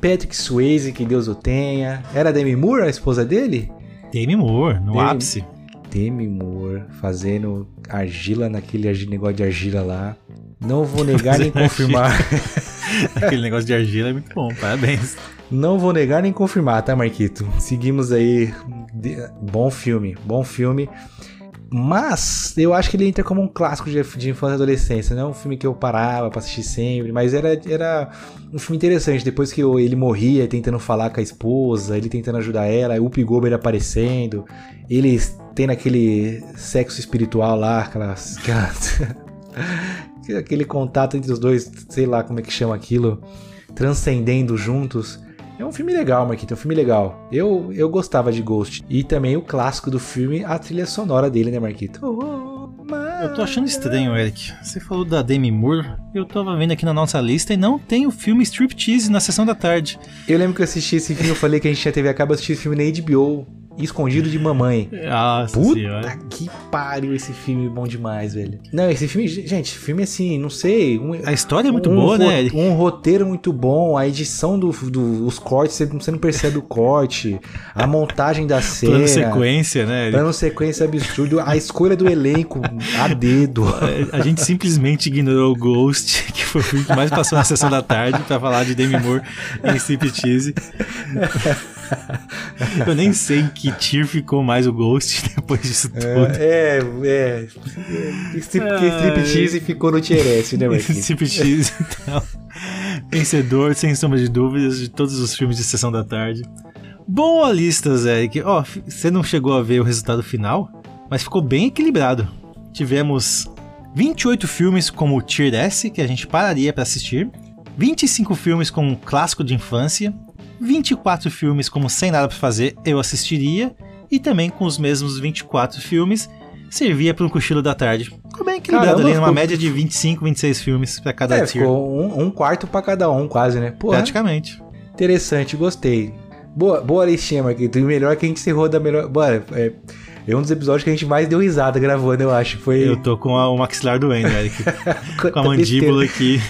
Patrick Swayze, que Deus o tenha. Era Demi Moore, a esposa dele?
Demi Moore, no
Demi-
ápice.
Demi Moore fazendo argila naquele negócio de argila lá. Não vou negar nem confirmar.
Aquele negócio de argila é muito bom, parabéns.
Não vou negar nem confirmar, tá, Marquito? Seguimos aí. Bom filme, bom filme. Mas eu acho que ele entra como um clássico de, de infância e adolescência. Não é um filme que eu parava pra assistir sempre, mas era, era um filme interessante. Depois que ele morria, tentando falar com a esposa, ele tentando ajudar ela, o Pigober aparecendo, ele tendo aquele sexo espiritual lá, aquelas aquele contato entre os dois, sei lá como é que chama aquilo, transcendendo juntos. É um filme legal, Marquito, é um filme legal. Eu, eu gostava de Ghost. E também o clássico do filme, a trilha sonora dele, né, Marquito?
Eu tô achando estranho, Eric. Você falou da Demi Moore. Eu tava vendo aqui na nossa lista e não tem o filme Striptease na sessão da tarde.
Eu lembro que eu assisti esse filme, eu falei que a gente tinha TV a cabo, assisti esse filme na HBO. Escondido de Mamãe.
Nossa
Puta
senhora.
que pariu esse filme bom demais, velho. Não, esse filme, gente, filme assim, não sei. Um,
A história é muito
um
boa, né?
Um roteiro muito bom, a edição dos do, os cortes, você não- percebe o corte, a montagem da cena.
Plano sequência, né?
Plano sequência absurdo, a escolha do elenco a dedo.
A gente simplesmente ignorou o Ghost, que foi o filme que mais passou na sessão da tarde, pra falar de Demi Moore em Striptease. Eu nem sei em que tier ficou mais o Ghost depois disso tudo.
É, é. Strip, porque striptease ficou no tier S, né, Marquinhos?
Striptease, então. Vencedor, sem sombra de dúvidas, de todos os filmes de sessão da tarde. Boa lista, Zé. Eric. Ó, f- você não chegou a ver o resultado final, mas ficou bem equilibrado. Tivemos 28 filmes como Tier S, que a gente pararia para assistir, 25 filmes como clássico de infância, 24 filmes como Sem Nada para Fazer, eu assistiria, e também com os mesmos 24 filmes, servia para um cochilo da tarde. Ficou bem equilibrado
Caramba,
ali, numa
ficou-
média de 25, 26 filmes para cada
É,
tier.
ficou um, um quarto pra cada um, quase, né? Pô,
Praticamente.
interessante, gostei. Boa, boa listinha, Marquito. E melhor é que a gente encerrou da melhor. Bora, é, é um dos episódios que a gente mais deu risada gravando, eu acho. Foi.
Eu tô com a- o maxilar doendo, Eric. Com a mandíbula aqui.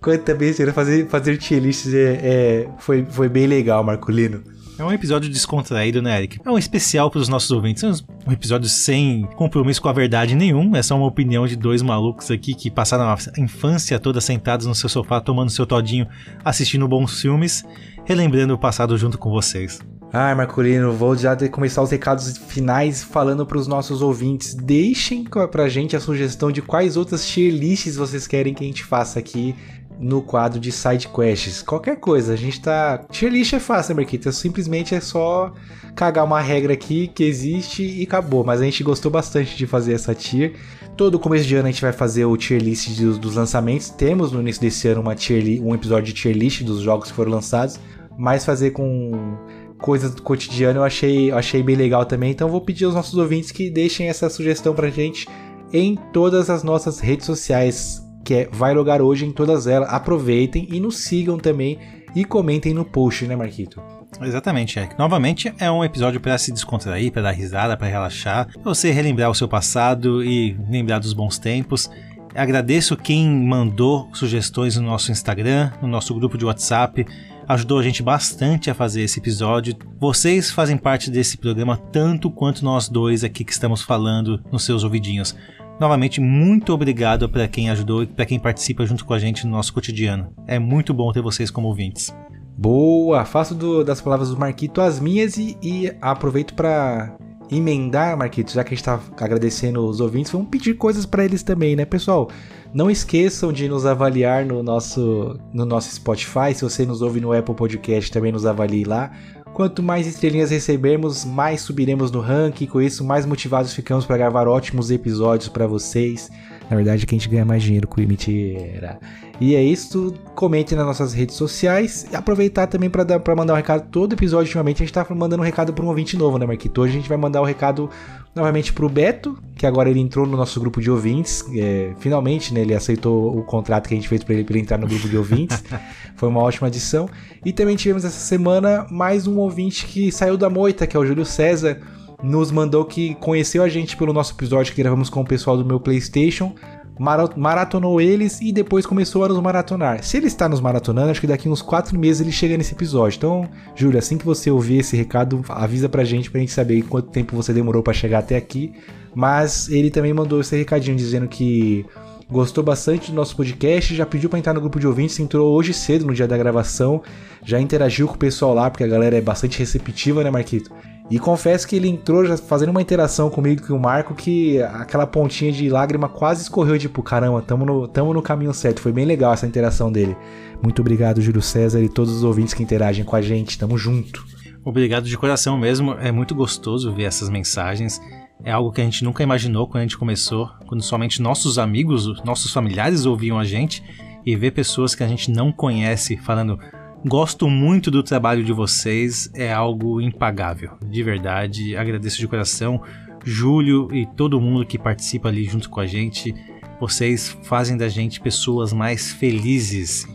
Quanta besteira. Fazer, fazer tier lists é, é- foi, foi bem legal, Marcolino.
É um episódio descontraído, né, Eric? É um especial pros nossos ouvintes. É um episódio sem compromisso com a verdade nenhum. É só uma opinião de dois malucos aqui que passaram a infância toda sentados no seu sofá, tomando seu todinho, assistindo bons filmes, relembrando o passado junto com vocês.
Ai, Marcolino, vou já começar os recados finais falando para os nossos ouvintes. Deixem pra gente a sugestão de quais outras tier lists vocês querem que a gente faça aqui no quadro de side quests. Qualquer coisa, a gente tá. Tier list é fácil, né, Marquita? Simplesmente é só cagar uma regra aqui que existe e acabou. Mas a gente gostou bastante de fazer essa tier. Todo começo de ano a gente vai fazer o tier list dos, dos lançamentos. Temos no início desse ano uma tier um episódio de tier list dos jogos que foram lançados. Mas fazer com coisas do cotidiano eu achei, eu achei bem legal também. Então vou pedir aos nossos ouvintes que deixem essa sugestão pra gente em todas as nossas redes sociais, que é Vai Logar Hoje em todas elas. Aproveitem e nos sigam também e comentem no post, né, Marquito?
Exatamente, Eric. Novamente, é um episódio para se descontrair, para dar risada, para relaxar, pra você relembrar o seu passado e lembrar dos bons tempos. Agradeço quem mandou sugestões no nosso Instagram, no nosso grupo de WhatsApp. Ajudou a gente bastante a fazer esse episódio. Vocês fazem parte desse programa tanto quanto nós dois aqui que estamos falando nos seus ouvidinhos. Novamente, muito obrigado para quem ajudou e para quem participa junto com a gente no nosso cotidiano. É muito bom ter vocês como ouvintes.
Boa! Faço do- das palavras do Marquito as minhas e, e aproveito para emendar, Marquito, já que a gente tá agradecendo os ouvintes, vamos pedir coisas para eles também, né, pessoal? Não esqueçam de nos avaliar no nosso, no nosso Spotify. Se você nos ouve no Apple Podcast, também nos avalie lá. Quanto mais estrelinhas recebermos, mais subiremos no ranking. Com isso, mais motivados ficamos para gravar ótimos episódios para vocês. Na verdade, que a gente ganha mais dinheiro com Mentira. E é isso. Comentem nas nossas redes sociais. E aproveitar também para mandar um recado. Todo episódio, ultimamente, a gente tá mandando um recado para um ouvinte novo, né, Marquito? Hoje a gente vai mandar o um recado novamente pro Beto, que agora ele entrou no nosso grupo de ouvintes. É, finalmente, né, ele aceitou o contrato que a gente fez para ele, pra ele entrar no grupo de ouvintes. Foi uma ótima adição. E também tivemos essa semana mais um ouvinte que saiu da moita, que é o Júlio César. Nos mandou que conheceu a gente pelo nosso episódio que gravamos com o pessoal do meu PlayStation. Mara- Maratonou eles e depois começou a nos maratonar. Se ele está nos maratonando, acho que daqui uns 4 meses ele chega nesse episódio. Então, Júlio, assim que você ouvir esse recado, avisa pra gente pra gente saber quanto tempo você demorou pra chegar até aqui. Mas ele também mandou esse recadinho dizendo que gostou bastante do nosso podcast, já pediu pra entrar no grupo de ouvintes, entrou hoje cedo no dia da gravação, já interagiu com o pessoal lá, porque a galera é bastante receptiva, né, Marquito? E confesso que ele entrou já fazendo uma interação comigo com o Marco que aquela pontinha de lágrima quase escorreu, tipo, caramba, tamo no, tamo no caminho certo. Foi bem legal essa interação dele. Muito obrigado, Júlio César e todos os ouvintes que interagem com a gente. Tamo junto.
Obrigado de coração mesmo. É muito gostoso ver essas mensagens. É algo que a gente nunca imaginou quando a gente começou, quando somente nossos amigos, nossos familiares ouviam a gente e ver pessoas que a gente não conhece falando Gosto muito do trabalho de vocês, é algo impagável, de verdade. Agradeço de coração, Júlio e todo mundo que participa ali junto com a gente. Vocês fazem da gente pessoas mais felizes.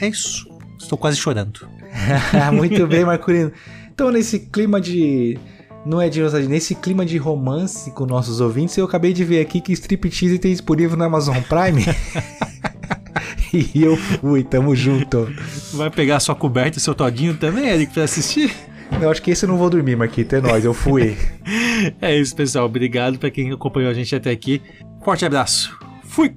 É isso. Estou quase chorando.
muito bem, Marculino. Então, nesse clima de. Não é de nostalgia, nesse clima de romance com nossos ouvintes, eu acabei de ver aqui que Striptease tem disponível na Amazon Prime. e eu fui, tamo junto.
Vai pegar sua coberta e seu todinho também, Eric, pra assistir?
Eu acho que esse eu não vou dormir, Marquito. É nóis, eu fui.
é isso, pessoal. Obrigado pra quem acompanhou a gente até aqui. Forte abraço. Fui!